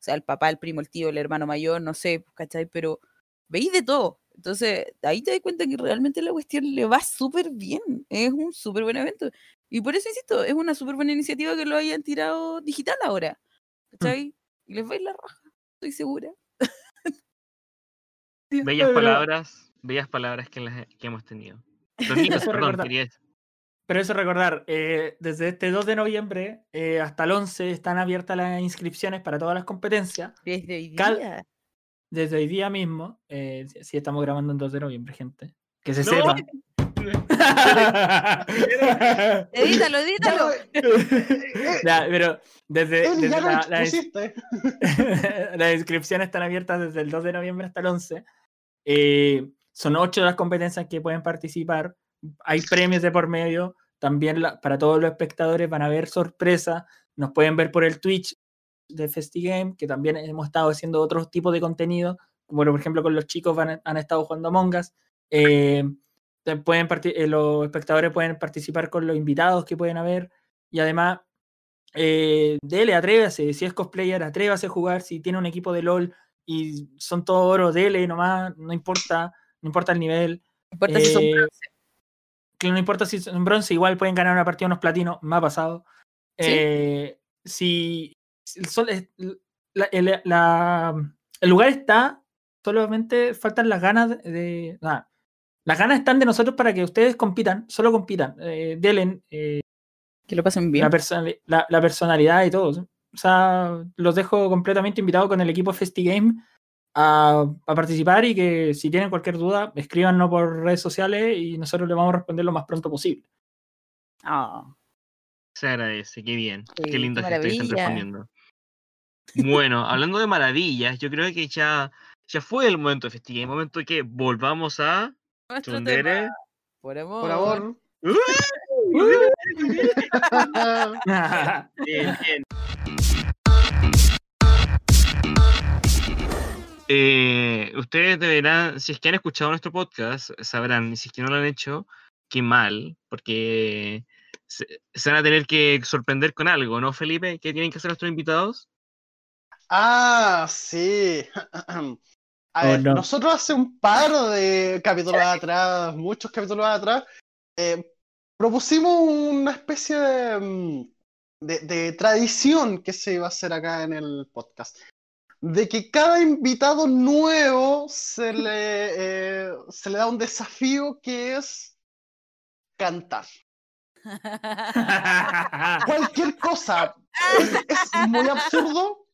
O sea, el papá, el primo, el tío, el hermano mayor, no sé, ¿cachai? Pero veis de todo. Entonces, ahí te das cuenta que realmente la cuestión le va súper bien. Es un súper buen evento. Y por eso insisto, es una súper buena iniciativa que lo hayan tirado digital ahora. ¿Cachai? Y les va a ir la raja, estoy segura. Bellas palabras, bellas palabras que, las- que hemos tenido. Eso perdón, pero eso recordar, eh, desde este 2 de noviembre eh, hasta el 11 están abiertas las inscripciones para todas las competencias. Desde hoy Cal- día. Desde hoy día mismo, eh, si si estamos grabando el 2 de noviembre, gente. Que se No. sepa. Edítalo, edítalo. Ya, pero desde, Él desde ya lo la- la- las inscripciones están abiertas desde el 2 de noviembre hasta el 11. Eh, son ocho las competencias que pueden participar. Hay premios de por medio. También la- para todos los espectadores van a haber sorpresas. Nos pueden ver por el Twitch de FestiGame, que también hemos estado haciendo otros tipos de contenido. Como por ejemplo con los chicos van, han estado jugando Among Us. Eh, pueden eh, los espectadores pueden participar con los invitados que pueden haber. Y además eh, dele, atrévase, si es cosplayer, atrévase a jugar, si tiene un equipo de LOL y son todos oro, dele nomás, no importa, no importa el nivel. importa si son Eh, bronce. que no importa si son bronce, igual pueden ganar una partida unos platinos, me ha pasado. ¿Sí? Eh, si, si el, sol es- la- el, la- el lugar está, solamente faltan las ganas de... de- nada. Las ganas están de nosotros para que ustedes compitan, solo compitan, eh, delen eh, Que lo pasen bien. la, personali- la, la personalidad y todo. O sea, los dejo completamente invitados con el equipo FestiGame a, a participar y que si tienen cualquier duda, escríbanos por redes sociales y nosotros les vamos a responder lo más pronto posible. Ah, Se agradece, qué bien. Sí, qué lindo que estén respondiendo. Bueno, hablando de maravillas, yo creo que ya, ya fue el momento de festival, el momento que volvamos a nuestro tema. Por amor. Por favor. Bien, bien. Eh, ustedes deberán, si es que han escuchado nuestro podcast, sabrán, y si es que no lo han hecho, qué mal, porque se, se van a tener que sorprender con algo, ¿no, Felipe? ¿Qué tienen que hacer nuestros invitados? Ah, sí. A Oh, ver, no. nosotros hace un par de capítulos atrás, muchos capítulos atrás, eh, propusimos una especie de, mm, de, de tradición que se iba a hacer acá en el podcast. De que cada invitado nuevo se le, eh, se le da un desafío que es cantar. Cualquier cosa. Es, es muy absurdo.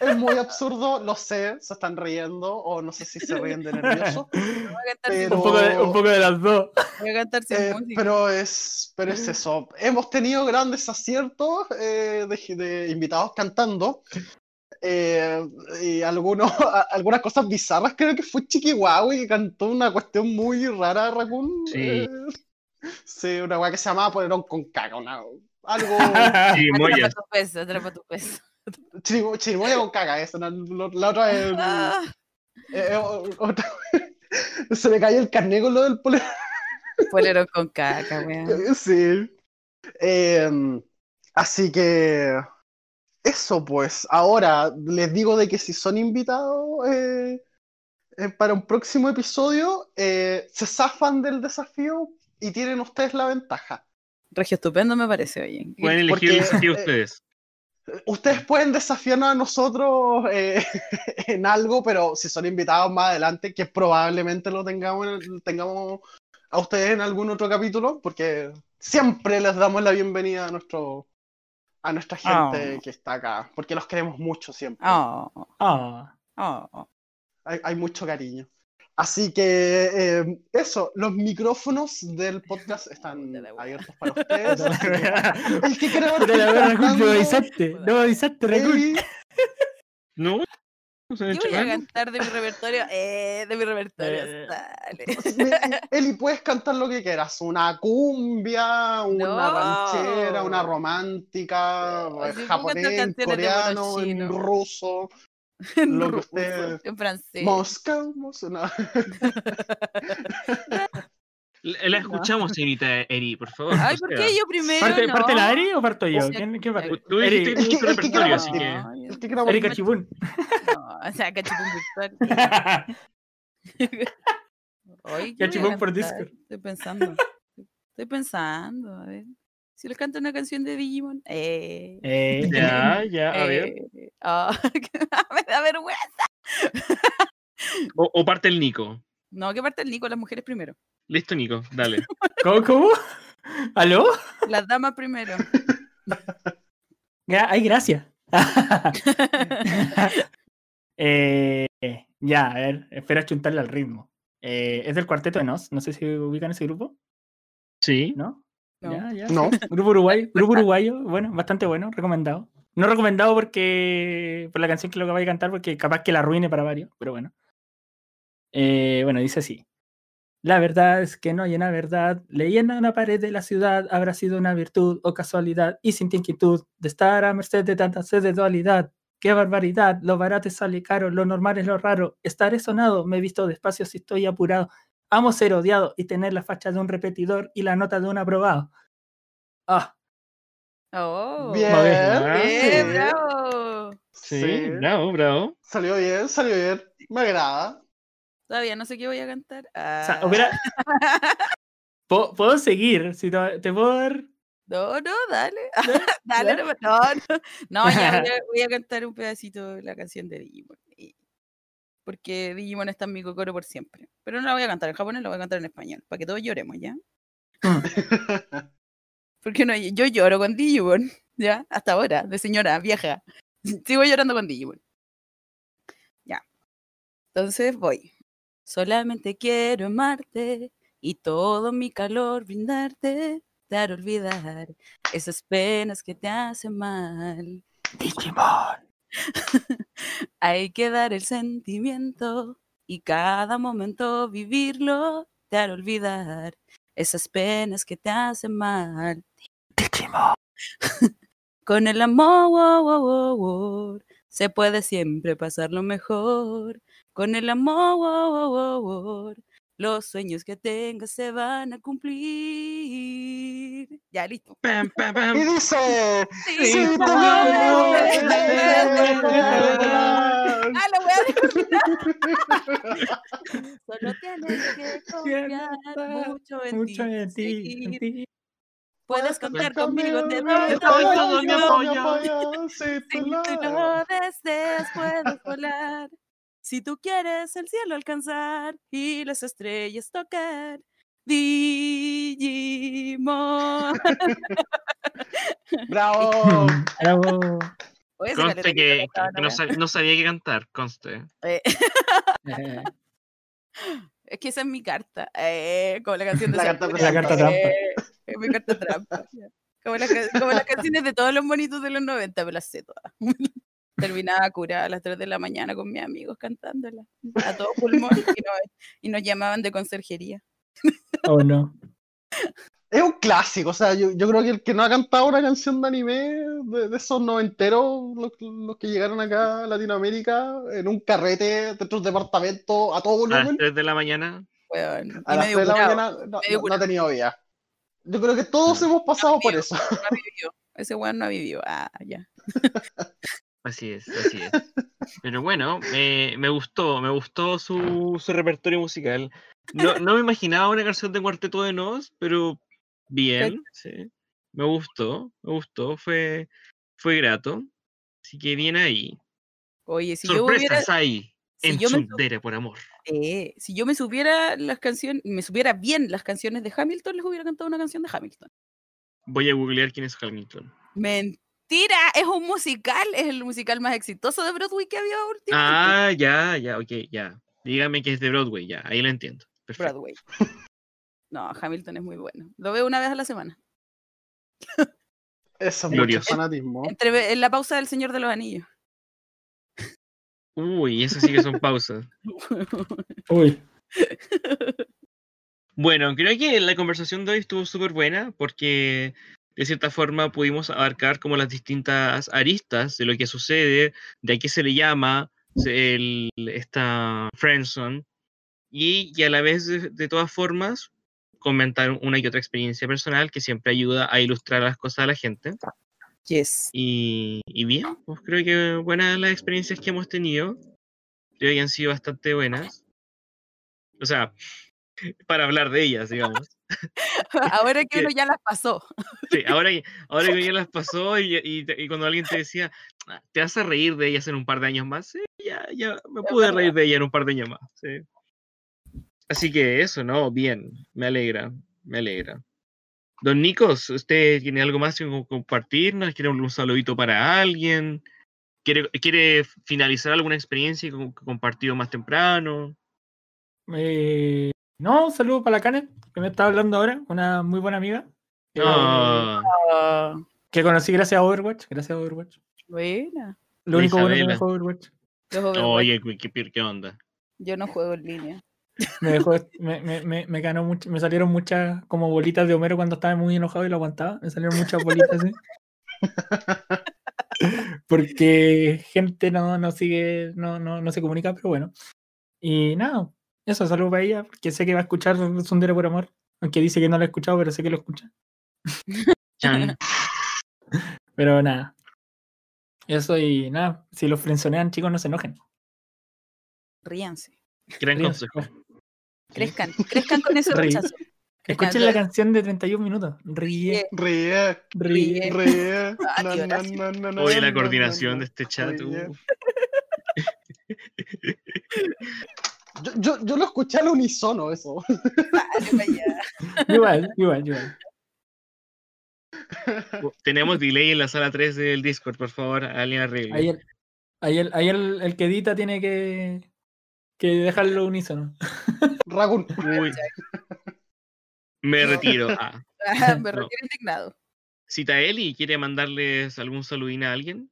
Es muy absurdo, lo sé, se están riendo, o no sé si se ríen de nervioso. Voy a cantar sin Pero- un, poco de, un poco de las dos. Voy a cantar sin Eh, música. pero es, pero es eso. Hemos tenido grandes aciertos eh, de, de invitados cantando. eh, y algunos, a- algunas cosas bizarras. Creo que fue Chiquihuahua que cantó una cuestión muy rara, Raccoon. Sí. eh, sí, una weá que se llamaba Ponerón con caca. una- algo. Sí, Atrapa Moyas. tu peso, atrapa tu peso. Chirimo- Chirimoya con caca. Esa, la, la otra es. Ah, eh, eh, otra- se me cayó el carné con lo del polerón. Polero con caca, weón. Sí. Em, así que eso pues. Ahora les digo de que si son invitados eh, eh, para un próximo episodio, eh, se zafan del desafío y tienen ustedes la ventaja. Regio estupendo me parece, oye. Pueden elegir Porque, el desafío eh, ustedes. Ustedes pueden desafiarnos a nosotros eh, en algo, pero si son invitados más adelante, que probablemente lo tengamos, tengamos a ustedes en algún otro capítulo, porque siempre les damos la bienvenida a nuestro a nuestra gente Oh. que está acá, porque los queremos mucho siempre. Oh, Ah, oh. Hay, hay mucho cariño. Así que eh, eso, los micrófonos del podcast están abiertos para ustedes. el que quiera cantando, no avisaste, no avisaste, Raccoon. Eli, ¿No? ¿No Yo voy a cantar de mi repertorio. Eh, de mi repertorio. Eh. Sale. Me- Eli, puedes cantar lo que quieras, una cumbia, una No. ranchera, una romántica, No, eh, puedo japonés, coreano, ruso, lo que ruso, usted- En francés. Moscow, Moscow, no. La, escuchamos, señorita Eri, por favor. Ay, o ¿por sea, qué yo primero? ¿Parte, no? parte la Eri o parto yo? Sí. ¿Quién, quién parte? Tú dijiste Eri, que que- repertorio, así que. El que partir. Chibún. No, o sea, cachipún virtual. Oye, ¿qué voy a Cachipún por? Discord. Estoy pensando. Estoy pensando, a ver. Si les canto una canción de Digimon. Eh. Eh, Ya, ya, a ver. eh, ah, me da vergüenza. O, o parte el Nico. No, que parte el Nico, las mujeres primero. Listo, Nico, dale. ¿Cómo, cómo? ¿Aló? Las damas primero. Ya, ay, gracias. Eh, ya, a ver, espera chuntarle al ritmo. Eh, es del cuarteto de Nos, no sé si ubican ese grupo, Sí. ¿no? No. Ya, ya. No, Grupo uruguayo, grupo uruguayo, bueno, bastante bueno, recomendado. No recomendado porque por la canción que lo que vaya a cantar, porque capaz que la arruine para varios, pero bueno. Eh, bueno, dice así. La verdad es que no hay una verdad. Leyendo una pared de la ciudad habrá sido una virtud o casualidad y sin inquietud de estar a merced de tanta sed de dualidad. ¡Qué barbaridad! Lo barato sale caro, lo normal es lo raro. Estaré sonado, me he visto despacio si estoy apurado. Amo ser odiado y tener la facha de un repetidor y la nota de un aprobado. Ah, Oh. bien, Ah, Bien, bravo. Sí, sí. bravo, bravo. Salió bien, salió bien, me agrada. Todavía no sé qué voy a cantar. O sea, Ah, hubiera- ¿Puedo, puedo seguir, si te, te puedo dar. No, no, dale. dale, no, no, no. No, ya voy a, voy a cantar un pedacito de la canción de Digimon. y- Porque Digimon está en mi coro por siempre. Pero no la voy a cantar en japonés, la voy a cantar en español. Para que todos lloremos, ¿ya? Porque no, yo lloro con Digimon, ¿ya? Hasta ahora, de señora vieja. Sigo llorando con Digimon. Ya. Entonces voy. Solamente quiero amarte y todo mi calor brindarte, dar olvidar esas penas que te hacen mal. Digimon. Hay que dar el sentimiento y cada momento vivirlo, dar olvidar esas penas que te hacen mal. Con el amor wo, se puede siempre pasar lo mejor. Con el amor los sueños que tengas se van a cumplir. Ya, listo. Pam, pam, pam. Y dice. Sí, "Si no, tú no, no no, me no, dejas". Ah, la wea de Solo tienes que confiar mucho en Mucho ti. en ti. en ti. Puedes contar conmigo, te doy todo mi apoyo. Si tú lo deseas, puedes volar. Si tú quieres el cielo alcanzar y las estrellas tocar. Digimon. Bravo. Bravo. Oye, Conste que que, cantaba, que ¿no, no, sab- no sabía qué cantar, conste. Eh, Eh, es que esa es mi carta. Eh, como la canción de La carta La carta trampa. Eh, es mi carta trampa. Como, las ca- como las canciones de todos los monitos de los 90, me las sé todas. Terminaba curada a las 3 de la mañana con mis amigos cantándola a todo pulmón y, nos- y nos llamaban de conserjería. Oh no. Es un clásico, o sea, yo, yo creo que el que no ha cantado una canción de anime de, de esos noventeros, los, los que llegaron acá a Latinoamérica, en un carrete dentro de un departamento a todo A las volumen, 3 de la mañana. Weón, a las medio 3 de la mañana, no, no- no ha tenido vida. Yo creo que todos Mm. hemos pasado por Amigo. eso. no ha vivido. Ese weón no ha vivido. Ah, ya. Así es, así es. Pero bueno, me, me gustó, me gustó su, su repertorio musical. No, no me imaginaba una canción de Cuarteto de Nos, pero bien, sí. Me gustó, me gustó, fue, fue grato. Así que bien ahí. Oye, si yo hubiera, ahí, si en yo me por amor. eh, si yo me supiera las canciones, me supiera bien las canciones de Hamilton, les hubiera cantado una canción de Hamilton. Voy a googlear quién es Hamilton. Mentira, es un musical, es el musical más exitoso de Broadway que había últimamente. Ah, ya, ya, ok, ya. Dígame que es de Broadway, ya, ahí lo entiendo. Perfecto. Broadway. No, Hamilton es muy bueno. Lo veo una vez a la semana. Eso es mucho Glorioso. fanatismo. Entre, en la pausa del Señor de los Anillos. Uy, eso sí que son pausas. Uy. Bueno, creo que la conversación de hoy estuvo súper buena porque de cierta forma pudimos abarcar como las distintas aristas de lo que sucede, de a qué se le llama el, esta friendzone y, y a la vez de, de todas formas comentar una y otra experiencia personal que siempre ayuda a ilustrar las cosas a la gente. Yes. Y, y bien, pues creo que buenas las experiencias que hemos tenido. Creo que han sido bastante buenas. O sea, para hablar de ellas, digamos. Ahora que uno ya las pasó. Sí, ahora, que- ahora que ya las pasó y, y, te- y cuando alguien te decía, "Ah, ¿te vas a reír de ellas en un par de años más? Sí, ya, ya me pude reír de ellas en un par de años más. sí. Así que eso, ¿no? Bien, me alegra, me alegra. Don Nicos, ¿usted tiene algo más que co- compartirnos? ¿Quiere un saludito para alguien? ¿Quiere, quiere finalizar alguna experiencia que compartido más temprano? Eh, no, un saludo para la Canet, que me está hablando ahora, una muy buena amiga. que- Ah, Que conocí gracias a Overwatch. Gracias a Overwatch. buena. Lo La único bueno que me dejó Overwatch. Overwatch, oye, ¿qué, qué, qué onda? Yo no juego en línea. Me dejó, me, me, me, me ganó mucho, me salieron muchas como bolitas de Homero cuando estaba muy enojado y lo aguantaba. Me salieron muchas bolitas así. Porque gente no, no sigue, no, no, no se comunica, pero bueno. Y nada, eso, saludo para ella, porque sé que va a escuchar Sundere por amor. Aunque dice que no lo ha escuchado, pero sé que lo escucha. Pero nada. Eso y nada, si los frenzonean, chicos, no se enojen. Ríanse. Gran consejo. Crezcan, crezcan con ese rechazo. Escuchen la canción de 31 minutos. Ríe, Ríe, ríe. ríe. Na, na, na, Oye, la na, coordinación na, de este chat. Yo, yo, yo lo escuché al unísono eso. Igual, igual, igual. Tenemos delay en la sala 3 del Discord, por favor, alguien arregle. Ahí, el, ahí, el, ahí el, el que edita tiene que, que dejarlo unísono. Ragún. Uy. Me retiro. Ah. Ah, Me No. refiero indignado. Cita Eli, ¿quiere mandarles algún saludín a alguien?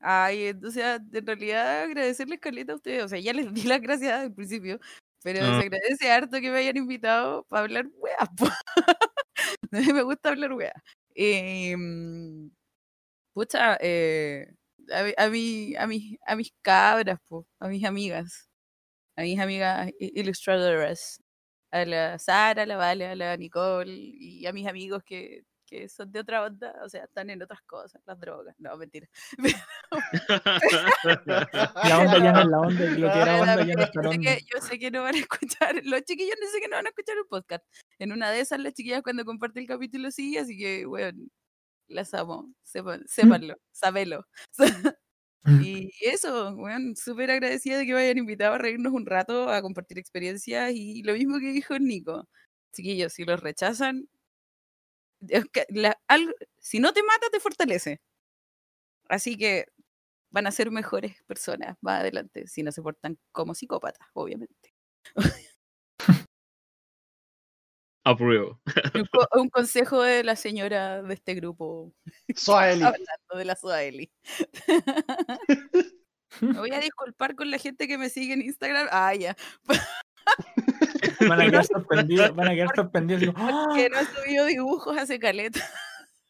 Ay, entonces, ah, en realidad agradecerles caleta a ustedes. O sea, ya les di las gracias al principio, pero Ah. se agradece harto que me hayan invitado para hablar weas. A me gusta hablar weas. Em, pucha, eh, a, mi- a, mi- a, mis, a mis cabras, po, a mis amigas, a mis amigas ilustradoras, a la Sara, a la Vale, a la Nicole y a mis amigos que, que son de otra onda, o sea, están en otras cosas, las drogas, no, mentira. La onda ya no es la onda, lo que era onda ya no es la sé onda. que, yo sé que no van a escuchar, los chiquillos no sé que no van a escuchar el podcast. En una de esas, las chiquillas cuando comparte el capítulo sí, así que, bueno, las amo, sepan, sépanlo, sabelo. Mm. y eso, bueno, súper agradecida de que me hayan invitado a reírnos un rato, a compartir experiencias y lo mismo que dijo Nico. Chiquillos, si los rechazan, la- algo- si no te mata, te fortalece. Así que van a ser mejores personas más adelante, si no se portan como psicópatas, obviamente. Apruebo. Un, co- un consejo de la señora de este grupo, Soaeli. hablando de la Suaeli. Me voy a disculpar con la gente que me sigue en Instagram. Ah, ya. Van a quedar sorprendidos, van a quedar sorprendidos. digo, ¡Ah! Que no he subido dibujos hace caleta.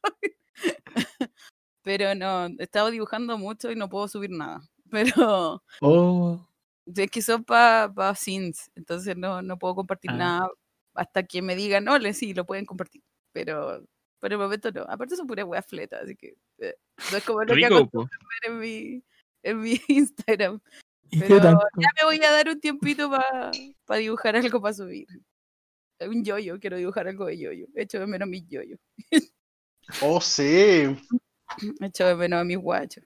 Pero no, he estado dibujando mucho y no puedo subir nada. Pero Oh, es que son para pa scenes, entonces no, no puedo compartir Ah. nada hasta que me digan, ole, sí, lo pueden compartir. Pero por el momento no. Aparte son puras weas fletas, así que eh, no es como lo que Rico, po. ver en mi, en mi Instagram. ¿Y Pero ya me voy a dar un tiempito para dibujar algo para subir. Un yoyo, quiero dibujar algo de yoyo. Echo de menos mis yoyo. Oh, sí. Echo de menos a mis guachos.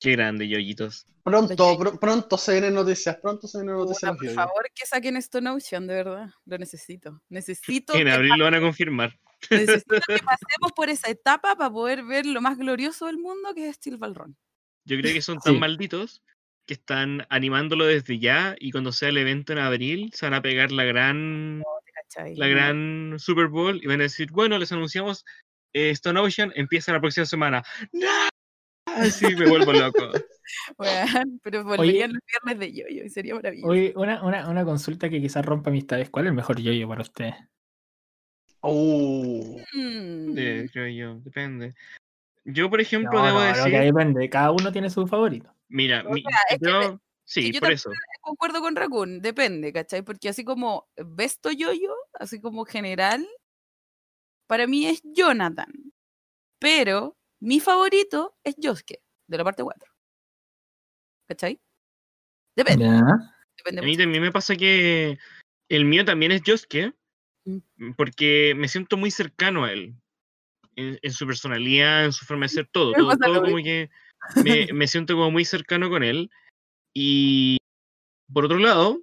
Qué grande, yoyitos. Pronto, pr- pronto se vienen noticias. Pronto se vienen noticias. Por favor, que saquen Stone Ocean, de verdad. Lo necesito. Necesito, En abril lo van a confirmar. Necesito que pasemos por esa etapa para poder ver lo más glorioso del mundo que es Steel Ballroom. Yo creo que son tan Sí. malditos que están animándolo desde ya y cuando sea el evento en abril se van a pegar la gran ¿cachai? la gran Super Bowl y van a decir, bueno, les anunciamos eh, Stone Ocean empieza la próxima semana. ¡No! Sí, me vuelvo loco. weón, pero volverían los viernes de yoyo y sería maravilloso. Oye, una, una, una consulta que quizás rompa amistades. ¿Cuál es el mejor yoyo para ustedes? Oh. Mm, creo yo, depende. Yo, por ejemplo, No, debo no, decir, que depende. Cada uno tiene su favorito. mira, O mi- sea, es que yo, sí, yo por también eso. concuerdo con Raccoon, depende, ¿cachai? Porque así como Besto Yoyo, así como general, para mí es Jonathan. Pero mi favorito es Yosuke, de la parte 4. ¿Cachai? Depende, depende A mí mucho. también me pasa que el mío también es Josuke. Porque me siento muy cercano a él. En, en su personalidad, en su forma de ser, todo. Me Todo, todo como que me, me siento como muy cercano con él. Y por otro lado,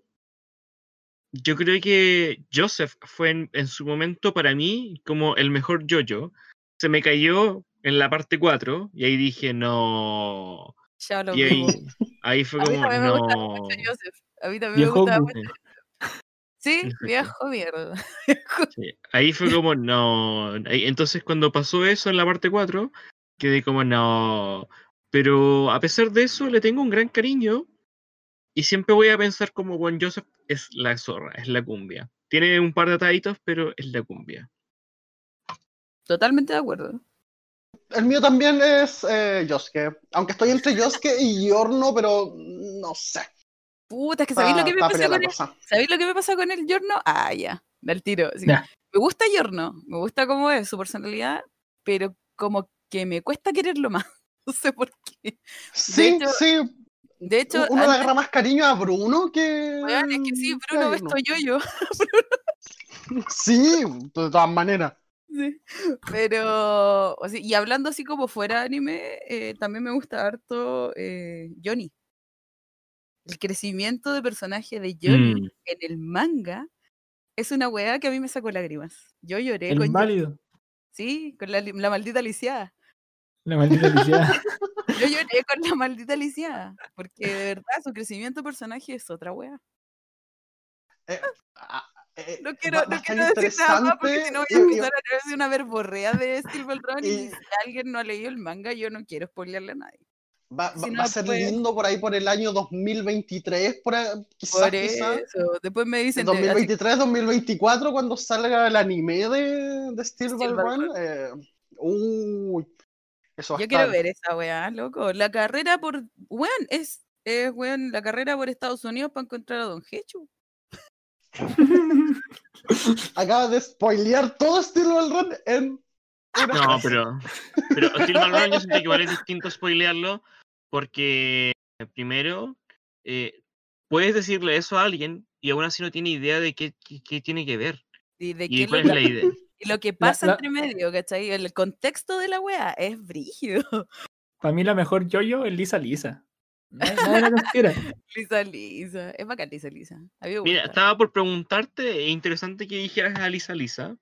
yo creo que Joseph fue en, en su momento para mí como el mejor yo-yo. Se me cayó en la parte 4 y ahí dije, no. Ya lo Y ahí, ahí fue A mí como, también me gustaba no. mucho Joseph. A mí también me gustaba mucho. Sí, viejo mierda. Sí, ahí fue como, no. Entonces, cuando pasó eso en la parte 4, quedé como, no. Pero a pesar de eso, le tengo un gran cariño. Y siempre voy a pensar como Juan Joseph es la zorra, es la cumbia. Tiene un par de ataditos, pero es la cumbia. Totalmente de acuerdo. El mío también es eh, Yosuke. Aunque estoy entre Yosuke y Yorno, pero no sé. Puta, es que ¿sabéis lo Está, que me peleada con la el cosa. ¿Sabéis lo que me pasa con el Giorno? Ah, ya, del tiro. Me gusta Giorno, me gusta cómo es su personalidad, pero como que me cuesta quererlo más. No sé por qué. Sí, hecho- sí. De hecho, Uno le agarra más cariño a Bruno que. weón, es que sí, Bruno uno. yo yo. Sí, de todas maneras. Sí. Pero, o sea, y hablando así como fuera anime, eh, también me gusta harto eh, Johnny. El crecimiento de personaje de Johnny Mm. en el manga es una weá que a mí me sacó lágrimas. Yo lloré El con Johnny, inválido. sí, con la, la maldita lisiada. La maldita lisiada. Yo lloré con la maldita lisiada, porque de verdad su crecimiento de personaje es otra weá. Ah, eh, No quiero, no quiero decir nada más porque si no voy a empezar a traerse una verborrea de Steel Run y, Y- si alguien no ha leído el manga, yo no quiero spoilearle a nadie. Va, Si va- no, va a ser pues- lindo por ahí por el año 2023, por quizás, Por quizás. eso, después me dicen de- así 2023, 2024, cuando salga el anime de, de Steel Steel Run. eh, uy, eso Yo quiero ver esa weá, loco. La carrera por. Weón, es, es weón, la carrera por Estados Unidos para encontrar a Don Hechu. Acaba de spoilear todo Steel Ball Run en No, pero, pero Steel Run yo siento que igual es distinto spoilearlo porque primero eh, puedes decirle eso a alguien y aún así no tiene idea de qué, qué- qué tiene que ver Y de y qué cuál lo, es la idea. y lo que pasa la- entre medio, ¿cachai? El contexto de la weá es brígido. Para mí la mejor yo-yo es Lisa Lisa. Nadie la considera. Lisa Lisa. Es bacán Lisa Lisa. Mira, estaba por preguntarte, interesante que dijeras a Lisa Lisa,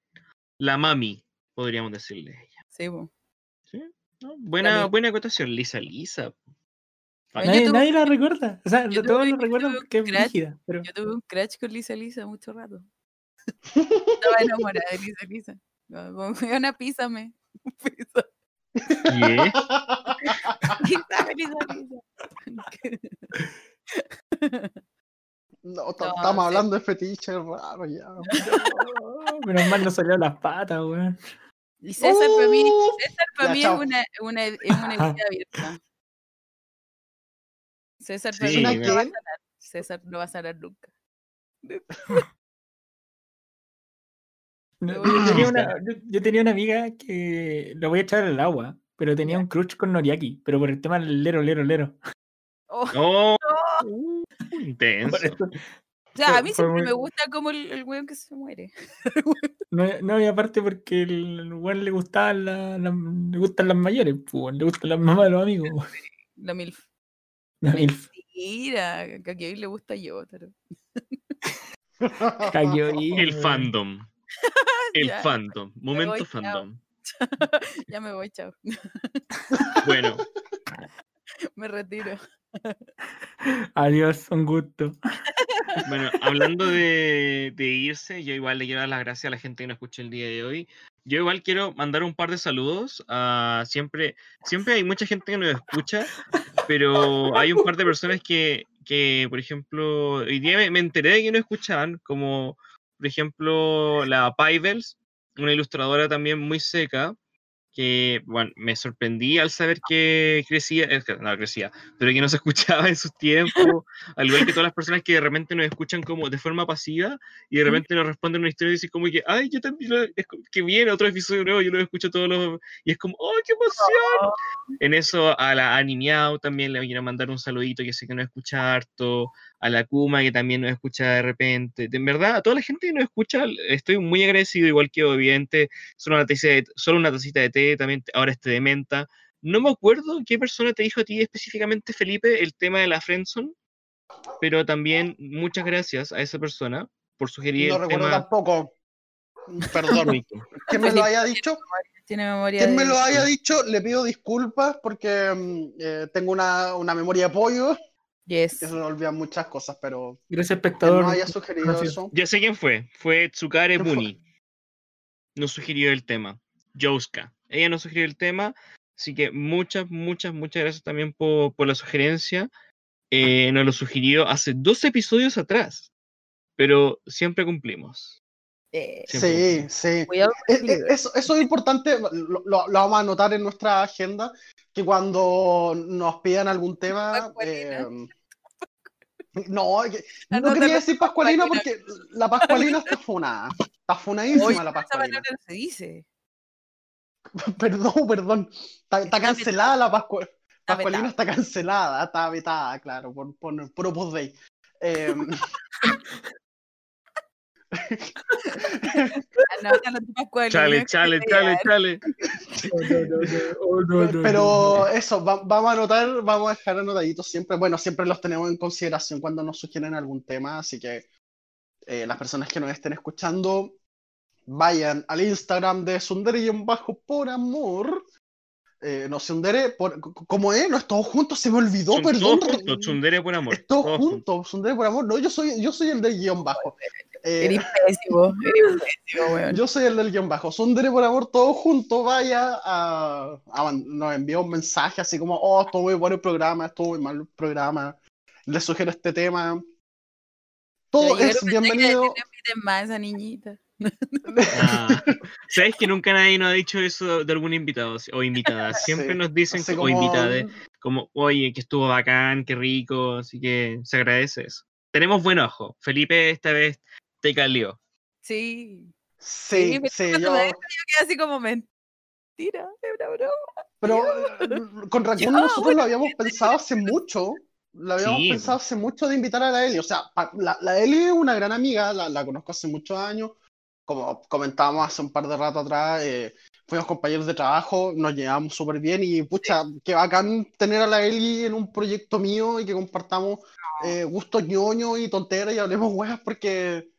la mami, podríamos decirle a ella. Sí, po. ¿sí? ¿No? Buena, buena acotación, Lisa Lisa. Bueno, Nadie, tuve- nadie la recuerda. O sea, yo todos tuve- recuerdan porque es rígida. Pero Yo tuve un crush con Lisa Lisa mucho rato. Estaba enamorada de Lisa Lisa. Una písame. ¿Qué? písame, Lisa Lisa. No, ta- No, estamos sí. hablando de fetiches raros ya. Menos mal no salió las patas, weón. Y César para mí, Uh, César para ya, mí es una, una, es una herida abierta. César para Sí, mí ¿Una no va a sanar. César no va a sanar nunca. No, Yo tenía, una, yo, yo tenía una amiga que lo voy a echar al agua, pero tenía un crush con Noriaki, pero por el tema del lero, lero, lero. Oh, Oh, uh, intenso. Por o sea, a mí siempre muy- me gusta como el, el weón que se muere. No, no, y aparte porque el weón le gustaban la- la- le gustan las mayores, pues, le gustan las mamás de los amigos. La milf. La milf. Mentira, que a Kevin le gusta yo. El fandom. El Ya, fandom. Momento voy, chao. fandom. Ya me voy, chao. Bueno, Me retiro. Adiós, un gusto. bueno, hablando de, irse, yo igual le quiero dar las gracias a la gente que nos escucha el día de hoy. Yo igual quiero mandar un par de saludos a siempre, siempre hay mucha gente que nos escucha, pero hay un par de personas que, que por ejemplo, hoy día me, me enteré de que no escuchaban, como por ejemplo la Pivels, una ilustradora también muy seca, que, bueno, me sorprendí al saber que crecía, no crecía, pero que no se escuchaba en sus tiempos, al igual que todas las personas que de repente nos escuchan como de forma pasiva y de repente nos responden una historia y dicen como que, ay, yo también, lo, que viene otro episodio nuevo, yo lo escucho todos los, y es como, ¡ay, qué emoción! En eso a la Animiao también le quiero mandar un saludito, que sé que nos escucha harto, a la Kuma que también nos escucha de repente, de en verdad, a toda la gente que nos escucha, estoy muy agradecido, igual que obviamente, solo una tacita de, solo una tacita de té, también ahora este de menta. No me acuerdo qué persona te dijo a ti específicamente, Felipe, el tema de la Friendzone, pero también muchas gracias a esa persona por sugerir No el recuerdo tema. tampoco. Perdón. ¿Quién me lo haya dicho? Tiene memoria Quien de... me lo haya dicho, le pido disculpas porque mm, eh, tengo una, una memoria de pollo Yes. que se me olvidan muchas cosas, pero Gracias, espectador. nos haya sugerido gracias. eso. Ya sé quién fue, fue Tsukare. Buni. Nos sugirió el tema. Jouska. Ella nos sugirió el tema, así que muchas, muchas, muchas gracias también por, por la sugerencia. Eh, nos lo sugirió hace dos episodios atrás, pero siempre cumplimos. Eh, Sí, sí. eh, libro. Eso, eso es importante, lo, lo- lo vamos a anotar en nuestra agenda, que cuando nos pidan algún tema... Eh, no, que- no quería decir Pascualina porque la Pascualina está funada. Está funadísima Oye, la esa Pascualina. palabra no se dice. Perdón, perdón. Está, está cancelada la Pascualina. Pascualina está cancelada, está vetada, claro, por, por, por Opus Dei. Em, Chale, chale, chale, chale. Pero eso, va- vamos a anotar, vamos a dejar anotaditos siempre. Bueno, siempre los tenemos en consideración cuando nos sugieren algún tema, así que eh, las personas que nos estén escuchando, vayan al Instagram de Sundere y en bajo por amor. Eh, no, Sundere, por, ¿cómo es? No, es todos juntos, se me olvidó, Son perdón. todos juntos, tsundere por amor. Es todos todos juntos, Sundere por amor. No, yo soy, yo soy el del guion bajo. Eh, Eres pésimo, eres pésimo, weón. yo soy el del guion bajo. Sundere por amor, todos juntos, vaya a, a- nos envía un mensaje así como, oh, estuvo muy bueno el programa, estuvo muy mal el programa, les sugiero este tema. Todo Pero es bienvenido. que no inviten más a esa niñita. Ah, ¿Sabes que nunca nadie nos ha dicho eso de algún invitado o invitada? Siempre Sí, nos dicen, o como- invitada, como, oye, que estuvo bacán, qué rico, así que se agradece eso. Tenemos buen ojo. Felipe esta vez te calió. Sí. Sí, sí, yo. yo quedé así como mentira, es una broma. Pero eh, con Raccoon nosotros lo habíamos pensado hace mucho. Lo habíamos Sí, pensado hace mucho de invitar a la Eli. O sea, pa- la, la Eli es una gran amiga, la, la conozco hace muchos años. Como comentábamos hace un par de rato atrás, eh, fuimos compañeros de trabajo, nos llevamos súper bien y pucha, qué bacán tener a la Eli en un proyecto mío y que compartamos eh, gustos ñoños y tonteras y hablemos weas porque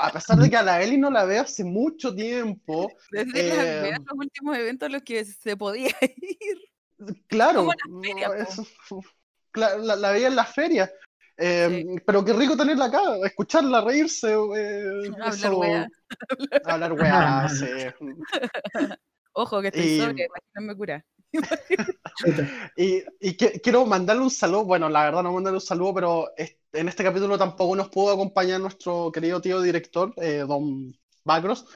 a pesar de que a la Eli no la veo hace mucho tiempo, Desde Eh, los últimos eventos a los que se podía ir. Claro, eso- la, la veía en las ferias. Eh, Pero qué rico tenerla acá, escucharla, reírse. eh, Hablar eso- weá. Hablar weá, sí. Ojo, que estoy Y- sobria, imagíname cura. Y, y que- quiero mandarle un saludo, bueno, la verdad no mandarle un saludo, pero en este capítulo tampoco nos pudo acompañar nuestro querido tío director, eh, don Bacros,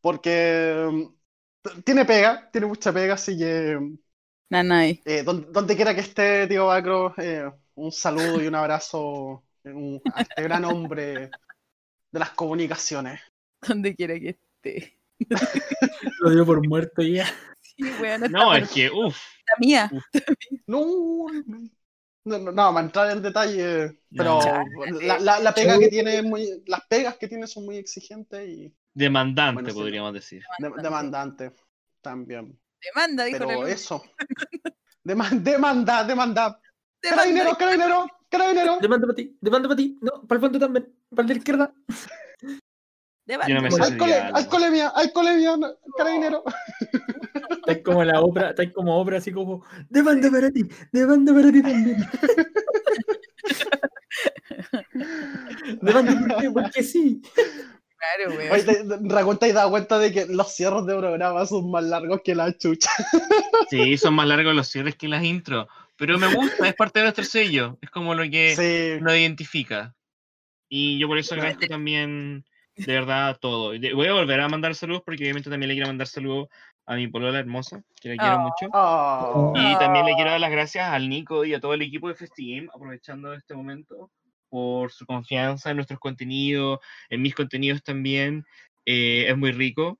porque mm, tiene pega, tiene mucha pega, así que Nanay. Eh, don- donde quiera que esté, tío Bacro, eh, un saludo y un abrazo un- a este gran hombre de las comunicaciones. Donde quiera que esté. Lo dio por muerto ya. Sí, No, es que, uff, puerta mía. No, no, no, no, para entrar en detalle, pero No. la, la- la pega que tiene es muy, las pegas que tiene son muy exigentes y demandante, Bueno, sí. podríamos decir. de- demandantes también. Demanda, dijo la Pero eso. Deman- demanda, demanda. Demanda. Carabinero, carabinero, carabinero. Demanda para ti, demanda para ti. No, para el fondo también. Para el de la izquierda. Demanda. No alcolemia, alcolemia, carabinero. Está como la obra, está como obra así como. Demanda para ti, demanda para ti también. demanda porque, porque sí. Claro. Oye, te- te- Ragón, ¿te has dado cuenta de que los cierres de programa son más largos que la chucha? Sí, son más largos los cierres que las intros. Pero me gusta, es parte de nuestro sello. Es como lo que Sí. nos identifica. Y yo por eso agradezco también, de verdad, todo. Voy a volver a mandar saludos porque obviamente también le quiero mandar saludos a mi polola hermosa, que la quiero Oh. mucho. Oh. Y también le quiero dar las gracias al Nico y a todo el equipo de FestiGame, aprovechando este momento, por su confianza en nuestros contenidos, en mis contenidos también. Eh, es muy rico.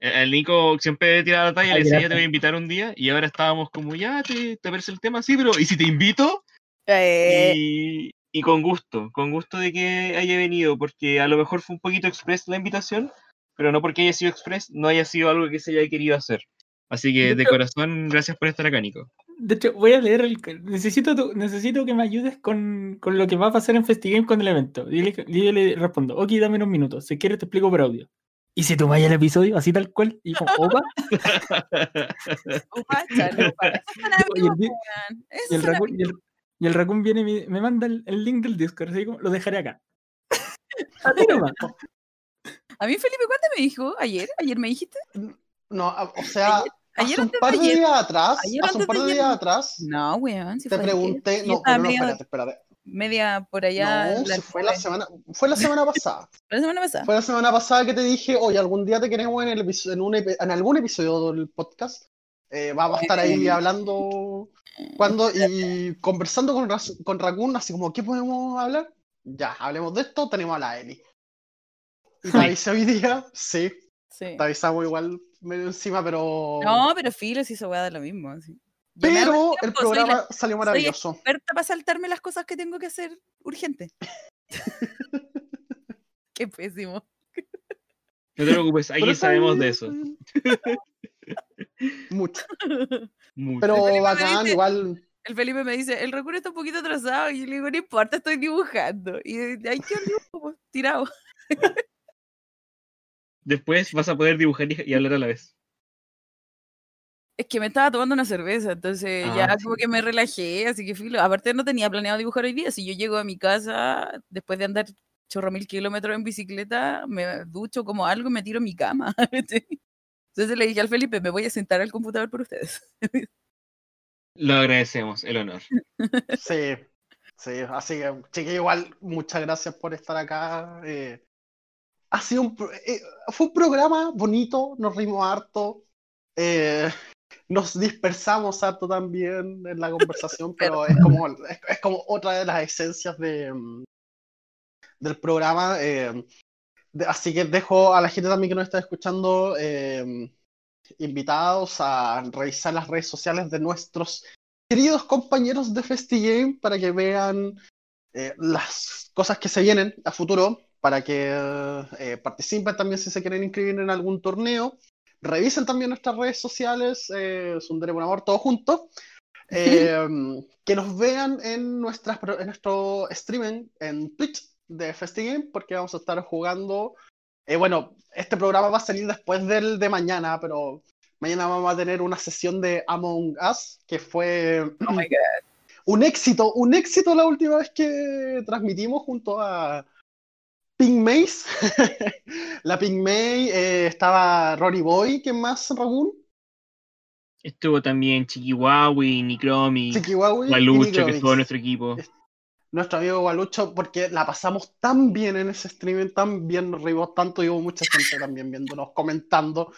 Eh, El Nico siempre tira la talla, Ay, le decía, ya te voy a invitar un día, y ahora estábamos como, ya, ¿te, te parece el tema? Sí, pero ¿y si te invito? Eh, Y, y con gusto, con gusto de que haya venido, porque a lo mejor fue un poquito express la invitación, pero no porque haya sido express, no haya sido algo que se haya querido hacer. Así que de Yo- corazón, gracias por estar acá, Nico. De hecho, voy a leer el. Necesito, tu- necesito que me ayudes con, con lo que va a pasar en FestiGame con el evento. Y le, y yo le respondo, ok, dame unos minutos. Si quieres, te explico por audio. Y si tú vayas el episodio, así tal cual, y como, opa. Esos son y el, raccoon, y el, y el raccoon viene y me, me manda el, el link del Discord, así como, lo dejaré acá. Así nomás. A mí Felipe, ¿cuándo me dijo? ¿Ayer? ¿Ayer me dijiste? No, o sea, Ayer hace un par de ayer. días atrás, Ayer hace un par de días atrás, No, weón. Si te fue pregunté, no, no, no, espérate, espérate. media por allá. No, la, si fue la semana, fue la semana pasada. la semana pasada. Fue la semana pasada que te dije, oye, algún día te queremos en, el episo- en, un epi- en algún episodio del podcast. Eh, vamos a estar ahí hablando cuando y conversando con, con Raccoon, así como, ¿qué podemos hablar? Ya, hablemos de esto, tenemos a la Eli. Y hoy día, sí, Sí. te avisamos igual medio encima, pero No, pero filo, si eso voy a dar lo mismo. sí. Hago Pero el soy la programa salió maravilloso. experta para saltarme las cosas que tengo que hacer urgente. Qué pésimo. No te preocupes, aquí sabemos de eso. Mucho. Mucho. Pero bacán, dice- igual. El Felipe me dice, el recuerdo está un poquito atrasado. Y yo le digo, no importa, estoy dibujando. Y de ahí quedó el dibujo, pues, tirado. Después vas a poder dibujar y, y hablar a la vez. Es que me estaba tomando una cerveza, entonces Ah, ya sí. como que me relajé, así que filo. Aparte no tenía planeado dibujar hoy día. Si yo llego a mi casa después de andar chorro mil kilómetros en bicicleta, me ducho como algo y me tiro a mi cama. entonces le dije al Felipe, me voy a sentar al computador por ustedes. Lo agradecemos, el honor. Sí, sí. Así que, chiquillo, igual, muchas gracias por estar acá. eh, ha sido un, eh, fue un programa bonito, nos rimos harto. eh, nos dispersamos harto también en la conversación, pero es como, es, es como otra de las esencias de, mm, del programa. eh, de- así que dejo a la gente también que nos está escuchando invitados a revisar las redes sociales de nuestros queridos compañeros de FestiGame para que vean las cosas que se vienen a futuro, para que eh, participen también si se quieren inscribir en algún torneo. Revisen también nuestras redes sociales, eh, Sundere Buen Amor, todo junto. Eh, que nos vean en, nuestras, en nuestro streaming en Twitch de FestiGame, porque vamos a estar jugando. eh, bueno, este programa va a salir después del de mañana, pero mañana vamos a tener una sesión de Among Us, que fue Oh my God. un éxito, un éxito la última vez que transmitimos junto a Pink Maze. la Pink May, eh, estaba Rory Boy, ¿quién más, Raúl? Estuvo también Chiquiwawi, y Walucho, que estuvo en nuestro equipo. Nuestro amigo Walucho, porque la pasamos tan bien en ese streaming, tan bien, nos reímos tanto y hubo mucha gente también viéndonos, comentando.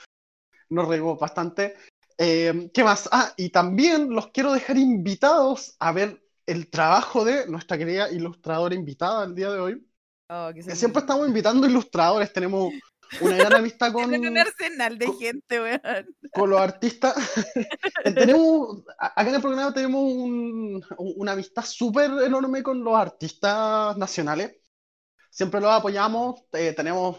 Nos reímos bastante. Eh, ¿qué más? Ah, y también los quiero dejar invitados a ver el trabajo de nuestra querida ilustradora invitada el día de hoy. Oh, que Siempre estamos invitando ilustradores, tenemos una gran amistad con, un arsenal de con- gente, weón. con los artistas. tenemos, a- acá en el programa tenemos un- un- una amistad súper enorme con los artistas nacionales. Siempre los apoyamos, eh, tenemos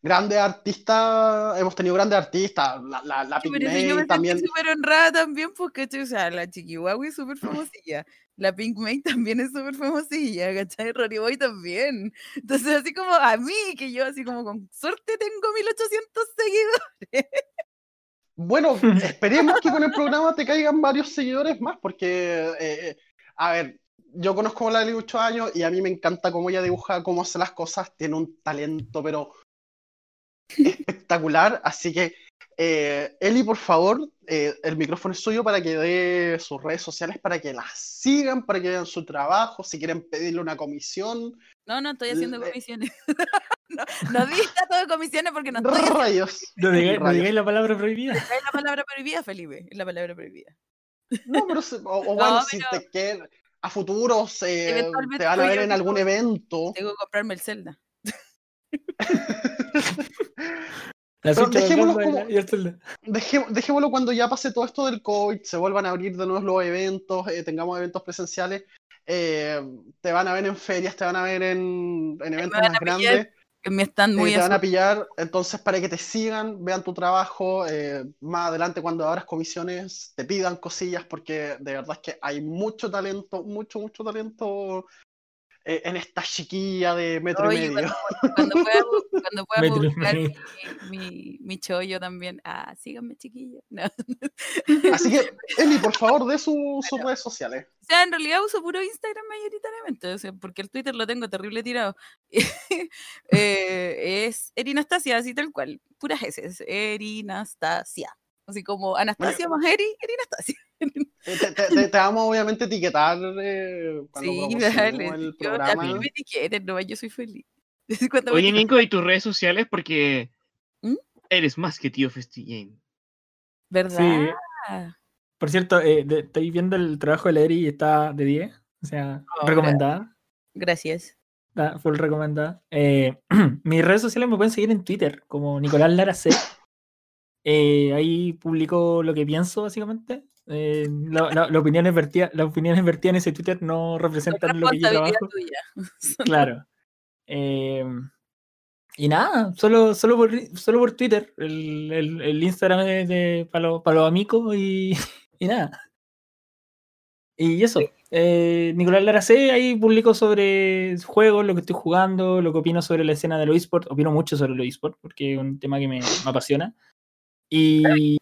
grandes artistas, hemos tenido grandes artistas, la, la, la Sí, yo me también. súper honrada también, porque, o sea, la Chiquihuahua es súper famosilla. La Pink May también es súper famosilla, ¿cachai? Rory Boy también. Entonces, así como a mí, que yo así como con suerte tengo 1800 seguidores. Bueno, esperemos que con el programa te caigan varios seguidores más, porque, eh, a ver, yo conozco a la Lali 8 años y a mí me encanta cómo ella dibuja, cómo hace las cosas, tiene un talento, pero espectacular. Así que, eh, Eli, por favor, eh, el micrófono es suyo para que dé sus redes sociales, para que las sigan, para que vean su trabajo, si quieren pedirle una comisión. No, no estoy haciendo Le- comisiones. no, no di de comisiones porque no estoy Rayos. No digáis, no digáis la palabra prohibida. es la palabra prohibida, Felipe. Es la palabra prohibida. No, pero, se- o, o No, bueno, si te quieren, a futuros eh, Eventualmente te van a ver en algún todo. evento. Tengo que comprarme el Zelda. Pero dejémoslo como-. Dejé- dejémoslo cuando ya pase todo esto del COVID, se vuelvan a abrir de nuevo los eventos, eh, tengamos eventos presenciales, eh, te van a ver en ferias, te van a ver en, en eventos más pillar grandes, Que me están eh, muy te van a pillar, entonces para que te sigan, vean tu trabajo, eh, más adelante cuando abras comisiones, te pidan cosillas, porque de verdad es que hay mucho talento, mucho, mucho talento eh, en esta chiquilla de metro Oye, y medio. Cuando pueda, pu- cuando pueda mi, mi, mi chollo también. Ah, síganme, chiquillos. No. Así que, Eli, por favor, de su- sus redes sociales. O sea, en realidad uso puro Instagram mayoritariamente, o sea, porque el Twitter lo tengo terrible tirado. Eh, es Erinastasia, así tal cual, puras S, Erinastasia. Así como Anastasia más Eri, Erinastasia. Eh, Te, te- te- te vamos obviamente a etiquetar eh, cuando Sí, dale. el Yo, a mí programa. me etiqueten, no, yo soy feliz. Oye, Nico, ¿y tus redes sociales? Porque ¿Mm? eres más que tío FestiGame. ¿Verdad? Sí. Por cierto, eh, de- estoy viendo el trabajo de la Eri y está de 10. O sea, Oh, recomendada. Gracias. Está full recomendada. Eh, mis redes sociales me pueden seguir en Twitter como Nicolás Lara C. Eh, ahí publicó lo que pienso, básicamente. Eh, la, la, las opiniones vertidas en ese Twitter no representan lo que yo trabajo. Claro. Eh, y nada, solo, solo, por, solo por Twitter, el, el, el Instagram de, para, los, para los amigos y, y nada. Y eso, eh, Nicolás Laracé ahí publicó sobre juegos, lo que estoy jugando, lo que opino sobre la escena de los esports. Opino mucho sobre los esports porque es un tema que me, me apasiona. Y,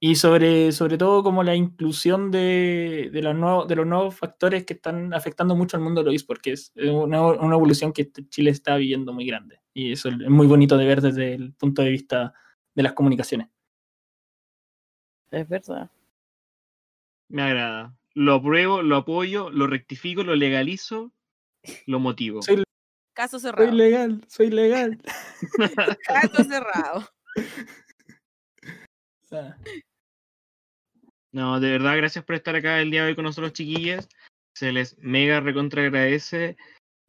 y sobre, sobre todo como la inclusión de, de, los nuevos, de los nuevos factores que están afectando mucho al mundo de los esports, que es una, una, evolución que Chile está viviendo muy grande. Y eso es muy bonito de ver desde el punto de vista de las comunicaciones. Es verdad. Me agrada. Lo apruebo, lo apoyo, lo rectifico, lo legalizo, lo motivo. Soy, Caso cerrado. Soy legal, soy legal. Caso cerrado. No, de verdad, gracias por estar acá el día de hoy con nosotros, chiquillas. Se les mega recontra agradece.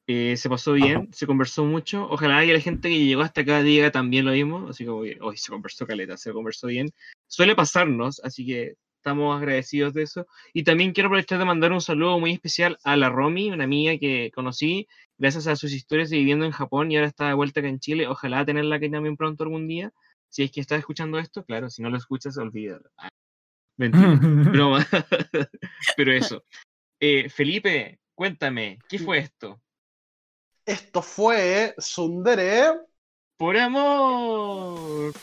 Eh, se pasó bien, se conversó mucho. Ojalá que la gente que llegó hasta acá diga también lo mismo. Así que hoy, se conversó caleta, se conversó bien. Suele pasarnos, así que estamos agradecidos de eso. Y también quiero aprovechar de mandar un saludo muy especial a la Romy, una amiga que conocí gracias a sus historias de viviendo en Japón y ahora está de vuelta acá en Chile. Ojalá tenerla aquí también pronto algún día. Si es que estás escuchando esto, claro, si no lo escuchas, olvídalo. Ah, mentira, broma. Pero eso. Eh, Felipe, cuéntame, ¿qué fue esto? Esto fue Sundere. Por amor.